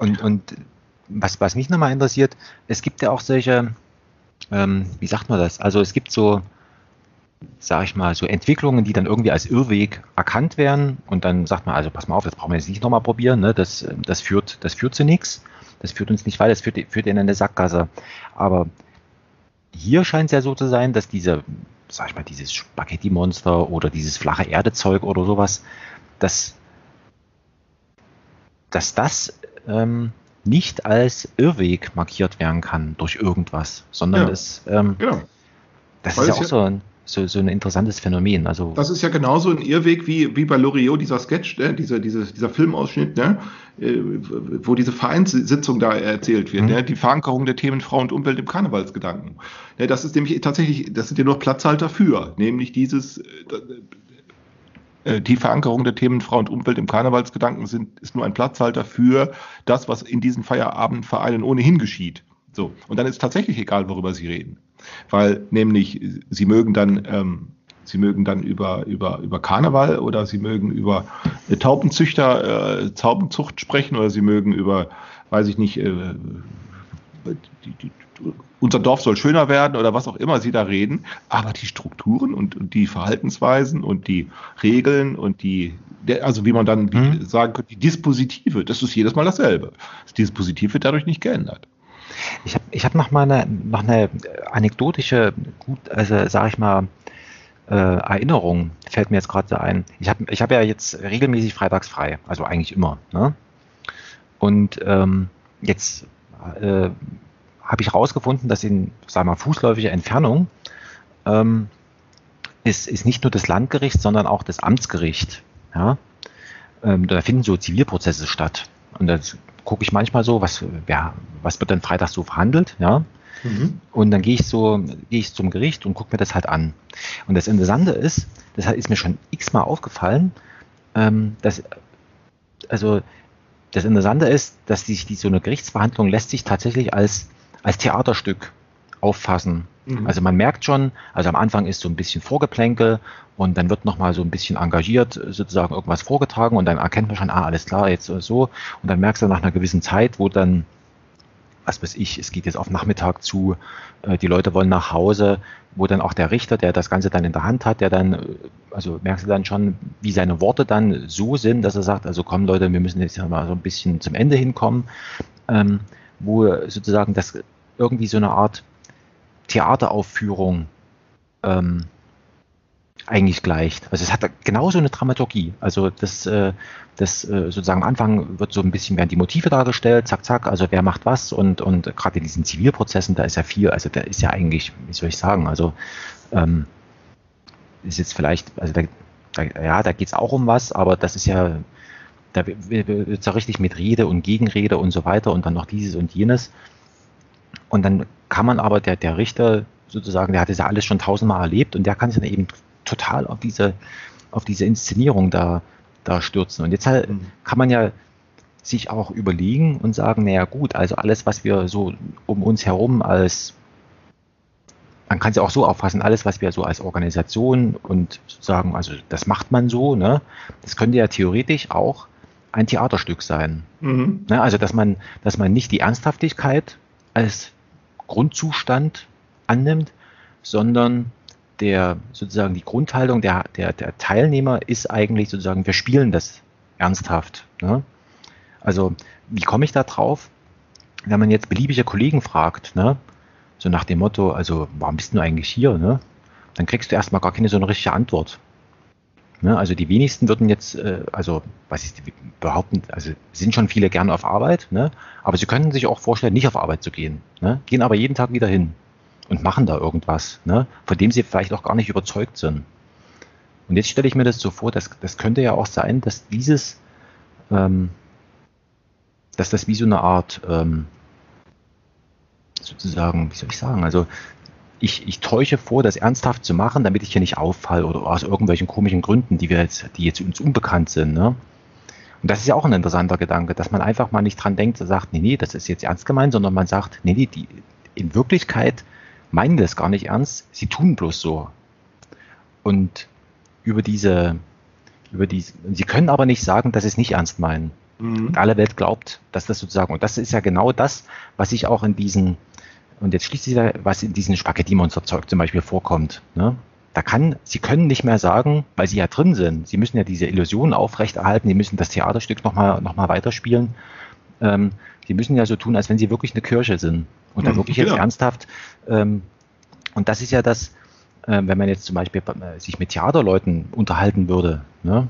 und, und was, was mich nochmal interessiert, es gibt ja auch solche, ähm, wie sagt man das? Also es gibt so sage ich mal, so Entwicklungen, die dann irgendwie als Irrweg erkannt werden und dann sagt man, also pass mal auf, das brauchen wir jetzt nicht nochmal probieren, ne? das, das, führt, das führt zu nichts, das führt uns nicht weiter, das führt, führt in eine Sackgasse. Aber hier scheint es ja so zu sein, dass diese, sag ich mal, dieses Spaghetti-Monster oder dieses flache Erde-Zeug oder sowas, dass, dass das ähm, nicht als Irrweg markiert werden kann durch irgendwas, sondern ja. es, ähm, genau. das Weil ist ja auch so ein, so, so ein interessantes Phänomen. Also das ist ja genauso ein Irrweg wie, wie bei Loriot, dieser Sketch, ne? diese, diese, dieser Filmausschnitt, ne? Äh, wo diese Vereinssitzung da erzählt wird, mhm. ne? die Verankerung der Themen Frau und Umwelt im Karnevalsgedanken. Ne? Das ist nämlich tatsächlich, das sind ja nur Platzhalter für, nämlich dieses, äh, äh, die Verankerung der Themen Frau und Umwelt im Karnevalsgedanken sind, ist nur ein Platzhalter für das, was in diesen Feierabendvereinen ohnehin geschieht. So. Und dann ist tatsächlich egal, worüber sie reden weil nämlich sie mögen dann ähm, Sie mögen dann über, über, über Karneval oder Sie mögen über äh, Taubenzüchter, äh, Taubenzucht sprechen oder Sie mögen über, weiß ich nicht, äh, die, die, unser Dorf soll schöner werden oder was auch immer Sie da reden. Aber die Strukturen und, und die Verhaltensweisen und die Regeln und die, also wie man dann mhm. sagen könnte, die Dispositive, das ist jedes Mal dasselbe. Das Dispositiv wird dadurch nicht geändert. Ich habe ich hab noch mal eine, noch eine anekdotische, gut, also sage ich mal, äh, Erinnerung, fällt mir jetzt gerade so ein. Ich habe ich hab ja jetzt regelmäßig freitags frei, also eigentlich immer. Ne? Und ähm, jetzt äh, habe ich herausgefunden, dass in, sagen mal, fußläufiger Entfernung ähm, ist, ist nicht nur das Landgericht, sondern auch das Amtsgericht. Ja? Ähm, da finden so Zivilprozesse statt. Und das gucke ich manchmal so, was, ja, was wird denn Freitag so verhandelt, ja. Mhm. Und dann gehe ich so, gehe ich zum Gericht und gucke mir das halt an. Und das Interessante ist, das ist mir schon x-mal aufgefallen, ähm, dass, also, das Interessante ist, dass sich die, so eine Gerichtsverhandlung lässt sich tatsächlich als, als Theaterstück auffassen. Mhm. Also man merkt schon, also am Anfang ist so ein bisschen Vorgeplänkel und dann wird nochmal so ein bisschen engagiert sozusagen irgendwas vorgetragen und dann erkennt man schon, ah, alles klar, jetzt so. Und dann merkst du nach einer gewissen Zeit, wo dann, was weiß ich, es geht jetzt auf Nachmittag zu, äh, die Leute wollen nach Hause, wo dann auch der Richter, der das Ganze dann in der Hand hat, der dann, äh, also merkst du dann schon, wie seine Worte dann so sind, dass er sagt, also komm Leute, wir müssen jetzt ja mal so ein bisschen zum Ende hinkommen, ähm, wo sozusagen das irgendwie so eine Art Theateraufführung ähm, eigentlich gleicht. Also es hat genauso eine Dramaturgie. Also das, äh, das äh, sozusagen am Anfang wird so ein bisschen werden die Motive dargestellt, zack, zack, also wer macht was und, und gerade in diesen Zivilprozessen, da ist ja viel, also da ist ja eigentlich, wie soll ich sagen, also ähm, ist jetzt vielleicht, also da, da ja, da geht es auch um was, aber das ist ja, da wird es ja richtig mit Rede und Gegenrede und so weiter und dann noch dieses und jenes. Und dann kann man aber, der, der Richter sozusagen, der hat das ja alles schon tausendmal erlebt und der kann sich dann eben total auf diese, auf diese Inszenierung da, da stürzen. Und jetzt halt, kann man ja sich auch überlegen und sagen, naja gut, also alles, was wir so um uns herum als, man kann es ja auch so auffassen, alles, was wir so als Organisation und sagen, also das macht man so, ne, das könnte ja theoretisch auch ein Theaterstück sein. Mhm. Ne, also dass man, dass man nicht die Ernsthaftigkeit als Grundzustand annimmt, sondern der sozusagen die Grundhaltung der, der, der Teilnehmer ist eigentlich sozusagen, wir spielen das ernsthaft. Ne? Also, wie komme ich da drauf? Wenn man jetzt beliebige Kollegen fragt, ne? so nach dem Motto, also, warum bist du eigentlich hier? Ne? Dann kriegst du erstmal gar keine so eine richtige Antwort. Ne? Also die wenigsten würden jetzt, äh, also was ich behaupten, also sind schon viele gerne auf Arbeit, ne? aber sie können sich auch vorstellen, nicht auf Arbeit zu gehen, ne? gehen aber jeden Tag wieder hin und machen da irgendwas, ne? von dem sie vielleicht auch gar nicht überzeugt sind. Und jetzt stelle ich mir das so vor, dass das könnte ja auch sein, dass dieses, ähm, dass das wie so eine Art ähm, sozusagen, wie soll ich sagen, also ich, ich täusche vor, das ernsthaft zu machen, damit ich hier nicht auffalle oder aus irgendwelchen komischen Gründen, die wir jetzt, die jetzt uns unbekannt sind. Ne? Und das ist ja auch ein interessanter Gedanke, dass man einfach mal nicht dran denkt, sagt, nee, nee, das ist jetzt ernst gemeint, sondern man sagt, nee, nee, die, in Wirklichkeit meinen das gar nicht ernst, sie tun bloß so. Und über diese, über diese, sie können aber nicht sagen, dass sie es nicht ernst meinen. Mhm. Und alle Welt glaubt, dass das sozusagen, und das ist ja genau das, was ich auch in diesen und jetzt schließt sich da, was in diesen Spaghetti-Monster-Zeug zum Beispiel vorkommt. Ne? da kann, sie können nicht mehr sagen, weil sie ja drin sind, sie müssen ja diese Illusion aufrechterhalten, sie müssen das Theaterstück nochmal noch mal weiterspielen. Ähm, sie müssen ja so tun, als wenn sie wirklich eine Kirche sind und dann mhm, wirklich jetzt ja. ernsthaft. Ähm, und das ist ja das, äh, wenn man jetzt zum Beispiel äh, sich mit Theaterleuten unterhalten würde, ne,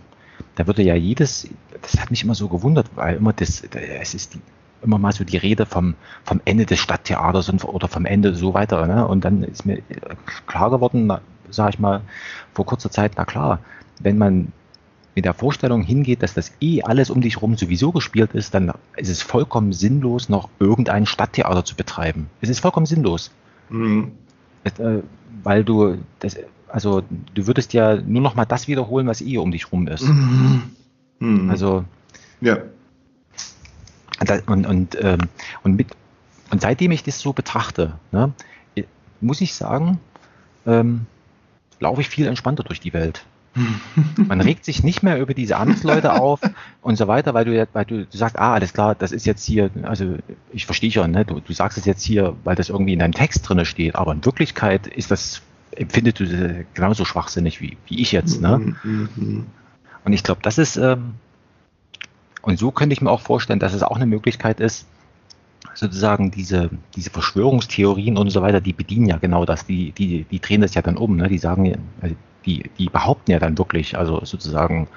da würde ja jedes, das hat mich immer so gewundert, weil immer das, es ist die, immer mal so die Rede vom, vom Ende des Stadttheaters und, oder vom Ende so weiter. Ne? Und dann ist mir klar geworden, sage ich mal, vor kurzer Zeit, na klar, wenn man mit der Vorstellung hingeht, dass das eh alles um dich rum sowieso gespielt ist, dann ist es vollkommen sinnlos, noch irgendein Stadttheater zu betreiben. Es ist vollkommen sinnlos. Mhm. Äh, weil du das, also du würdest ja nur noch mal das wiederholen, was eh um dich rum ist. Mhm. Mhm. Also ja. Und, und, ähm, und, mit, und seitdem ich das so betrachte, ne, muss ich sagen, ähm, laufe ich viel entspannter durch die Welt. Man regt sich nicht mehr über diese Amtsleute auf und so weiter, weil du, weil du, du sagst, ah, alles klar, das ist jetzt hier, also ich verstehe schon, ne, du, du sagst es jetzt hier, weil das irgendwie in deinem Text drin steht, aber in Wirklichkeit ist das, empfindest du das genauso schwachsinnig wie, wie ich jetzt. Ne? Mhm. Und ich glaube, das ist, ähm, und so könnte ich mir auch vorstellen, dass es auch eine Möglichkeit ist, sozusagen diese, diese Verschwörungstheorien und so weiter, die bedienen ja genau das, die, die, die drehen das ja dann um, ne? die sagen, also die, die behaupten ja dann wirklich, also sozusagen,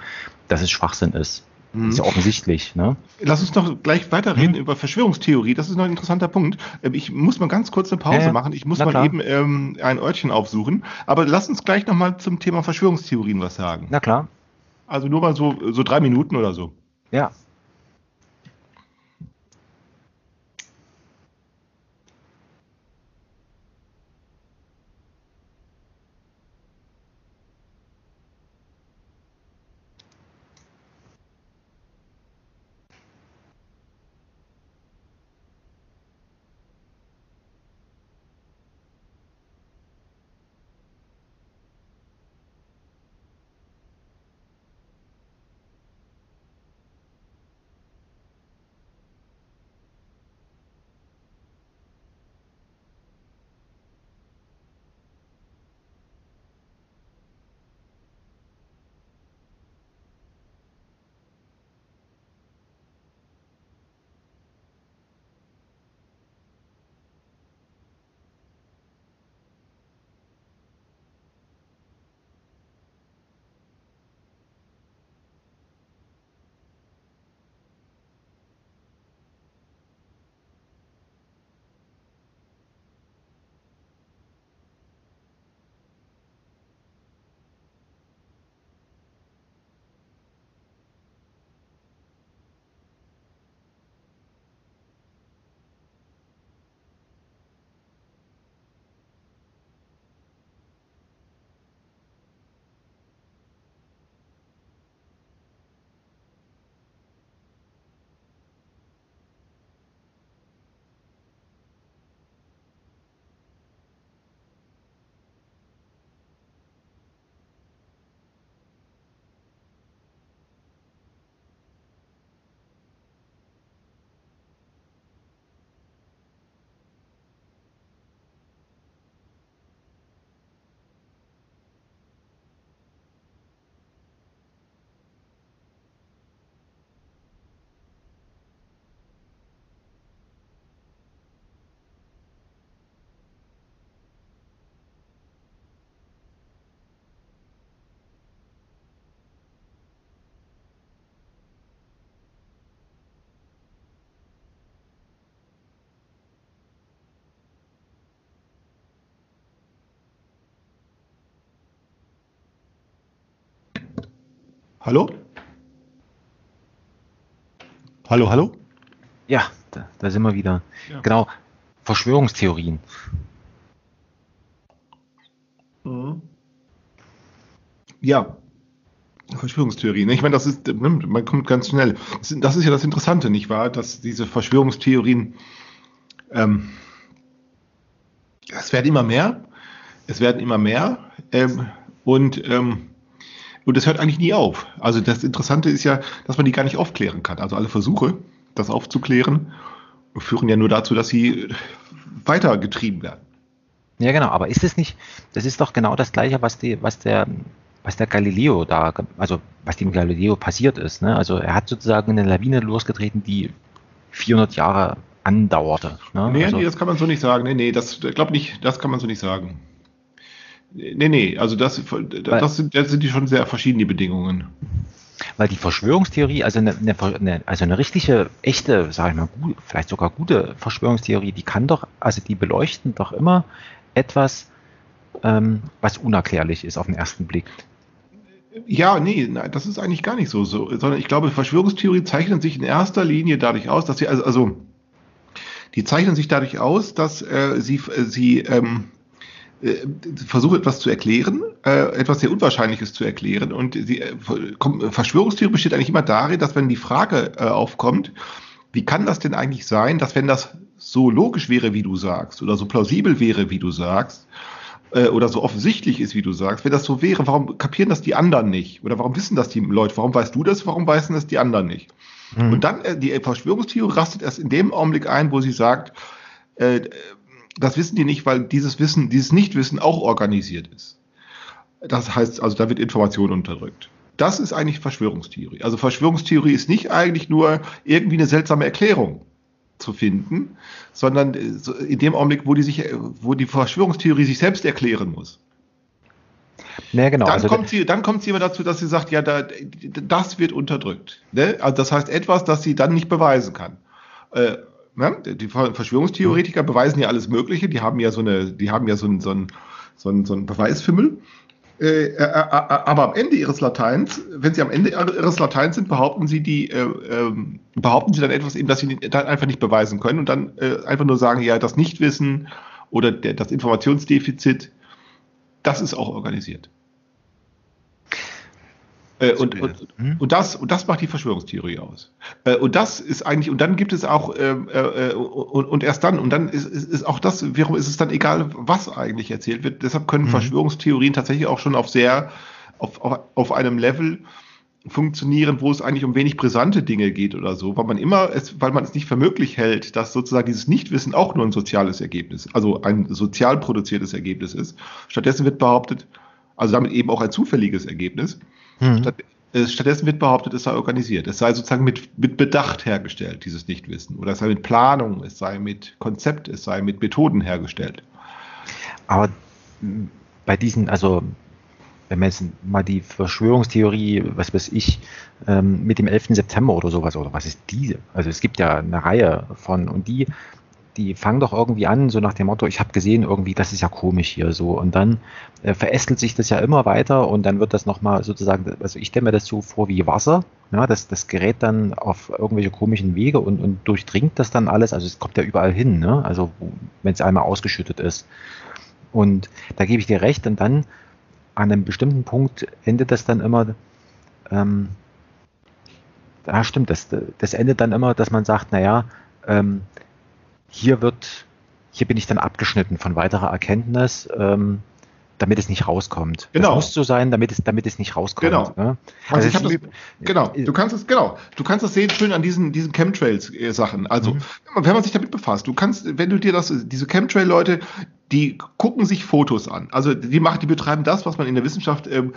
dass es Schwachsinn ist. Mhm. Ist ja offensichtlich. Ne? Lass uns doch gleich weiterreden mhm. über Verschwörungstheorie. Das ist noch ein interessanter Punkt. Ähm, ich muss mal ganz kurz eine Pause ja, machen. Ich muss mal klar. eben ähm, ein Örtchen aufsuchen. Aber lass uns gleich nochmal zum Thema Verschwörungstheorien was sagen. Na klar. Also nur mal so, so drei Minuten oder so. Ja, Hallo? Hallo, hallo? Ja, da, da sind wir wieder. Ja. Genau, Verschwörungstheorien. Mhm. Ja, Verschwörungstheorien. Ich meine, das ist, ne, man kommt ganz schnell. Das ist ja das Interessante, nicht wahr? Dass diese Verschwörungstheorien, ähm, es werden immer mehr, es werden immer mehr, ähm, und ähm, und das hört eigentlich nie auf. Also das Interessante ist ja, dass man die gar nicht aufklären kann. Also alle Versuche, das aufzuklären, führen ja nur dazu, dass sie weitergetrieben werden. Ja, genau, aber ist es nicht, das ist doch genau das Gleiche, was, die, was, der, was der Galileo da, also was dem Galileo passiert ist. Ne? Also er hat sozusagen eine Lawine losgetreten, die 400 Jahre andauerte. Ne? Nee, also, nee, das kann man so nicht sagen. Nee, nee, das glaube nicht, das kann man so nicht sagen. Nee, nee, also das, das, sind, das sind die schon sehr verschiedene Bedingungen. Weil die Verschwörungstheorie, also eine, eine, also eine richtige, echte, sage ich mal, gut, vielleicht sogar gute Verschwörungstheorie, die kann doch, also die beleuchten doch immer etwas, ähm, was unerklärlich ist auf den ersten Blick. Ja, nee, nein, das ist eigentlich gar nicht so, so, sondern ich glaube, Verschwörungstheorie zeichnen sich in erster Linie dadurch aus, dass sie, also, also die zeichnen sich dadurch aus, dass äh, sie, äh, sie ähm, äh, versuchen etwas zu erklären, äh, etwas sehr Unwahrscheinliches zu erklären. Und die äh, Verschwörungstheorie besteht eigentlich immer darin, dass wenn die Frage aufkommt, wie kann das denn eigentlich sein, dass wenn das so logisch wäre, wie du sagst, oder so plausibel wäre, wie du sagst, oder so offensichtlich ist, wie du sagst, wenn das so wäre, warum kapieren das die anderen nicht? Oder warum wissen das die Leute? Warum weißt du das? Warum weißen das die anderen nicht? Mhm. Und dann, die Verschwörungstheorie rastet erst in dem Augenblick ein, wo sie sagt, äh, das wissen die nicht, weil dieses Wissen, dieses Nichtwissen auch organisiert ist. Das heißt, also da wird Information unterdrückt. Das ist eigentlich Verschwörungstheorie. Also Verschwörungstheorie ist nicht eigentlich nur irgendwie eine seltsame Erklärung zu finden, sondern in dem Augenblick, wo die sich, wo die Verschwörungstheorie sich selbst erklären muss. Ja, genau. Dann, also kommt sie, dann kommt sie immer dazu, dass sie sagt, ja, da, das wird unterdrückt. Ne? Also das heißt etwas, das sie dann nicht beweisen kann. Äh, ne? Die Verschwörungstheoretiker beweisen ja alles Mögliche, die haben ja so eine, die haben ja so einen, so einen, so einen, so einen Beweisfimmel. Äh, äh, äh, aber am Ende ihres Lateins, wenn sie am Ende ihres Lateins sind, behaupten sie die, äh, ähm, behaupten sie dann etwas eben, das sie dann einfach nicht beweisen können und dann äh, einfach nur sagen, ja, das Nichtwissen oder der, das Informationsdefizit, das ist auch organisiert. Äh, und, und, hm? und, das, und das macht die Verschwörungstheorie aus. Äh, und das ist eigentlich, und dann gibt es auch, äh, äh, und, und, erst dann, und dann ist, ist, ist, auch das, warum ist es dann egal, was eigentlich erzählt wird. Deshalb können mhm. Verschwörungstheorien tatsächlich auch schon auf sehr, auf, auf, auf einem Level funktionieren, wo es eigentlich um wenig brisante Dinge geht oder so, weil man immer es, weil man es nicht für möglich hält, dass sozusagen dieses Nichtwissen auch nur ein soziales Ergebnis, also ein sozial produziertes Ergebnis ist. Stattdessen wird behauptet, also damit eben auch ein zufälliges Ergebnis. Mhm. Statt, äh, stattdessen wird behauptet, es sei organisiert. Es sei sozusagen mit, mit Bedacht hergestellt, dieses Nichtwissen. Oder es sei mit Planung, es sei mit Konzept, es sei mit Methoden hergestellt. Aber bei diesen, also wenn man jetzt mal die Verschwörungstheorie, was weiß ich, ähm, mit dem 11. September oder sowas, oder was ist diese? Also es gibt ja eine Reihe von, und die die fangen doch irgendwie an, so nach dem Motto, ich habe gesehen, irgendwie, das ist ja komisch hier so. Und dann äh, verästelt sich das ja immer weiter und dann wird das nochmal sozusagen, also ich stelle mir das so vor wie Wasser, ja, das, das gerät dann auf irgendwelche komischen Wege und, und durchdringt das dann alles, also es kommt ja überall hin, ne? also wenn es einmal ausgeschüttet ist. Und da gebe ich dir recht und dann an einem bestimmten Punkt endet das dann immer, ähm, ja stimmt, das, das endet dann immer, dass man sagt, naja, ähm, hier wird, hier bin ich dann abgeschnitten von weiterer Erkenntnis, ähm, damit es nicht rauskommt. Genau. Das muss so sein, damit es, damit es nicht rauskommt. Genau. Ne? Also, also das, genau. Du kannst es, genau. Du kannst das sehen schön an diesen, diesen Chemtrails-Sachen. Also, mhm. wenn man sich damit befasst, du kannst, wenn du dir das, diese Chemtrail-Leute, die gucken sich Fotos an. Also, die machen, die betreiben das, was man in der Wissenschaft ähm,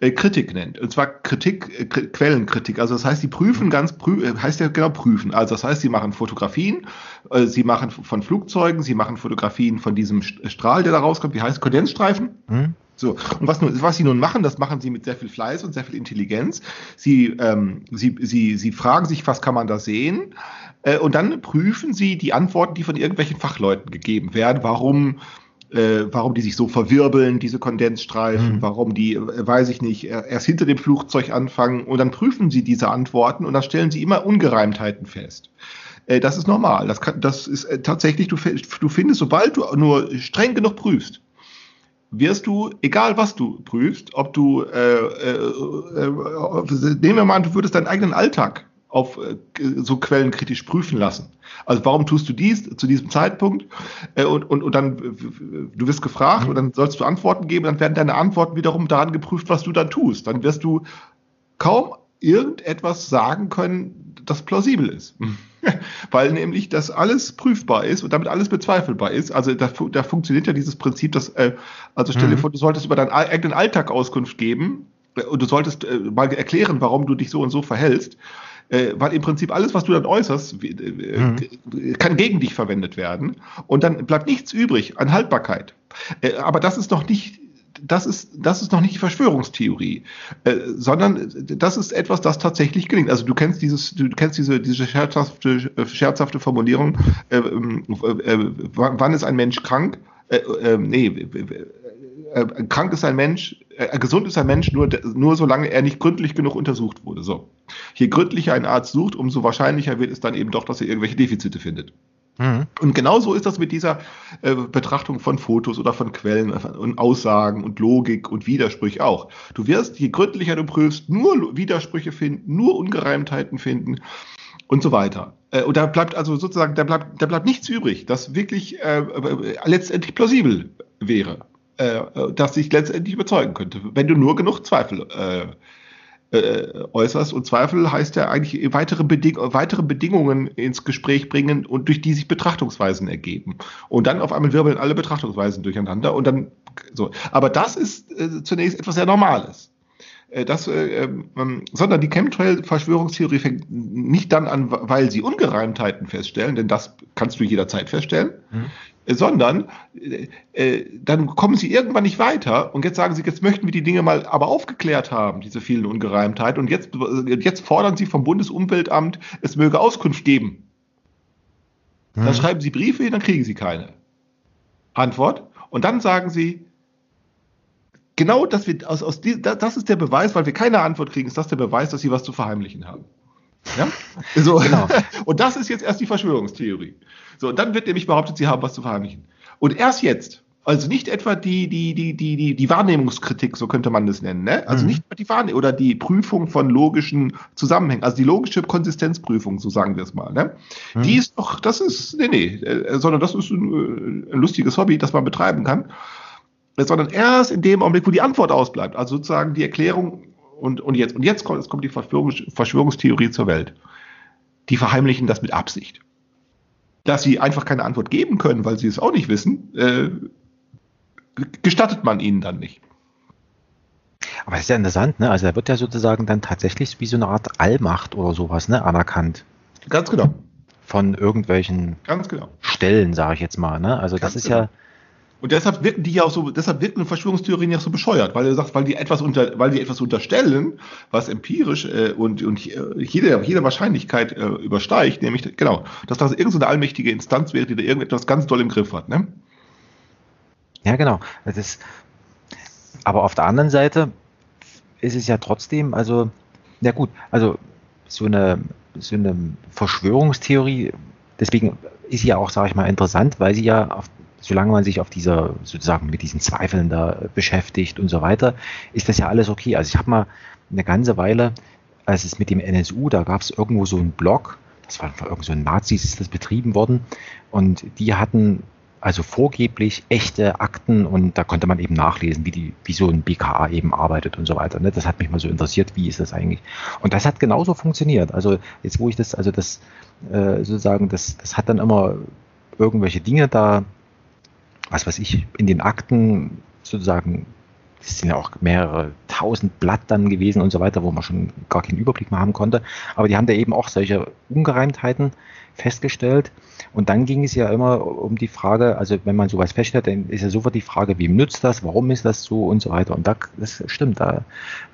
äh, Kritik nennt. Und zwar Kritik, äh, Quellenkritik. Also das heißt, sie prüfen mhm. ganz, prü äh, heißt ja genau prüfen. Also das heißt, sie machen Fotografien, äh, sie machen von Flugzeugen, sie machen Fotografien von diesem Strahl, der da rauskommt. Wie heißt Kondensstreifen? Mhm. So, und was, nun, was sie nun machen, das machen sie mit sehr viel Fleiß und sehr viel Intelligenz. Sie, ähm, sie, sie, sie fragen sich, was kann man da sehen? Äh, und dann prüfen sie die Antworten, die von irgendwelchen Fachleuten gegeben werden. Warum äh, warum die sich so verwirbeln, diese Kondensstreifen, mhm. warum die, äh, weiß ich nicht, erst hinter dem Flugzeug anfangen und dann prüfen sie diese Antworten und dann stellen sie immer Ungereimtheiten fest. Äh, das ist normal. Das, kann, das ist äh, tatsächlich, du, du findest, sobald du nur streng genug prüfst, wirst du, egal was du prüfst, ob du, äh, äh, äh, nehmen wir mal an, du würdest deinen eigenen Alltag auf äh, so Quellen kritisch prüfen lassen. Also warum tust du dies zu diesem Zeitpunkt? Äh, und, und, und dann, du wirst gefragt mhm. und dann sollst du Antworten geben, dann werden deine Antworten wiederum daran geprüft, was du dann tust. Dann wirst du kaum irgendetwas sagen können, das plausibel ist. Weil nämlich das alles prüfbar ist und damit alles bezweifelbar ist. Also da, da funktioniert ja dieses Prinzip, dass, äh, also stell dir mhm. vor, du solltest über deinen eigenen Alltag Auskunft geben äh, und du solltest äh, mal erklären, warum du dich so und so verhältst. Äh, weil im Prinzip alles, was du dann äußerst, äh, mhm. kann gegen dich verwendet werden. Und dann bleibt nichts übrig an Haltbarkeit. Äh, aber das ist noch nicht das ist, das ist noch nicht die Verschwörungstheorie, äh, sondern das ist etwas, das tatsächlich gelingt. Also du kennst dieses, du kennst diese, diese scherzhafte, scherzhafte Formulierung, äh, äh, wann ist ein Mensch krank? Äh, äh, nee, äh, krank ist ein Mensch, äh, gesund ist ein Mensch nur, nur solange er nicht gründlich genug untersucht wurde. So. Je gründlicher ein Arzt sucht, umso wahrscheinlicher wird es dann eben doch, dass er irgendwelche Defizite findet. Mhm. Und genauso ist das mit dieser äh, Betrachtung von Fotos oder von Quellen und Aussagen und Logik und Widersprüche auch. Du wirst, je gründlicher du prüfst, nur Widersprüche finden, nur Ungereimtheiten finden und so weiter. Äh, und da bleibt also sozusagen, da bleibt, da bleibt nichts übrig, das wirklich äh, äh letztendlich plausibel wäre, äh, das sich letztendlich überzeugen könnte, wenn du nur genug Zweifel äh, äh, äußerst. Und Zweifel heißt ja eigentlich weitere, Beding weitere Bedingungen ins Gespräch bringen und durch die sich Betrachtungsweisen ergeben. Und dann auf einmal wirbeln alle Betrachtungsweisen durcheinander und dann so. Aber das ist äh, zunächst etwas sehr Normales. Äh, das, äh, ähm, sondern die Chemtrail-Verschwörungstheorie fängt nicht dann an, weil sie Ungereimtheiten feststellen, denn das kannst du jederzeit feststellen, mhm sondern äh, äh, dann kommen sie irgendwann nicht weiter und jetzt sagen sie, jetzt möchten wir die Dinge mal aber aufgeklärt haben, diese vielen Ungereimtheiten und jetzt, äh, jetzt fordern sie vom Bundesumweltamt, es möge Auskunft geben. Mhm. Dann schreiben sie Briefe, dann kriegen sie keine Antwort und dann sagen sie, genau das, wird aus, aus die, das ist der Beweis, weil wir keine Antwort kriegen, ist das der Beweis, dass sie was zu verheimlichen haben. Ja? So. Genau. Und das ist jetzt erst die Verschwörungstheorie. So, dann wird nämlich behauptet, sie haben was zu verheimlichen. Und erst jetzt, also nicht etwa die, die, die, die, die, die Wahrnehmungskritik, so könnte man das nennen, ne? Also mhm. nicht die Wahrnehmung oder die Prüfung von logischen Zusammenhängen, also die logische Konsistenzprüfung, so sagen wir es mal, ne? Mhm. Die ist doch, das ist, nee, nee, äh, sondern das ist ein, ein lustiges Hobby, das man betreiben kann. Sondern erst in dem Augenblick, wo die Antwort ausbleibt, also sozusagen die Erklärung und, und jetzt, und jetzt kommt, jetzt kommt die Verschwörungs Verschwörungstheorie zur Welt. Die verheimlichen das mit Absicht dass sie einfach keine Antwort geben können, weil sie es auch nicht wissen, äh, gestattet man ihnen dann nicht. Aber das ist ja interessant, ne? Also da wird ja sozusagen dann tatsächlich wie so eine Art Allmacht oder sowas, ne, anerkannt. Ganz genau. Von irgendwelchen Ganz genau. Stellen, sage ich jetzt mal, ne? Also Ganz das ist genau. ja und deshalb wirken die ja auch so, deshalb wirken Verschwörungstheorien ja so bescheuert, weil du sagst, weil die etwas unter, weil die etwas unterstellen, was empirisch äh, und, und jede, jede Wahrscheinlichkeit äh, übersteigt, nämlich, genau, dass das irgendeine allmächtige Instanz wäre, die da irgendetwas ganz doll im Griff hat, ne? Ja, genau. Das ist, aber auf der anderen Seite ist es ja trotzdem, also, ja gut, also so eine, so eine Verschwörungstheorie, deswegen ist sie ja auch, sage ich mal, interessant, weil sie ja auf solange man sich auf dieser, sozusagen mit diesen Zweifeln da beschäftigt und so weiter, ist das ja alles okay. Also ich habe mal eine ganze Weile, als es mit dem NSU, da gab es irgendwo so einen Blog, das war von irgend so ein Nazis ist das betrieben worden und die hatten also vorgeblich echte Akten und da konnte man eben nachlesen, wie die, wie so ein BKA eben arbeitet und so weiter. Ne? Das hat mich mal so interessiert, wie ist das eigentlich? Und das hat genauso funktioniert. Also jetzt, wo ich das, also das äh, sozusagen, das, das hat dann immer irgendwelche Dinge da was weiß ich, in den Akten sozusagen, das sind ja auch mehrere tausend Blatt dann gewesen und so weiter, wo man schon gar keinen Überblick mehr haben konnte. Aber die haben da eben auch solche Ungereimtheiten festgestellt. Und dann ging es ja immer um die Frage, also wenn man sowas feststellt, dann ist ja sofort die Frage, wem nützt das, warum ist das so und so weiter. Und da, das stimmt, da,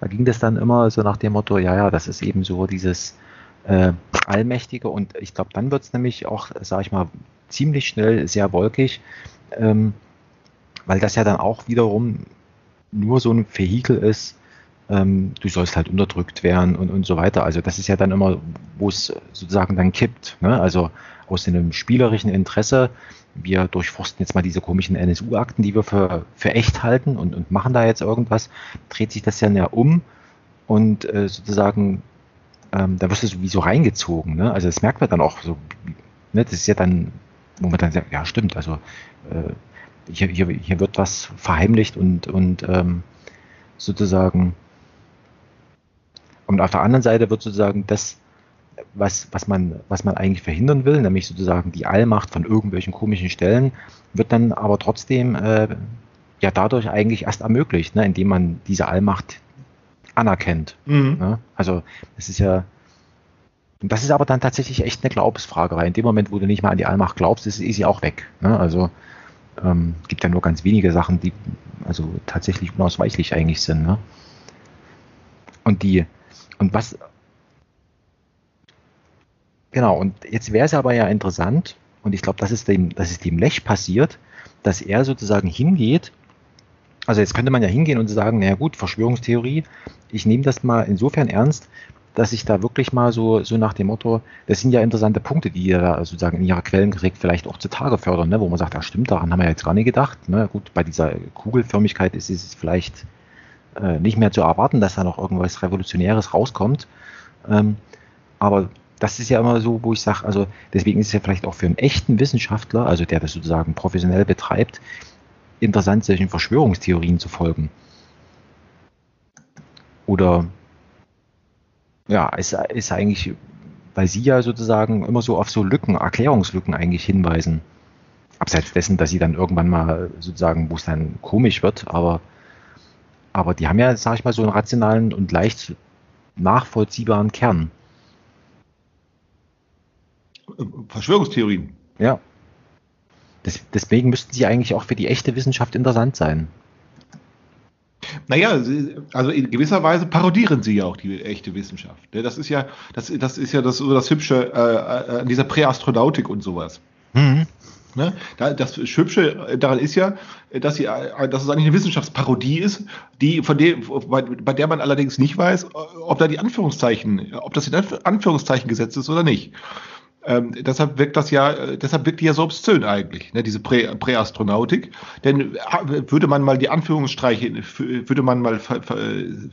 da ging das dann immer so nach dem Motto, ja, ja, das ist eben so dieses äh, Allmächtige. Und ich glaube, dann wird es nämlich auch, sage ich mal, ziemlich schnell sehr wolkig, ähm, weil das ja dann auch wiederum nur so ein Vehikel ist, ähm, du sollst halt unterdrückt werden und, und so weiter. Also das ist ja dann immer, wo es sozusagen dann kippt. Ne? Also aus einem spielerischen Interesse, wir durchforsten jetzt mal diese komischen NSU-Akten, die wir für, für echt halten und, und machen da jetzt irgendwas, dreht sich das ja näher um und äh, sozusagen, ähm, da wirst du sowieso reingezogen. Ne? Also das merkt man dann auch so. Ne? Das ist ja dann wo man dann sagt, ja stimmt, also äh, hier, hier, hier wird was verheimlicht und, und ähm, sozusagen Und auf der anderen Seite wird sozusagen das, was, was, man, was man eigentlich verhindern will, nämlich sozusagen die Allmacht von irgendwelchen komischen Stellen, wird dann aber trotzdem äh, ja dadurch eigentlich erst ermöglicht, ne, indem man diese Allmacht anerkennt. Mhm. Ne? Also das ist ja, das ist aber dann tatsächlich echt eine Glaubensfrage, weil in dem Moment, wo du nicht mal an die Allmacht glaubst, ist, ist sie auch weg. Ne? Also ähm, gibt ja nur ganz wenige Sachen, die also tatsächlich unausweichlich eigentlich sind. Ne? Und die, und was, genau, und jetzt wäre es aber ja interessant, und ich glaube, das ist dem, das ist dem Lech passiert, dass er sozusagen hingeht also jetzt könnte man ja hingehen und sagen, naja gut, Verschwörungstheorie, ich nehme das mal insofern ernst, dass ich da wirklich mal so, so nach dem Motto, das sind ja interessante Punkte, die ihr da sozusagen in ihrer Quellenkrieg vielleicht auch zutage fördern, ne? wo man sagt, ja stimmt, daran haben wir jetzt gar nicht gedacht. Ne? Gut, bei dieser Kugelförmigkeit ist es vielleicht äh, nicht mehr zu erwarten, dass da noch irgendwas Revolutionäres rauskommt. Ähm, aber das ist ja immer so, wo ich sage, also deswegen ist es ja vielleicht auch für einen echten Wissenschaftler, also der das sozusagen professionell betreibt, interessant, solchen Verschwörungstheorien zu folgen. Oder ja, ist, ist eigentlich, weil sie ja sozusagen immer so auf so Lücken, Erklärungslücken eigentlich hinweisen. Abseits dessen, dass sie dann irgendwann mal sozusagen, wo es dann komisch wird, aber, aber die haben ja, sag ich mal, so einen rationalen und leicht nachvollziehbaren Kern. Verschwörungstheorien. Ja. Das, deswegen müssten sie eigentlich auch für die echte Wissenschaft interessant sein. Naja, also in gewisser Weise parodieren sie ja auch die echte Wissenschaft. Ne? Das ist ja, das, das ist ja das, so das Hübsche äh, äh, an dieser Präastronautik und sowas. Mhm. Ne? Das Hübsche daran ist ja, dass, sie, dass es eigentlich eine Wissenschaftsparodie ist, die, von der, bei, bei der man allerdings nicht weiß, ob da die Anführungszeichen, ob das in Anführungszeichen gesetzt ist oder nicht. Ähm, deshalb wirkt das ja, äh, deshalb wirkt die ja so obszön eigentlich, ne, diese Prä Präastronautik. Denn äh, würde man mal die Anführungsstreiche, würde man mal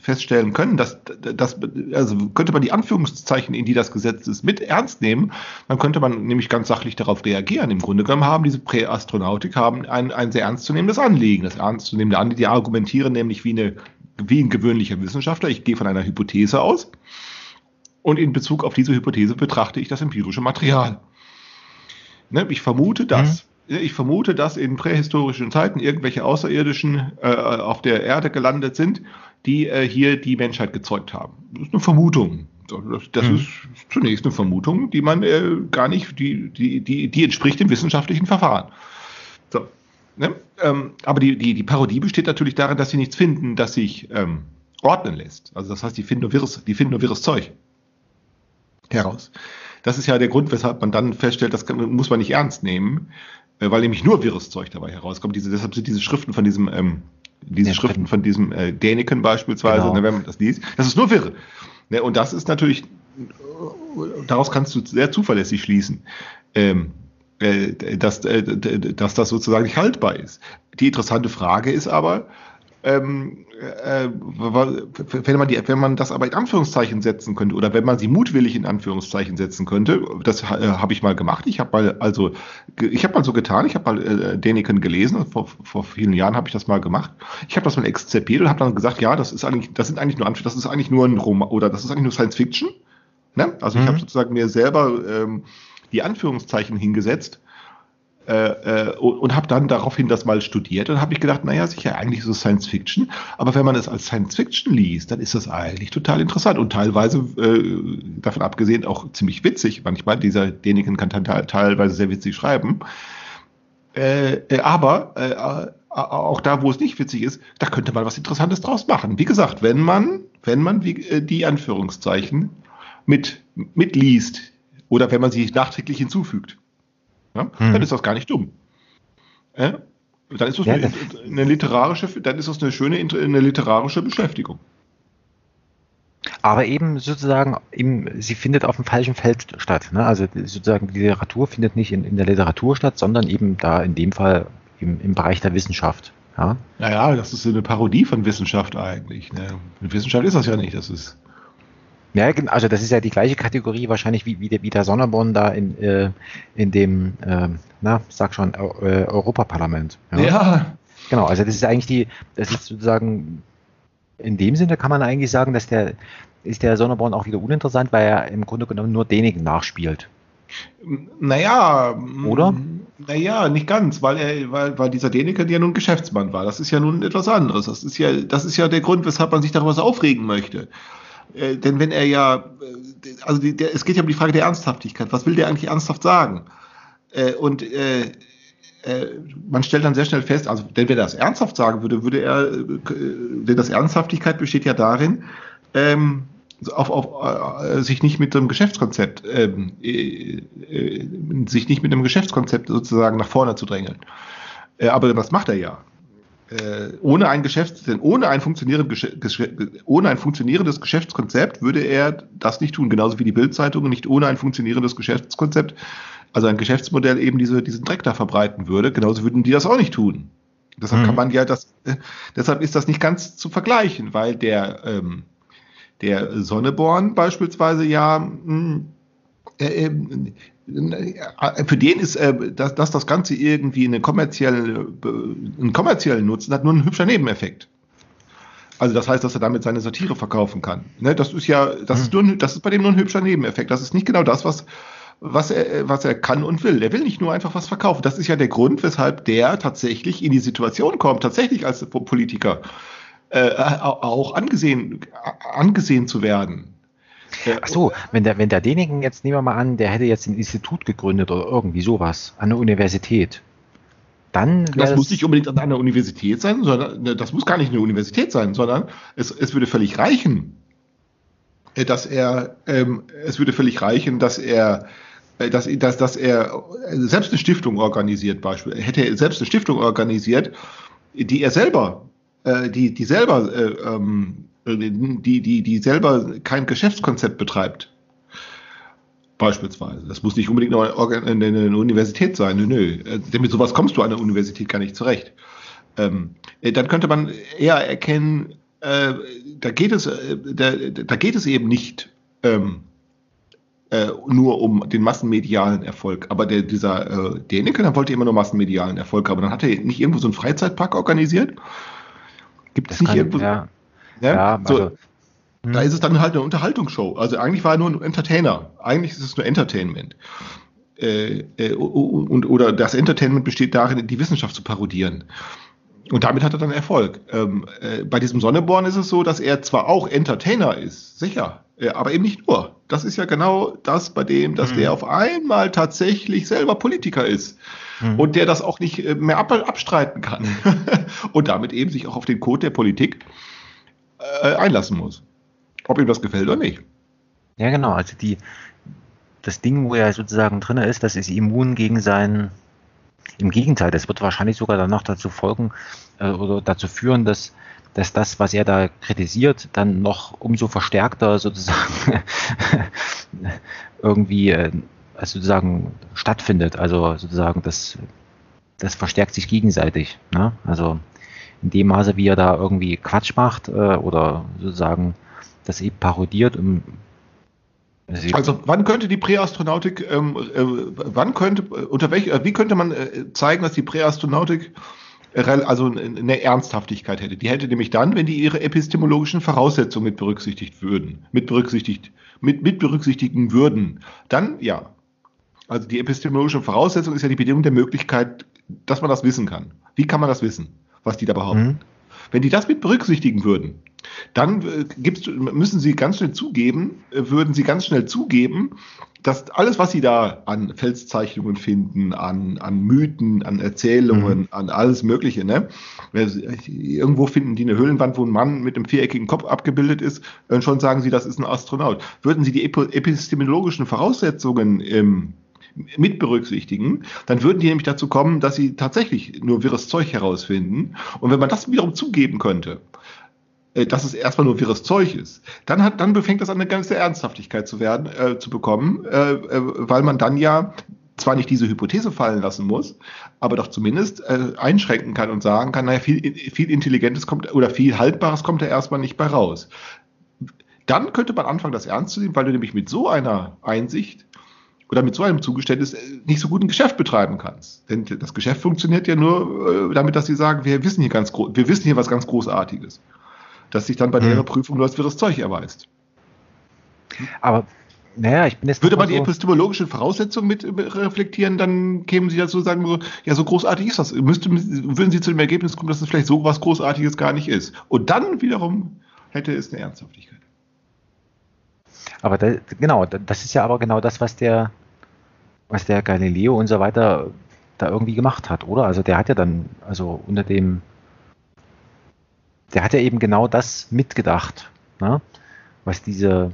feststellen können, dass, dass, also könnte man die Anführungszeichen, in die das Gesetz ist, mit ernst nehmen, dann könnte man nämlich ganz sachlich darauf reagieren. Im Grunde genommen haben diese Präastronautik haben ein, ein sehr ernstzunehmendes Anliegen. Das ernstzunehmende Anliegen, die argumentieren nämlich wie eine, wie ein gewöhnlicher Wissenschaftler. Ich gehe von einer Hypothese aus. Und in Bezug auf diese Hypothese betrachte ich das empirische Material. Ne, ich vermute, dass mhm. ich vermute, dass in prähistorischen Zeiten irgendwelche Außerirdischen äh, auf der Erde gelandet sind, die äh, hier die Menschheit gezeugt haben. Das ist eine Vermutung. Das, das mhm. ist zunächst eine Vermutung, die man äh, gar nicht, die, die, die, die entspricht dem wissenschaftlichen Verfahren. So. Ne? Ähm, aber die, die, die Parodie besteht natürlich darin, dass sie nichts finden, das sich ähm, ordnen lässt. Also das heißt, die finden nur wirres, die finden nur wirres Zeug heraus. Das ist ja der Grund, weshalb man dann feststellt, das kann, muss man nicht ernst nehmen, äh, weil nämlich nur wirres Zeug dabei herauskommt. Diese, deshalb sind diese Schriften von diesem, ähm, diese ja, Schriften von diesem äh, Däniken beispielsweise, genau. ne, wenn man das liest, das ist nur wirre. Ne, und das ist natürlich, daraus kannst du sehr zuverlässig schließen. Ähm, äh, dass, äh, dass das sozusagen nicht haltbar ist. Die interessante Frage ist aber, ähm, äh, wenn man die, wenn man das aber in Anführungszeichen setzen könnte oder wenn man sie mutwillig in Anführungszeichen setzen könnte, das äh, habe ich mal gemacht. Ich habe mal also ich habe mal so getan. Ich habe mal äh, Däniken gelesen. Vor, vor vielen Jahren habe ich das mal gemacht. Ich habe das mal exzerpiert und habe dann gesagt, ja, das ist eigentlich, das sind eigentlich nur das ist eigentlich nur ein Roman oder das ist eigentlich nur Science Fiction. Ne? Also mhm. ich habe sozusagen mir selber ähm, die Anführungszeichen hingesetzt äh, äh, und habe dann daraufhin das mal studiert und habe ich gedacht, naja, sicher, eigentlich es Science Fiction, aber wenn man es als Science Fiction liest, dann ist das eigentlich total interessant und teilweise, äh, davon abgesehen, auch ziemlich witzig. Manchmal, dieser Däniken kann teilweise sehr witzig schreiben. Äh, aber auch da, wo es nicht witzig ist, da könnte man was Interessantes draus machen. Wie gesagt, wenn man, wenn man wie, die Anführungszeichen mit mitliest oder wenn man sie nachträglich hinzufügt. Ja? Hm. Dann ist das gar nicht dumm. Äh? Dann ist das, ja, eine, eine, literarische, dann ist das eine schöne eine literarische Beschäftigung. Aber eben sozusagen, eben, sie findet auf dem falschen Feld statt. Ne? Also sozusagen die Literatur findet nicht in, in der Literatur statt, sondern eben da in dem Fall im, im Bereich der Wissenschaft. Ja? Naja, das ist eine Parodie von Wissenschaft eigentlich. Ne? Wissenschaft ist das ja nicht. Das ist ja, also das ist ja die gleiche Kategorie wahrscheinlich wie, wie, der, wie der Sonneborn da in, äh, in dem, äh, na, sag schon, äh, Europaparlament. Ja. ja. Genau, also das ist eigentlich die, das ist sozusagen in dem Sinne kann man eigentlich sagen, dass der ist der Sonneborn auch wieder uninteressant, weil er im Grunde genommen nur denigen nachspielt. Naja, oder? Naja, nicht ganz, weil er, weil, weil dieser Däniker ja nun Geschäftsmann war. Das ist ja nun etwas anderes. Das ist ja, das ist ja der Grund, weshalb man sich darüber so aufregen möchte. Äh, denn wenn er ja, äh, also die, der, es geht ja um die Frage der Ernsthaftigkeit. Was will der eigentlich ernsthaft sagen? Äh, und äh, äh, man stellt dann sehr schnell fest, also denn wenn er das ernsthaft sagen würde, würde er, denn das Ernsthaftigkeit besteht ja darin, ähm, auf, auf, äh, sich nicht mit dem Geschäftskonzept, ähm, äh, äh, sich nicht mit dem Geschäftskonzept sozusagen nach vorne zu drängeln. Aber das macht er ja. Äh, ohne ein Geschäfts, denn ohne ein, funktionierendes, ohne ein funktionierendes Geschäftskonzept würde er das nicht tun, genauso wie die Bildzeitung nicht ohne ein funktionierendes Geschäftskonzept, also ein Geschäftsmodell eben diese, diesen Dreck da verbreiten würde, genauso würden die das auch nicht tun. Deshalb mhm. kann man ja das, äh, deshalb ist das nicht ganz zu vergleichen, weil der ähm, der Sonneborn beispielsweise ja mh, hm, äh, äh, für den ist, äh, dass, dass das Ganze irgendwie eine kommerzielle, einen kommerziellen Nutzen hat, nur ein hübscher Nebeneffekt. Also das heißt, dass er damit seine Satire verkaufen kann. Ne, das ist ja, das ist hm. nur, das ist bei dem nur ein hübscher Nebeneffekt. Das ist nicht genau das, was, was er, was er kann und will. Er will nicht nur einfach was verkaufen. Das ist ja der Grund, weshalb der tatsächlich in die Situation kommt, tatsächlich als Politiker äh, auch angesehen, angesehen zu werden. Ach so, wenn der, wenn der denjenigen jetzt, nehmen wir mal an, der hätte jetzt ein Institut gegründet oder irgendwie sowas, an der Universität. Dann das muss nicht unbedingt an einer Universität sein, sondern ne, das muss gar nicht eine Universität sein, sondern es, es würde völlig reichen, äh, dass er, ähm, es würde völlig reichen, dass er, äh, dass, dass, dass er selbst eine Stiftung organisiert, beispielsweise. Hätte er selbst eine Stiftung organisiert, die er selber äh, die, die selber, äh, ähm, die, die, die selber kein Geschäftskonzept betreibt. Beispielsweise. Das muss nicht unbedingt eine, eine Universität sein. Nö, nö. Äh, denn mit sowas kommst du an der Universität gar nicht zurecht. Ähm, äh, dann könnte man eher erkennen, äh, da, geht es, äh, da, da geht es eben nicht ähm, äh, nur um den massenmedialen Erfolg. Aber der, dieser äh, Däniken, der wollte immer nur massenmedialen Erfolg haben. Dann hat er nicht irgendwo so einen Freizeitpark organisiert Gibt es nicht kann, irgendwo? Ja, ja, ja so, also, da hm. ist es dann halt eine Unterhaltungsshow. Also eigentlich war er nur ein Entertainer. Eigentlich ist es nur Entertainment. Äh, äh, und, oder das Entertainment besteht darin, die Wissenschaft zu parodieren. Und damit hat er dann Erfolg. Ähm, äh, bei diesem Sonneborn ist es so, dass er zwar auch Entertainer ist, sicher, äh, aber eben nicht nur. Das ist ja genau das bei dem, dass mhm. der auf einmal tatsächlich selber Politiker ist mhm. und der das auch nicht äh, mehr ab, abstreiten kann und damit eben sich auch auf den Code der Politik äh, einlassen muss. Ob ihm das gefällt oder nicht. Ja, genau. Also die, das Ding, wo er sozusagen drin ist, das ist immun gegen seinen. Im Gegenteil, das wird wahrscheinlich sogar dann noch dazu folgen äh, oder dazu führen, dass, dass das, was er da kritisiert, dann noch umso verstärkter sozusagen irgendwie äh, sozusagen stattfindet. Also sozusagen das, das verstärkt sich gegenseitig. Ne? Also in dem Maße, wie er da irgendwie Quatsch macht äh, oder sozusagen das eben parodiert. Um, also wann könnte die Präastronautik, ähm, äh, wann könnte, unter welch, äh, wie könnte man äh, zeigen, dass die Präastronautik äh, also eine Ernsthaftigkeit hätte. Die hätte nämlich dann, wenn die ihre epistemologischen Voraussetzungen mit berücksichtigt würden, mit berücksichtigt, mit, mit berücksichtigen würden, dann ja. Also die epistemologische Voraussetzung ist ja die Bedingung der Möglichkeit, dass man das wissen kann. Wie kann man das wissen, was die da behaupten? Mhm. Wenn die das mit berücksichtigen würden, dann äh, müssen sie ganz schnell zugeben, äh, würden sie ganz schnell zugeben, dass alles, was sie da an Felszeichnungen finden, an, an Mythen, an Erzählungen, mhm. an alles Mögliche, ne? Irgendwo finden die eine Höhlenwand, wo ein Mann mit einem viereckigen Kopf abgebildet ist, und schon sagen sie, das ist ein Astronaut. Würden sie die epistemologischen Voraussetzungen ähm, mit berücksichtigen, dann würden die nämlich dazu kommen, dass sie tatsächlich nur wirres Zeug herausfinden. Und wenn man das wiederum zugeben könnte, äh, dass es erstmal nur wirres Zeug ist, dann hat, dann befängt das an eine ganze Ernsthaftigkeit zu werden, äh, zu bekommen, äh, äh, weil man dann ja zwar nicht diese Hypothese fallen lassen muss, aber doch zumindest äh, einschränken kann und sagen kann, naja, viel, viel Intelligentes kommt oder viel Haltbares kommt da erstmal nicht bei raus. Dann könnte man anfangen, das ernst zu nehmen, weil du nämlich mit so einer Einsicht oder mit so einem Zugeständnis äh, nicht so gut ein Geschäft betreiben kannst. Denn das Geschäft funktioniert ja nur äh, damit, dass sie sagen, wir wissen hier ganz wir wissen hier was ganz Großartiges. das sich dann bei hm. der Prüfung nur als wirres Zeug erweist. Aber naja, ich bin jetzt. Würde man die epistemologischen Voraussetzungen mit reflektieren, dann kämen Sie dazu sagen, ja, so großartig ist das. Müsste, würden Sie zu dem Ergebnis kommen, dass es vielleicht so was Großartiges gar nicht ist. Und dann wiederum hätte es eine Ernsthaftigkeit. Aber da, genau, das ist ja aber genau das, was der, was der Galileo und so weiter da irgendwie gemacht hat, oder? Also der hat ja dann, also unter dem, der hat ja eben genau das mitgedacht, ne? was diese,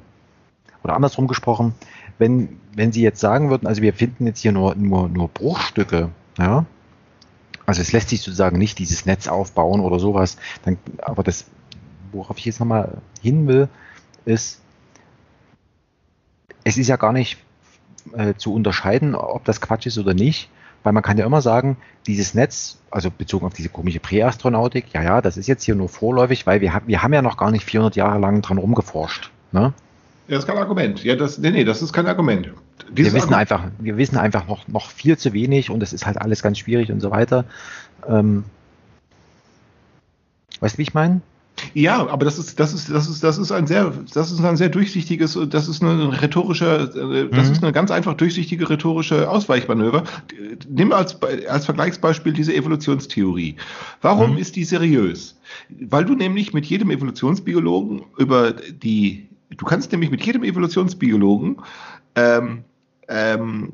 oder andersrum gesprochen, wenn, wenn Sie jetzt sagen würden, also wir finden jetzt hier nur, nur, nur Bruchstücke, ja, also es lässt sich sozusagen nicht dieses Netz aufbauen oder sowas, dann, aber das, worauf ich jetzt nochmal hin will, ist, es ist ja gar nicht äh, zu unterscheiden, ob das Quatsch ist oder nicht, weil man kann ja immer sagen, dieses Netz, also bezogen auf diese komische Präastronautik, ja, ja, das ist jetzt hier nur vorläufig, weil wir, wir haben ja noch gar nicht 400 Jahre lang dran rumgeforscht. Ne? Ja, das ist kein Argument. Ja, das, nee, nee, das ist kein Argument. Dieses wir wissen Argument einfach, wir wissen einfach noch, noch viel zu wenig und es ist halt alles ganz schwierig und so weiter. Ähm, weißt du, wie ich meine? Ja, aber das ist, das ist, das ist, das ist ein sehr, das ist ein sehr durchsichtiges, das ist eine rhetorische, das mhm. ist eine ganz einfach durchsichtige rhetorische Ausweichmanöver. Nimm als, als Vergleichsbeispiel diese Evolutionstheorie. Warum mhm. ist die seriös? Weil du nämlich mit jedem Evolutionsbiologen über die, du kannst nämlich mit jedem Evolutionsbiologen ähm, ähm,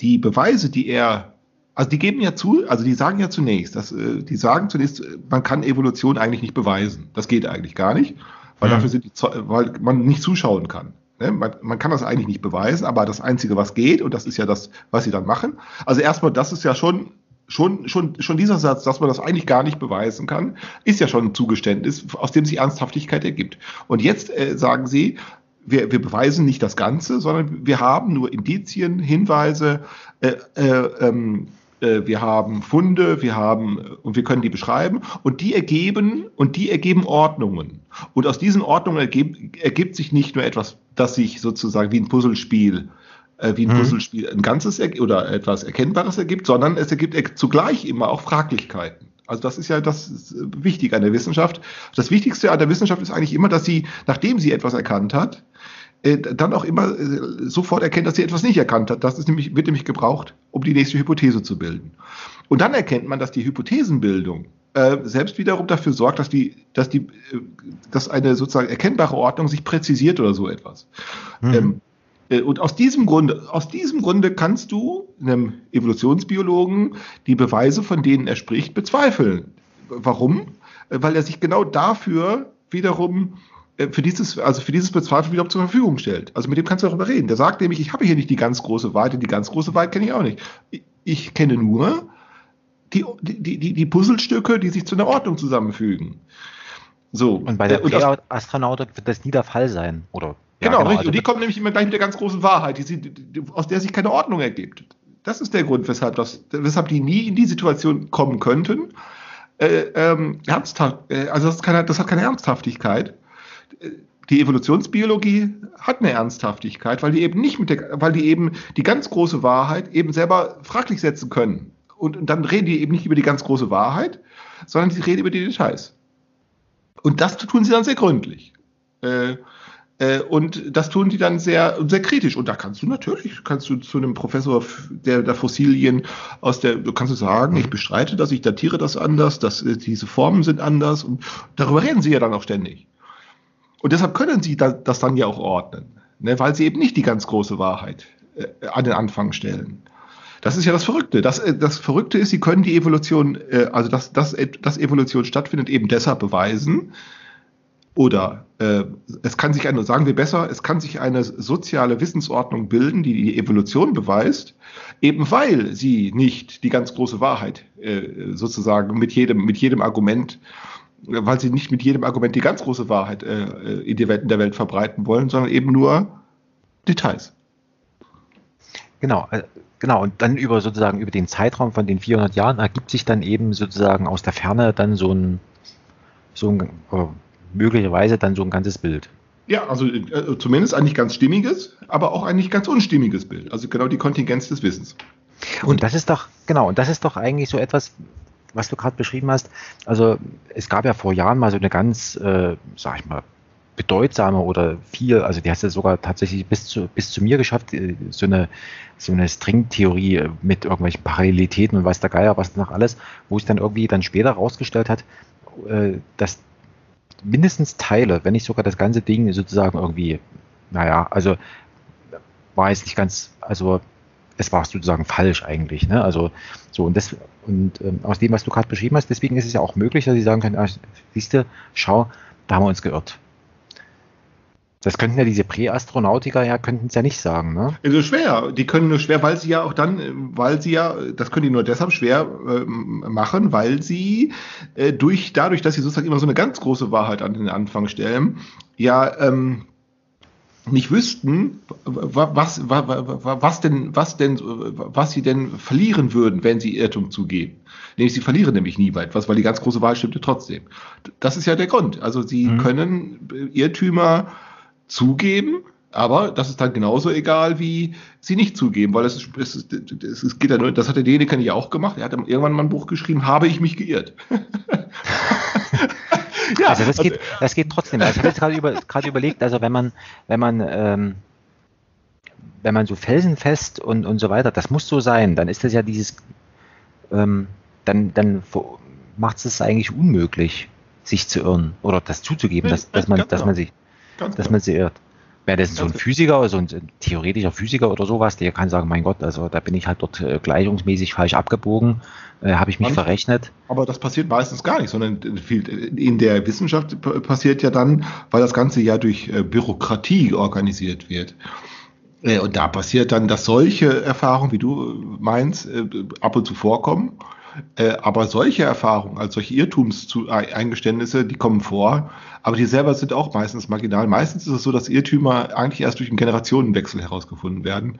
die Beweise, die er also die geben ja zu, also die sagen ja zunächst, dass, äh, die sagen zunächst, man kann Evolution eigentlich nicht beweisen. Das geht eigentlich gar nicht, weil mhm. dafür sind die, weil man nicht zuschauen kann. Ne? Man, man, kann das eigentlich nicht beweisen, aber das Einzige, was geht, und das ist ja das, was sie dann machen. Also erstmal, das ist ja schon schon, schon, schon dieser Satz, dass man das eigentlich gar nicht beweisen kann, ist ja schon ein Zugeständnis, aus dem sich Ernsthaftigkeit ergibt. Und jetzt äh, sagen sie, wir, wir beweisen nicht das Ganze, sondern wir haben nur Indizien, Hinweise, äh, äh, ähm, äh, wir haben Funde, wir haben und wir können die beschreiben und die ergeben und die ergeben Ordnungen. Und aus diesen Ordnungen ergibt, ergibt sich nicht nur etwas, das sich sozusagen wie ein Puzzlespiel äh, wie ein mhm. Puzzlespiel ein ganzes oder etwas Erkennbares ergibt, sondern es ergibt zugleich immer auch Fraglichkeiten. Also das ist ja das Wichtige an der Wissenschaft. Das Wichtigste an der Wissenschaft ist eigentlich immer, dass sie, nachdem sie etwas erkannt hat, äh, dann auch immer äh, sofort erkennt, dass sie etwas nicht erkannt hat. Das ist nämlich, wird nämlich gebraucht, um die nächste Hypothese zu bilden. Und dann erkennt man, dass die Hypothesenbildung äh, selbst wiederum dafür sorgt, dass die, dass die, äh, dass eine sozusagen erkennbare Ordnung sich präzisiert oder so etwas. Mhm. Ähm, äh, und aus diesem Grunde, aus diesem Grunde kannst du einem Evolutionsbiologen die Beweise, von denen er spricht, bezweifeln. Warum? Weil er sich genau dafür wiederum für dieses, also für dieses Bezweifeln wieder zur Verfügung stellt. Also mit dem kannst du darüber reden. Der sagt nämlich, ich habe hier nicht die ganz große Weite, die ganz große Weite kenne ich auch nicht. Ich, ich kenne nur die, die, die, die Puzzlestücke, die sich zu einer Ordnung zusammenfügen. So. Und bei der äh, Astronautik wird das nie der Fall sein, oder? Ja, genau, genau, richtig. Also und die kommen nämlich immer gleich mit der ganz großen Wahrheit, die, die, aus der sich keine Ordnung ergibt. Das ist der Grund, weshalb, das, weshalb die nie in die Situation kommen könnten. Äh, ähm, ernsthaft, äh, also das, keine, das hat keine Ernsthaftigkeit die Evolutionsbiologie hat eine Ernsthaftigkeit, weil die eben nicht mit der, weil die eben die ganz große Wahrheit eben selber fraglich setzen können. Und, und dann reden die eben nicht über die ganz große Wahrheit, sondern sie reden über die Details. Und das tun sie dann sehr gründlich. Äh, äh, und das tun die dann sehr, sehr kritisch. Und da kannst du natürlich, kannst du zu einem Professor der, der Fossilien aus der, du kannst du sagen, ich bestreite das, ich datiere das anders, dass äh, diese Formen sind anders. Und darüber reden sie ja dann auch ständig. Und deshalb können sie das dann ja auch ordnen, ne, weil sie eben nicht die ganz große Wahrheit äh, an den Anfang stellen. Das ist ja das Verrückte. Das, äh, das Verrückte ist, sie können die Evolution, äh, also dass, dass, dass Evolution stattfindet, eben deshalb beweisen. Oder äh, es kann sich eine, sagen wir besser, es kann sich eine soziale Wissensordnung bilden, die die Evolution beweist, eben weil sie nicht die ganz große Wahrheit äh, sozusagen mit jedem, mit jedem Argument weil sie nicht mit jedem Argument die ganz große Wahrheit äh, in, die Welt, in der Welt verbreiten wollen, sondern eben nur Details. Genau, äh, genau. Und dann über sozusagen über den Zeitraum von den 400 Jahren ergibt sich dann eben sozusagen aus der Ferne dann so ein, so ein äh, möglicherweise dann so ein ganzes Bild. Ja, also äh, zumindest ein nicht ganz stimmiges, aber auch ein nicht ganz unstimmiges Bild. Also genau die Kontingenz des Wissens. Und, und das ist doch, genau, und das ist doch eigentlich so etwas, was du gerade beschrieben hast, also es gab ja vor Jahren mal so eine ganz, äh, sag ich mal, bedeutsame oder viel, also die hast du sogar tatsächlich bis zu, bis zu mir geschafft, äh, so eine, so eine Stringtheorie äh, mit irgendwelchen Parallelitäten und weiß der Geier, was noch alles, wo sich dann irgendwie dann später rausgestellt hat, äh, dass mindestens Teile, wenn nicht sogar das ganze Ding sozusagen irgendwie, naja, also war jetzt nicht ganz, also es war sozusagen falsch eigentlich. Ne? Also so und das und ähm, aus dem, was du gerade beschrieben hast, deswegen ist es ja auch möglich, dass sie sagen können, ah, siehst du, schau, da haben wir uns geirrt. Das könnten ja diese Präastronautiker ja, könnten es ja nicht sagen, ne? Also schwer. Die können nur schwer, weil sie ja auch dann, weil sie ja, das können die nur deshalb schwer äh, machen, weil sie äh, durch, dadurch, dass sie sozusagen immer so eine ganz große Wahrheit an den Anfang stellen, ja, ähm, nicht wüssten, was, was, was denn, was denn, was sie denn verlieren würden, wenn sie Irrtum zugeben. Nämlich sie verlieren nämlich nie bei etwas, weil die ganz große Wahrheit stimmte trotzdem. Das ist ja der Grund. Also sie mhm. können Irrtümer zugeben, aber das ist dann genauso egal, wie sie nicht zugeben, weil es, ist, es, ist, es geht ja nur, das hat der Däniken ja auch gemacht. Er hat irgendwann mal ein Buch geschrieben, habe ich mich geirrt. ja, also das geht, das geht trotzdem. Also ich habe jetzt gerade über, gerade überlegt, also wenn man, wenn man, ähm, wenn man so felsenfest und, und so weiter, das muss so sein, dann ist das ja dieses, ähm, dann, dann macht es eigentlich unmöglich, sich zu irren oder das zuzugeben, dass, dass man, dass man sich dass man sie irrt. Wäre das so ein Physiker, so ein, theoretischer Physiker oder sowas, der kann sagen, mein Gott, also da bin ich halt dort äh, gleichungsmäßig falsch abgebogen, äh, habe ich mich Manch, verrechnet. Aber das passiert meistens gar nicht, sondern in der Wissenschaft passiert ja dann, weil das Ganze ja durch äh, Bürokratie organisiert wird. Äh, und da passiert dann, dass solche Erfahrungen, wie du meinst, ab und zu vorkommen. Äh, aber solche Erfahrungen, also solche Irrtumseingeständnisse, die kommen vor, aber die selber sind auch meistens marginal. Meistens ist es so, dass Irrtümer eigentlich erst durch einen Generationenwechsel herausgefunden werden.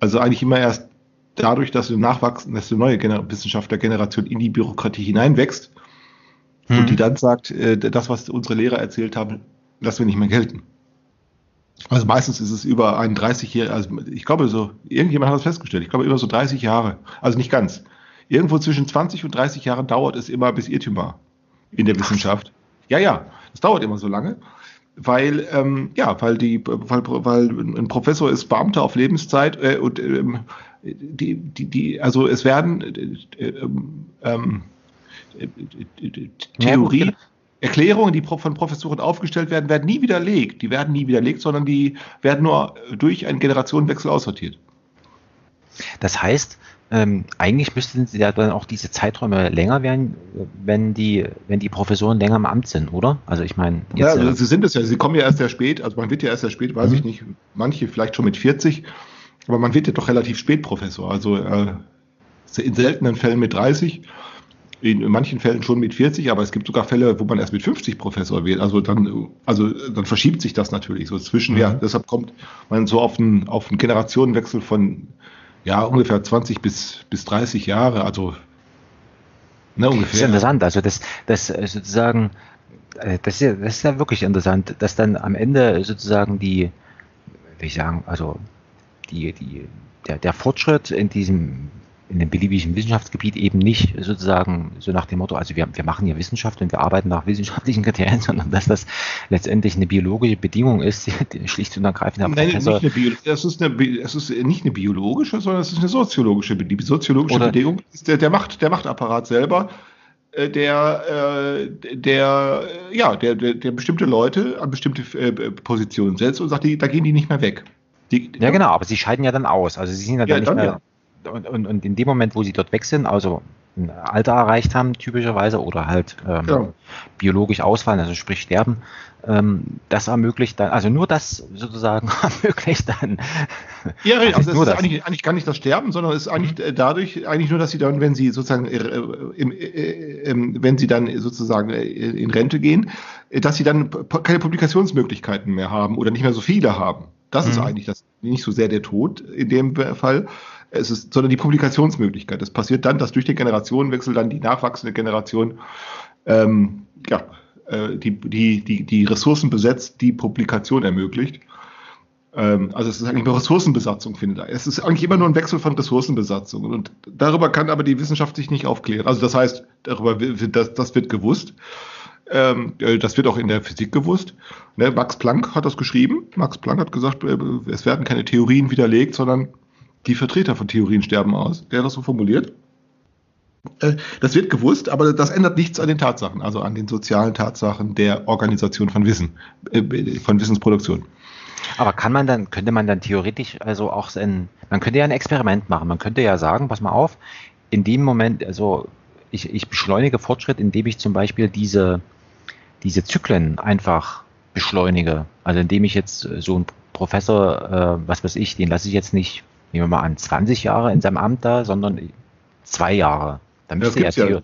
Also eigentlich immer erst dadurch, dass du nachwachsen, dass eine neue Gener Wissenschaftlergeneration in die Bürokratie hineinwächst hm. und die dann sagt, äh, das, was unsere Lehrer erzählt haben, lassen wir nicht mehr gelten. Also meistens ist es über einen 30 Jahre, also ich glaube so, irgendjemand hat das festgestellt, ich glaube über so 30 Jahre, also nicht ganz. Irgendwo zwischen 20 und 30 Jahren dauert es immer bis Irrtümer in der Wissenschaft. Ja, ja, das dauert immer so lange, weil, ähm, ja, weil, die, weil, weil ein Professor ist Beamter auf Lebenszeit äh, und ähm, die, die, die, also es werden äh, ähm, äh, Theorie, Erklärungen, die von Professoren aufgestellt werden, werden nie widerlegt. Die werden nie widerlegt, sondern die werden nur durch einen Generationenwechsel aussortiert. Das heißt, ähm, eigentlich müssten sie ja dann auch diese Zeiträume länger werden, wenn die, wenn die Professoren länger im Amt sind, oder? Also ich meine. Ja, also sie sind es ja, sie kommen ja erst sehr spät, also man wird ja erst sehr spät, weiß mhm. ich nicht, manche vielleicht schon mit 40, aber man wird ja doch relativ spät Professor. Also äh, in seltenen Fällen mit 30, in, in manchen Fällen schon mit 40, aber es gibt sogar Fälle, wo man erst mit 50 Professor wird. Also dann, also dann verschiebt sich das natürlich so zwischen, mhm. ja, deshalb kommt man so auf einen, auf einen Generationenwechsel von ja, ungefähr 20 bis, bis 30 Jahre, also ne, ungefähr. Das ist interessant, also das, das äh, sozusagen, äh, das ist, ja, das ist ja wirklich interessant, dass dann am Ende sozusagen die, wie ich sagen, also die, die, der, der Fortschritt in diesem in dem beliebigen Wissenschaftsgebiet eben nicht sozusagen so nach dem Motto, also wir, wir machen hier Wissenschaft und wir arbeiten nach wissenschaftlichen Kriterien, sondern dass das letztendlich eine biologische Bedingung ist, die schlicht und ergreifend der Nein, Professor, nicht eine es, ist eine, ist nicht eine biologische, sondern es ist eine soziologische Bedingung. Die soziologische Bedingung ist der, der, Macht, der Machtapparat selber, äh, der, äh, der, ja, der, der, bestimmte Leute an bestimmte äh, Positionen setzt und sagt, die, da gehen die nicht mehr weg. Die, ja, genau, aber sie scheiden ja dann aus. Also sie sind ja, ja dann nicht mehr. Ja und, und, und in dem Moment, wo sie dort weg sind, also ein Alter erreicht haben, typischerweise, oder halt ähm, ja. biologisch ausfallen, also sprich sterben, ähm, das ermöglicht dann, also nur das sozusagen ermöglicht dann. Ja, also es ist, ist eigentlich, eigentlich, gar nicht das Sterben, sondern es ist eigentlich mhm. dadurch, eigentlich nur, dass sie dann, wenn sie sozusagen, äh, im, äh, äh, wenn sie dann sozusagen äh, in Rente gehen, dass sie dann keine Publikationsmöglichkeiten mehr haben oder nicht mehr so viele haben. Das mhm. ist eigentlich das, nicht so sehr der Tod in dem Fall, es ist, sondern die Publikationsmöglichkeit. Es passiert dann, dass durch den Generationenwechsel dann die nachwachsende Generation ähm, ja, äh, die, die, die, die Ressourcen besetzt, die Publikation ermöglicht. Ähm, also es ist eigentlich eine Ressourcenbesatzung, finde ich. Es ist eigentlich immer nur ein Wechsel von Ressourcenbesatzungen. Und darüber kann aber die Wissenschaft sich nicht aufklären. Also das heißt, darüber das, das wird gewusst. Ähm, äh, das wird auch in der Physik gewusst. Ne, Max Planck hat das geschrieben. Max Planck hat gesagt, äh, es werden keine Theorien widerlegt, sondern die Vertreter von Theorien sterben aus. Der das so formuliert. Äh, das wird gewusst, aber das ändert nichts an den Tatsachen, also an den sozialen Tatsachen der Organisation von Wissen, von Wissensproduktion. Aber kann man dann, könnte man dann theoretisch also auch ein, man könnte ja ein Experiment machen. Man könnte ja sagen, pass mal auf, in dem Moment, also ich, ich beschleunige Fortschritt, indem ich zum Beispiel diese, diese Zyklen einfach beschleunige. Also indem ich jetzt so einen Professor, äh, was weiß ich, den lasse ich jetzt nicht, nehmen wir mal an, 20 Jahre in seinem Amt da, sondern zwei Jahre. Da müsste, ja, ja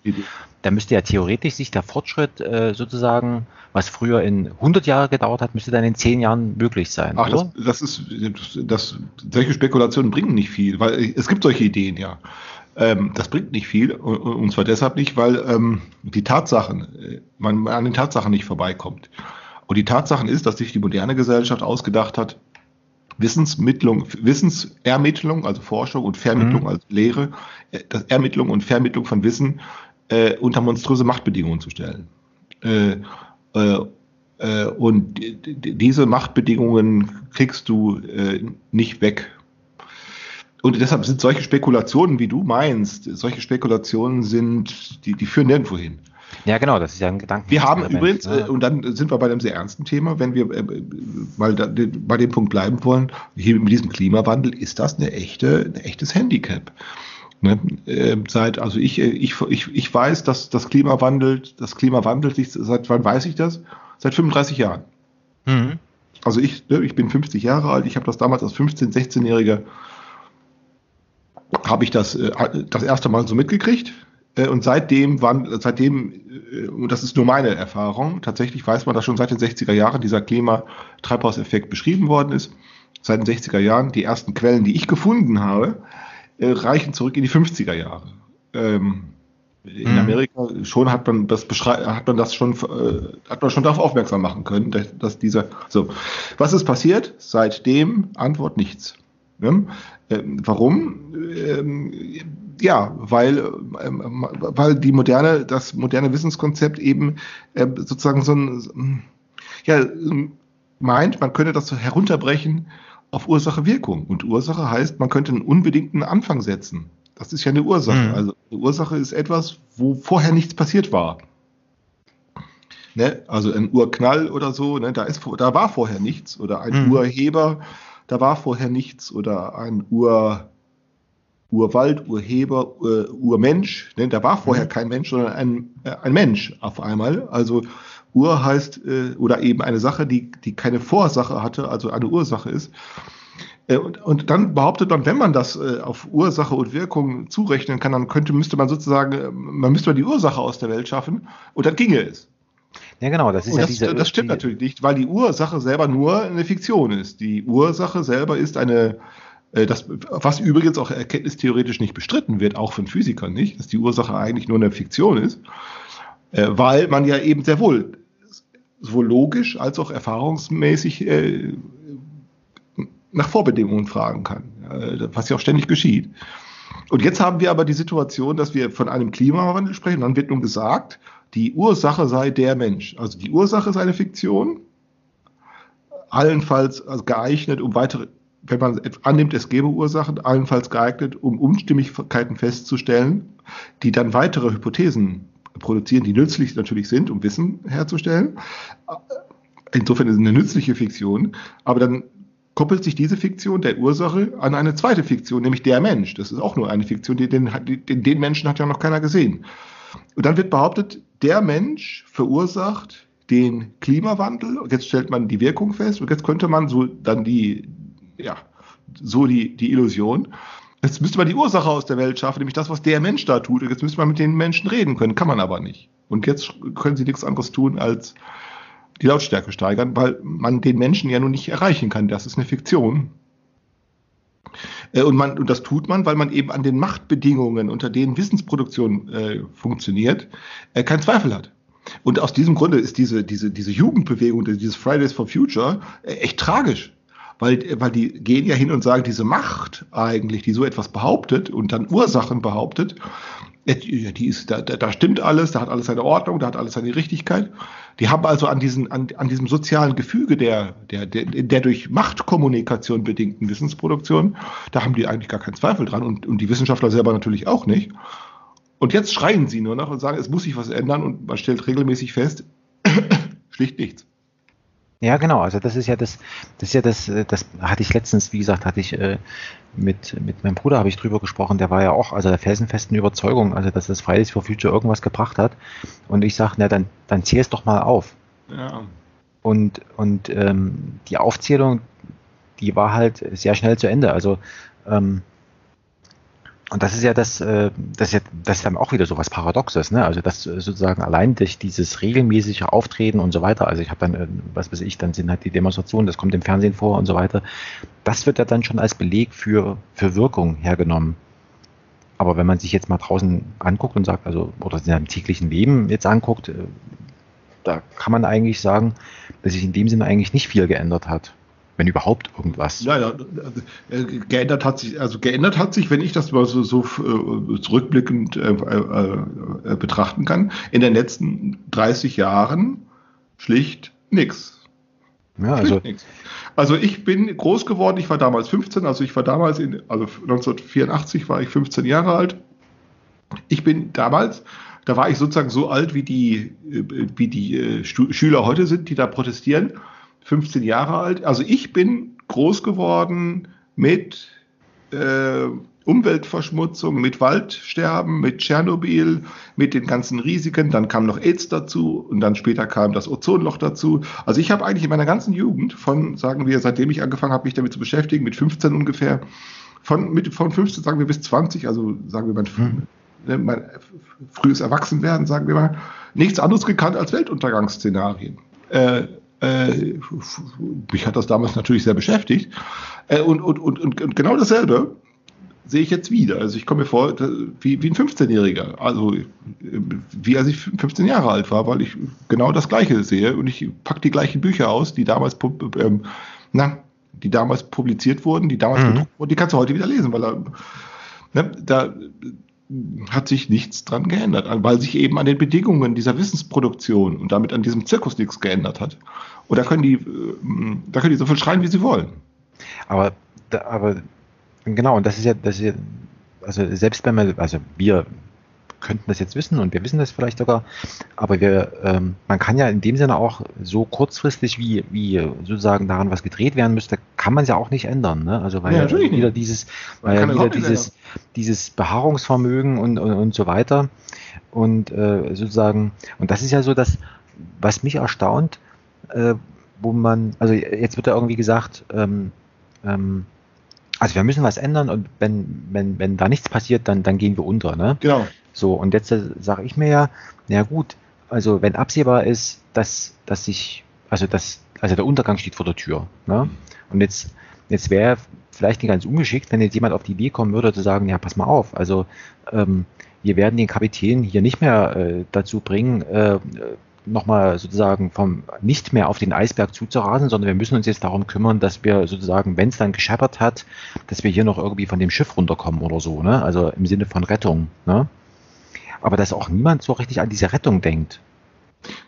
da müsste ja theoretisch sich der Fortschritt äh, sozusagen, was früher in 100 Jahre gedauert hat, müsste dann in 10 Jahren möglich sein. Ach, das, das, ist, das, solche Spekulationen bringen nicht viel, weil es gibt solche Ideen, ja. Ähm, das bringt nicht viel und zwar deshalb nicht, weil ähm, die Tatsachen, äh, man an den Tatsachen nicht vorbeikommt. Und die Tatsachen ist, dass sich die moderne Gesellschaft ausgedacht hat, Wissensmittlung, Wissensermittlung, also Forschung und Vermittlung mhm. als Lehre, äh, das Ermittlung und Vermittlung von Wissen äh, unter monströse Machtbedingungen zu stellen. Äh, äh, äh und diese Machtbedingungen kriegst du äh, nicht weg. Und deshalb sind solche Spekulationen, wie du meinst, solche Spekulationen sind, die, die führen nirgendwo hin. Ja, genau, das ist ja ein Gedanke. Wir haben übrigens, ja. äh, und dann sind wir bei einem sehr ernsten Thema, wenn wir äh, mal da, bei dem Punkt bleiben wollen, hier mit diesem Klimawandel ist das eine echte, ein echtes Handicap. Ne? Äh, seit, also ich, äh, ich, ich, ich weiß, dass das Klima wandelt, das Klima wandelt sich, seit wann weiß ich das? Seit 35 Jahren. Mhm. Also ich, ne, ich bin 50 Jahre alt, ich habe das damals als 15-, 16-Jähriger habe ich das äh, das erste Mal so mitgekriegt und seitdem, waren, seitdem, äh, und das ist nur meine Erfahrung, tatsächlich weiß man, dass schon seit den 60er Jahren dieser Klimatreibhauseffekt beschrieben worden ist. Seit den 60er Jahren, die ersten Quellen, die ich gefunden habe, äh, reichen zurück in die 50er Jahre. Ähm, in mhm. Amerika schon hat man das hat man das schon hat man schon darauf aufmerksam machen können, dass dieser so was ist passiert? Seitdem Antwort nichts. Ne? Ähm, warum? Ähm, ja, weil, ähm, weil die moderne, das moderne Wissenskonzept eben äh, sozusagen so ein, ja, meint, man könnte das so herunterbrechen auf Ursache-Wirkung. Und Ursache heißt, man könnte einen unbedingten Anfang setzen. Das ist ja eine Ursache. Mhm. Also eine Ursache ist etwas, wo vorher nichts passiert war. Ne? Also ein Urknall oder so, ne? da, ist, da war vorher nichts. Oder ein mhm. Urheber, da war vorher nichts. Oder ein Ur, Urwald, Urheber, Ur, Urmensch. Ne? Da war vorher mhm. kein Mensch, sondern ein, äh, ein Mensch auf einmal. Also Ur heißt, äh, oder eben eine Sache, die, die keine Vorsache hatte, also eine Ursache ist. Äh, und, und dann behauptet man, wenn man das äh, auf Ursache und Wirkung zurechnen kann, dann könnte, müsste man sozusagen, man müsste die Ursache aus der Welt schaffen und dann ginge es. Ja, genau, das ist und ja das, diese, das stimmt die, natürlich nicht, weil die Ursache selber nur eine Fiktion ist. Die Ursache selber ist eine, das, was übrigens auch erkenntnistheoretisch nicht bestritten wird, auch von Physikern nicht, dass die Ursache eigentlich nur eine Fiktion ist, äh, weil man ja eben sehr wohl sowohl logisch als auch erfahrungsmäßig äh, nach Vorbedingungen fragen kann, was ja auch ständig geschieht. Und jetzt haben wir aber die Situation, dass wir von einem Klimawandel sprechen. Dann wird nun gesagt, die Ursache sei der Mensch. Also die Ursache ist eine Fiktion, allenfalls geeignet, um weitere wenn man annimmt, es gäbe Ursachen, allenfalls geeignet, um Unstimmigkeiten festzustellen, die dann weitere Hypothesen produzieren, die nützlich natürlich sind, um Wissen herzustellen. Insofern ist es eine nützliche Fiktion, aber dann koppelt sich diese Fiktion der Ursache an eine zweite Fiktion, nämlich der Mensch. Das ist auch nur eine Fiktion, die den, den, den Menschen hat ja noch keiner gesehen. Und dann wird behauptet, der Mensch verursacht den Klimawandel. Jetzt stellt man die Wirkung fest und jetzt könnte man so dann die, ja, so die, die Illusion. Jetzt müsste man die Ursache aus der Welt schaffen, nämlich das, was der Mensch da tut. Und jetzt müsste man mit den Menschen reden können, kann man aber nicht. Und jetzt können sie nichts anderes tun, als die Lautstärke steigern, weil man den Menschen ja nun nicht erreichen kann. Das ist eine Fiktion. Äh, und, man, und das tut man, weil man eben an den Machtbedingungen, unter denen Wissensproduktion äh, funktioniert, äh, keinen Zweifel hat. Und aus diesem Grunde ist diese, diese, diese Jugendbewegung, dieses Fridays for Future, äh, echt tragisch weil, weil die gehen ja hin und sagen, diese Macht eigentlich, die so etwas behauptet und dann Ursachen behauptet, die ist, da, da stimmt alles, da hat alles seine Ordnung, da hat alles seine Richtigkeit. Die haben also an, diesen, an, an diesem sozialen Gefüge der, der, der, der durch Machtkommunikation bedingten Wissensproduktion, da haben die eigentlich gar keinen Zweifel dran und, und die Wissenschaftler selber natürlich auch nicht. Und jetzt schreien sie nur noch und sagen, es muss sich was ändern und man stellt regelmäßig fest, schlicht nichts. Ja, genau. Also das ist ja das, das ist ja das, äh, das hatte ich letztens, wie gesagt, hatte ich äh, mit, mit meinem Bruder habe ich drüber gesprochen, der war ja auch, also der felsenfesten Überzeugung, also dass das Fridays for Future irgendwas gebracht hat. Und ich sage, na dann, dann zähl es doch mal auf. Ja. Und, und ähm, die Aufzählung, die war halt sehr schnell zu Ende. Also ähm, und das ist ja das, äh, das ist ja, das ist dann auch wieder so was Paradoxes, ne? Also das äh, sozusagen allein durch dieses regelmäßige Auftreten und so weiter, also ich habe dann, äh, was weiß ich, dann sind halt die Demonstrationen, das kommt im Fernsehen vor und so weiter. Das wird ja dann schon als Beleg für, für Wirkung hergenommen. Aber wenn man sich jetzt mal draußen anguckt und sagt, also, oder in seinem täglichen Leben jetzt anguckt, da kann man eigentlich sagen, dass sich in dem Sinne eigentlich nicht viel geändert hat wenn überhaupt irgendwas. Ja, ja, äh, geändert hat sich, also geändert hat sich, wenn ich das mal so, so äh, zurückblickend äh, äh, äh, betrachten kann, in den letzten 30 Jahren schlicht nichts. Ja, also, nix. also ich bin groß geworden, ich war damals 15, also ich war damals in, also 1984 war ich 15 Jahre alt. Ich bin damals, da war ich sozusagen so alt, wie die, wie die Schüler heute sind, die da protestieren. 15 Jahre alt. Also ich bin groß geworden mit äh, Umweltverschmutzung, mit Waldsterben, mit Tschernobyl, mit den ganzen Risiken. Dann kam noch AIDS dazu und dann später kam das Ozonloch dazu. Also ich habe eigentlich in meiner ganzen Jugend von, sagen wir, seitdem ich angefangen habe, mich damit zu beschäftigen, mit 15 ungefähr, von, mit, von 15 sagen wir bis 20, also sagen wir mal, hm. Ne, mein frühes Erwachsenwerden, sagen wir mal, nichts anderes gekannt als Weltuntergangsszenarien. Äh, äh, mich hat das damals natürlich sehr beschäftigt. Äh, und, und, und, und genau dasselbe sehe ich jetzt wieder. Also ich komme mir vor wie, wie ein 15-Jähriger. Also wie als ich 15 Jahre alt war, weil ich genau das Gleiche sehe und ich packe die gleichen Bücher aus, die damals, ähm, na, die damals publiziert wurden, die damals mhm. gedruckt wurden, die kannst du heute wieder lesen, weil ne, da hat sich nichts dran geändert, weil sich eben an den Bedingungen dieser Wissensproduktion und damit an diesem Zirkus nichts geändert hat. Und da können die, äh, da können die so viel schreien, wie sie wollen. Aber, aber genau, und das ist ja, das ist ja, also selbst wenn wir, also wir könnten das jetzt wissen und wir wissen das vielleicht sogar, aber wir, ähm, man kann ja in dem Sinne auch so kurzfristig, wie, wie sozusagen daran was gedreht werden müsste, kann man es ja auch nicht ändern. Ne? Also weil ja, ja wieder nicht. dieses, weil ja wieder dieses, dieses Beharrungsvermögen und, und, und so weiter. Und äh, sozusagen, und das ist ja so das, was mich erstaunt, äh, wo man, also jetzt wird ja irgendwie gesagt, ähm, ähm, also wir müssen was ändern und wenn, wenn, wenn da nichts passiert, dann, dann gehen wir unter. Ne? Genau. So, und jetzt äh, sage ich mir ja, na gut, also wenn absehbar ist, dass, dass sich, also dass, also der Untergang steht vor der Tür. Ne? Und jetzt, jetzt wäre vielleicht nicht ganz ungeschickt, wenn jetzt jemand auf die Idee kommen würde, zu sagen, ja, pass mal auf, also ähm, wir werden den Kapitän hier nicht mehr äh, dazu bringen, äh, nochmal sozusagen vom nicht mehr auf den Eisberg zuzurasen, sondern wir müssen uns jetzt darum kümmern, dass wir sozusagen, wenn es dann gescheppert hat, dass wir hier noch irgendwie von dem Schiff runterkommen oder so, ne? Also im Sinne von Rettung, ne? Aber dass auch niemand so richtig an diese Rettung denkt.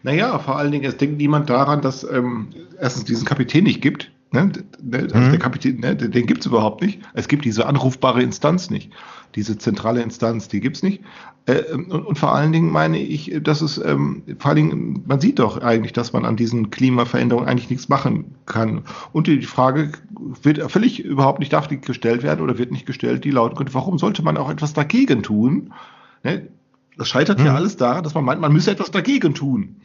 Naja, vor allen Dingen, es denkt niemand daran, dass ähm, erstens diesen Kapitän nicht gibt. Ne? Also mhm. der Kapitän, ne? den gibt es überhaupt nicht. Es gibt diese anrufbare Instanz nicht. Diese zentrale Instanz, die gibt es nicht. Äh, und, und, vor allen Dingen meine ich, dass es, ähm, vor allen Dingen, man sieht doch eigentlich, dass man an diesen Klimaveränderungen eigentlich nichts machen kann. Und die Frage wird völlig überhaupt nicht darf nicht gestellt werden oder wird nicht gestellt, die lautet, warum sollte man auch etwas dagegen tun? Ne? Das scheitert mhm. ja alles daran, dass man meint, man müsse etwas dagegen tun.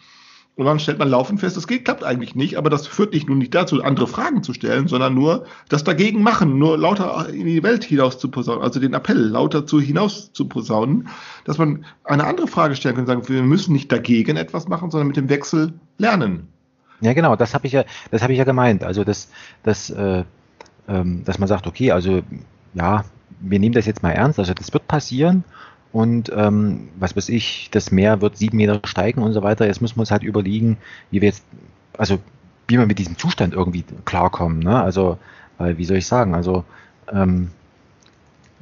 Und dann stellt man laufend fest, das geht, klappt eigentlich nicht, aber das führt nicht nur nicht dazu, andere Fragen zu stellen, sondern nur das dagegen machen, nur lauter in die Welt hinaus zu posaunen, also den Appell lauter zu hinaus zu posaunen, dass man eine andere Frage stellen kann, sagen, wir müssen nicht dagegen etwas machen, sondern mit dem Wechsel lernen. Ja, genau, das habe ich ja, das habe ich ja gemeint. Also dass, dass, äh, ähm, dass man sagt, okay, also ja, wir nehmen das jetzt mal ernst, also das wird passieren und ähm, was weiß ich, das Meer wird sieben Meter steigen und so weiter. Jetzt müssen wir uns halt überlegen, wie wir jetzt, also wie wir mit diesem Zustand irgendwie klarkommen. Ne? Also Weil, wie soll ich sagen, also ähm,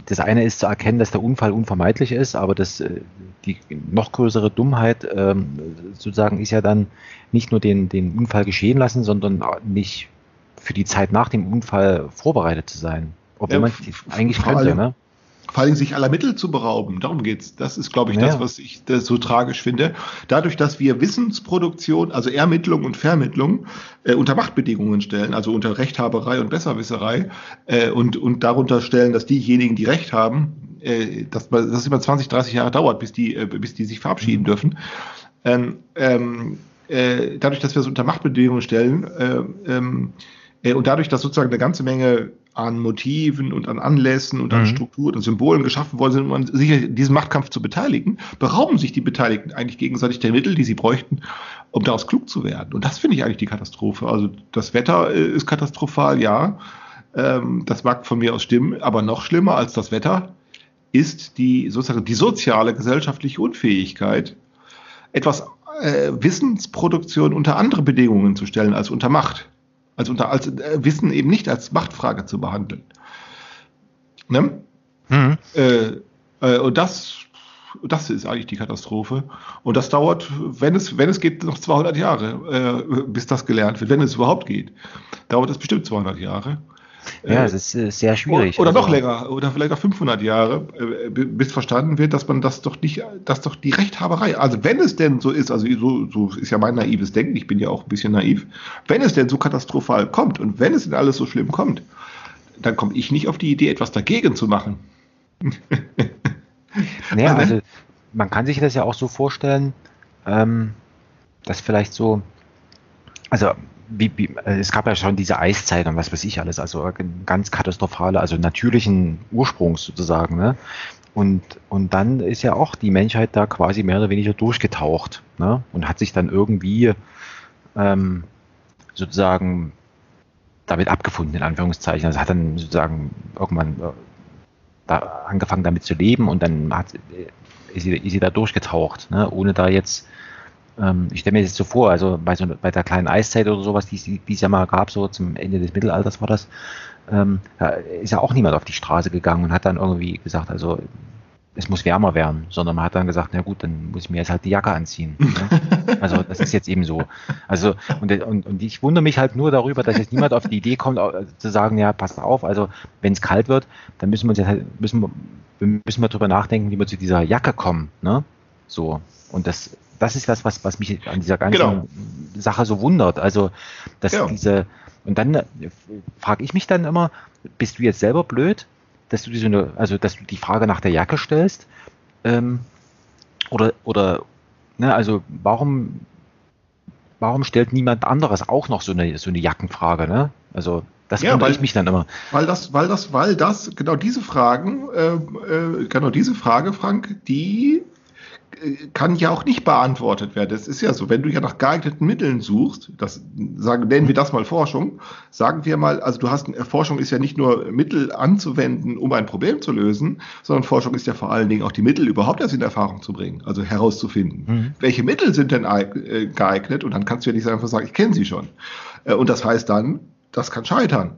das eine ist zu erkennen, dass der Unfall unvermeidlich ist, aber das, äh, die noch größere Dummheit ähm, sozusagen ist ja dann nicht nur den, den Unfall geschehen lassen, sondern nicht für die Zeit nach dem Unfall vorbereitet zu sein. Obwohl ja, man eigentlich könnte, ne? Vor allem sich aller Mittel zu berauben. Darum geht's. Das ist, glaube ich, ja. das, was ich das so tragisch finde. Dadurch, dass wir Wissensproduktion, also Ermittlung und Vermittlung äh, unter Machtbedingungen stellen, also unter Rechthaberei und Besserwisserei äh, und, und darunter stellen, dass diejenigen, die Recht haben, äh, dass das über 20, 30 Jahre dauert, bis die, äh, bis die sich verabschieden mhm. dürfen. Ähm, ähm, äh, dadurch, dass wir es unter Machtbedingungen stellen äh, ähm, äh, und dadurch, dass sozusagen eine ganze Menge an Motiven und an Anlässen und an mhm. Strukturen und Symbolen geschaffen worden sind, um sich in diesem Machtkampf zu beteiligen, berauben sich die Beteiligten eigentlich gegenseitig der Mittel, die sie bräuchten, um daraus klug zu werden. Und das finde ich eigentlich die Katastrophe. Also das Wetter äh, ist katastrophal, ja. Ähm, das mag von mir aus stimmen, aber noch schlimmer als das Wetter ist die sozusagen die soziale gesellschaftliche Unfähigkeit, etwas äh, Wissensproduktion unter andere Bedingungen zu stellen als unter Macht als, unter, als äh, Wissen eben nicht als Machtfrage zu behandeln. Ne? Mhm. Äh, äh, und das, das ist eigentlich die Katastrophe. Und das dauert, wenn es, wenn es geht, noch 200 Jahre, äh, bis das gelernt wird. Wenn es überhaupt geht, dauert es bestimmt 200 Jahre. Ja, es ist äh, sehr schwierig. Oder, also, noch länger, oder vielleicht auch 500 Jahre, äh, bis verstanden wird, dass man das doch nicht, dass doch die Rechthaberei, also wenn es denn so ist, also so, so ist ja mein naives Denken, ich bin ja auch ein bisschen naiv, wenn es denn so katastrophal kommt und wenn es denn alles so schlimm kommt, dann komme ich nicht auf die Idee, etwas dagegen zu machen. naja, also man kann sich das ja auch so vorstellen, ähm, dass vielleicht so, also wie, wie, äh, es gab ja schon diese Eiszeit und was weiß ich alles, also ganz katastrophale, also natürlichen Ursprungs sozusagen. Ne? Und, und dann ist ja auch die Menschheit da quasi mehr oder weniger durchgetaucht ne? und hat sich dann irgendwie ähm, sozusagen damit abgefunden, in Anführungszeichen. Also hat dann sozusagen irgendwann äh, da angefangen damit zu leben und dann hat, äh, ist, sie, ist sie da durchgetaucht, ne? ohne da jetzt ähm, ich stelle mir das so vor, also bei, so, bei der kleinen Eiszeit oder sowas, die, die es ja mal gab, so zum Ende des Mittelalters war das, ähm, da ist ja auch niemand auf die Straße gegangen und hat dann irgendwie gesagt, also es muss wärmer werden, sondern man hat dann gesagt, na gut, dann muss ich mir jetzt halt die Jacke anziehen. Ne? Also das ist jetzt eben so. Also und, und, und ich wundere mich halt nur darüber, dass jetzt niemand auf die Idee kommt, zu sagen, ja, passt auf, also wenn es kalt wird, dann müssen wir uns jetzt halt, müssen wir, müssen wir drüber nachdenken, wie wir zu dieser Jacke kommen. Ne? So. Und das das ist das, was, was mich an dieser ganzen genau. Sache so wundert. Also, dass genau. diese, und dann äh, frage ich mich dann immer, bist du jetzt selber blöd, dass du diese, also dass du die Frage nach der Jacke stellst? Ähm, oder, oder, ne, also warum, warum stellt niemand anderes auch noch so eine, so eine Jackenfrage, ne? Also, das ja, weil, ich mich dann immer. Weil das, weil das, weil das, genau diese Fragen, äh, äh, genau diese Frage, Frank, die kann ja auch nicht beantwortet werden. Das ist ja so, wenn du ja nach geeigneten Mitteln suchst, das sagen, nennen wir das mal Forschung, sagen wir mal, also du hast, Forschung ist ja nicht nur Mittel anzuwenden, um ein Problem zu lösen, sondern Forschung ist ja vor allen Dingen auch die Mittel überhaupt erst in Erfahrung zu bringen, also herauszufinden. Mhm. Welche Mittel sind denn äh, geeignet? Und dann kannst du ja nicht einfach sagen, ich kenne sie schon. Äh, und das heißt dann, das kann scheitern.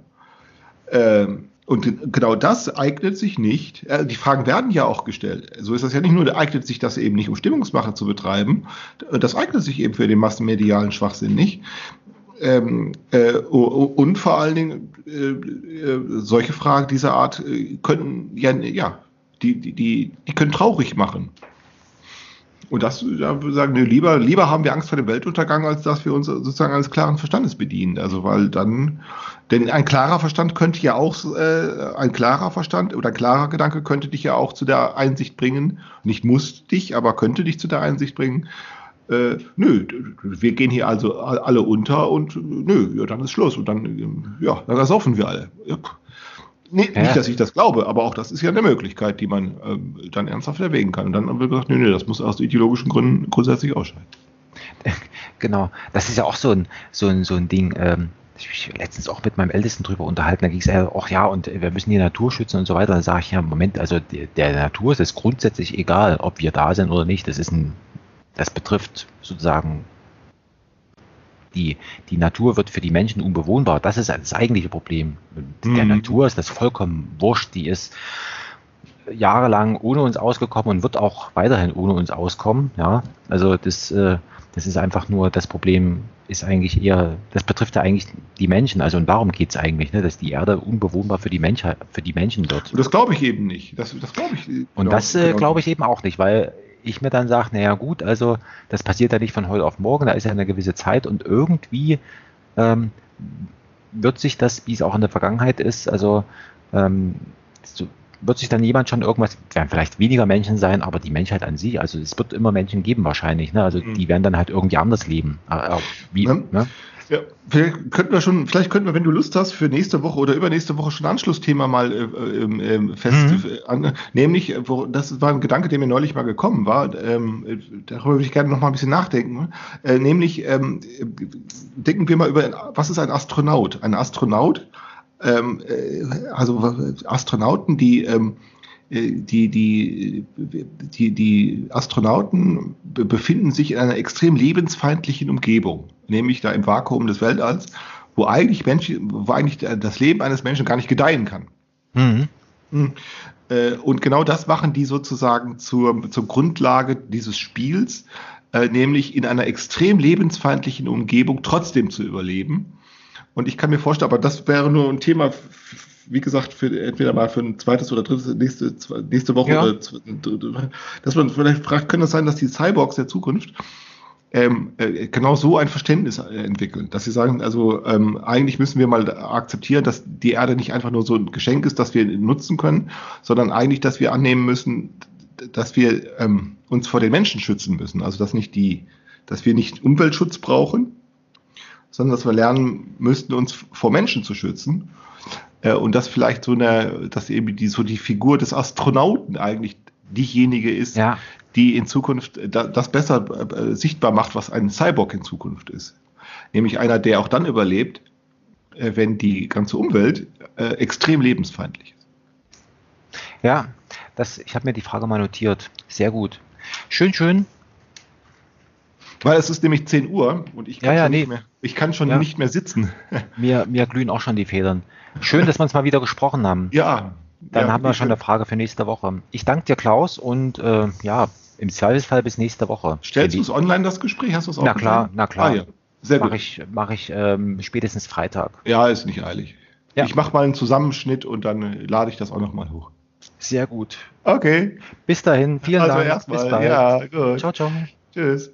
Ähm, und genau das eignet sich nicht. Äh, die Fragen werden ja auch gestellt. So ist das ja nicht nur, eignet sich das eben nicht, um Stimmungsmache zu betreiben. Das eignet sich eben für den massenmedialen Schwachsinn nicht. Ähm, äh, und vor allen Dingen äh, äh, solche Fragen dieser Art äh, können ja, ja die, die, die, die können traurig machen. Und das, da wir sagen, nee, lieber, lieber haben wir Angst vor dem Weltuntergang, als dass wir uns sozusagen eines klaren Verstandes bedienen. Also, weil dann, denn ein klarer Verstand könnte ja auch, äh, ein klarer Verstand oder ein klarer Gedanke könnte dich ja auch zu der Einsicht bringen. Nicht muss dich, aber könnte dich zu der Einsicht bringen. Äh, nö, wir gehen hier also alle unter und nö, ja, dann ist Schluss und dann, ja, dann ersoffen wir alle. Ja. Nee, ja. Nicht, dass ich das glaube, aber auch das ist ja eine Möglichkeit, die man ähm, dann ernsthaft erwägen kann. Und dann haben wir gesagt, nee, nee, das muss aus ideologischen Gründen grundsätzlich ausscheiden. Genau, das ist ja auch so ein, so ein, so ein Ding. Ähm, ich mich letztens auch mit meinem Ältesten drüber unterhalten, da ging es ja, ach ja, und wir müssen die Natur schützen und so weiter. Dann sage ich, ja, Moment, also der, der Natur ist es grundsätzlich egal, ob wir da sind oder nicht. Das ist ein, das betrifft sozusagen die, die Natur wird für die Menschen unbewohnbar. Das ist das eigentliche Problem. Mhm. Der Natur ist das vollkommen wurscht. Die ist jahrelang ohne uns ausgekommen und wird auch weiterhin ohne uns auskommen. Ja, also das, äh, das ist einfach nur das Problem ist eigentlich eher, das betrifft ja eigentlich die Menschen. Also und darum geht es eigentlich, ne, dass die Erde unbewohnbar für die Menschheit, für die Menschen wird. Und das glaube ich eben nicht. Das, das glaube ich. Und genau, das äh, glaube ich eben auch nicht, weil ich mir dann sage, naja gut, also das passiert ja nicht von heute auf morgen, da ist ja eine gewisse Zeit und irgendwie ähm, wird sich das, wie es auch in der Vergangenheit ist, also ähm, so, wird sich dann jemand schon irgendwas, werden vielleicht weniger Menschen sein, aber die Menschheit an sich, also es wird immer Menschen geben wahrscheinlich, ne? also mhm. die werden dann halt irgendwie anders leben. Äh, wie, ne? Ne? Ja, vielleicht könnten wir schon, vielleicht könnten wir, wenn du Lust hast, für nächste Woche oder übernächste Woche schon ein Anschlussthema mal äh, äh, fest, mhm. an, nämlich, wo, das war ein Gedanke, der mir neulich mal gekommen war, ähm, darüber würde ich gerne noch mal ein bisschen nachdenken, äh, nämlich ähm, denken wir mal über, was ist ein Astronaut? Ein Astronaut, ähm, äh, also Astronauten, die ähm, äh, die, die, die, die Astronauten befinden sich in einer extrem lebensfeindlichen Umgebung, nämlich da im Vakuum des Weltalls, wo eigentlich, Menschen, wo eigentlich das Leben eines Menschen gar nicht gedeihen kann. Mhm. Hm. Äh, und genau das machen die sozusagen zur, zur Grundlage dieses Spiels, äh, nämlich in einer extrem lebensfeindlichen Umgebung trotzdem zu überleben. Und ich kann mir vorstellen, aber das wäre nur ein Thema wie gesagt, für, entweder mal für ein zweites oder drittes nächste, nächste Woche. Ja. Oder, dass man vielleicht fragt, könnte es sein, dass die Cyborgs der Zukunft ähm, äh, genau so ein Verständnis äh, entwickeln, dass sie sagen, also ähm, eigentlich müssen wir mal akzeptieren, dass die Erde nicht einfach nur so ein Geschenk ist, das wir nutzen können, sondern eigentlich, dass wir annehmen müssen, dass wir ähm, uns vor den Menschen schützen müssen. Also dass nicht die, dass wir nicht Umweltschutz brauchen, sondern dass wir lernen müssten, uns vor Menschen zu schützen. Äh, und dass vielleicht so eine, dass eben die, so die Figur des Astronauten eigentlich diejenige ist, ja. die in Zukunft das besser äh, sichtbar macht, was ein Cyborg in Zukunft ist. Nämlich einer, der auch dann überlebt, äh, wenn die ganze Umwelt extrem lebensfeindlich ist. Ja, das, ich habe mir die Frage mal notiert. Sehr gut. Schön, schön. Weil es ist nämlich 10 Uhr und ich kann, ja, ja, schon, nee. nicht mehr, ich kann schon ja. nicht mehr sitzen. Mir, mir glühen auch schon die Federn. Schön, dass wir uns mal wieder gesprochen haben. Ja. Dann haben wir schon eine Frage für nächste Woche. Ich danke dir, Klaus, und äh, ja, im Zweifelsfall bis nächste Woche. Stellst du es online, das Gespräch? Hast du es auch Na klar, gesehen? na klar. Ah. Sehr Mache ich, mach ich ähm, spätestens Freitag. Ja, ist nicht eilig. Ja. Ich mache mal einen Zusammenschnitt und dann lade ich das auch nochmal hoch. Sehr gut. Okay. Bis dahin. Vielen also Dank. Erstmal. Bis bald. Ja, gut. Ciao, ciao. Tschüss.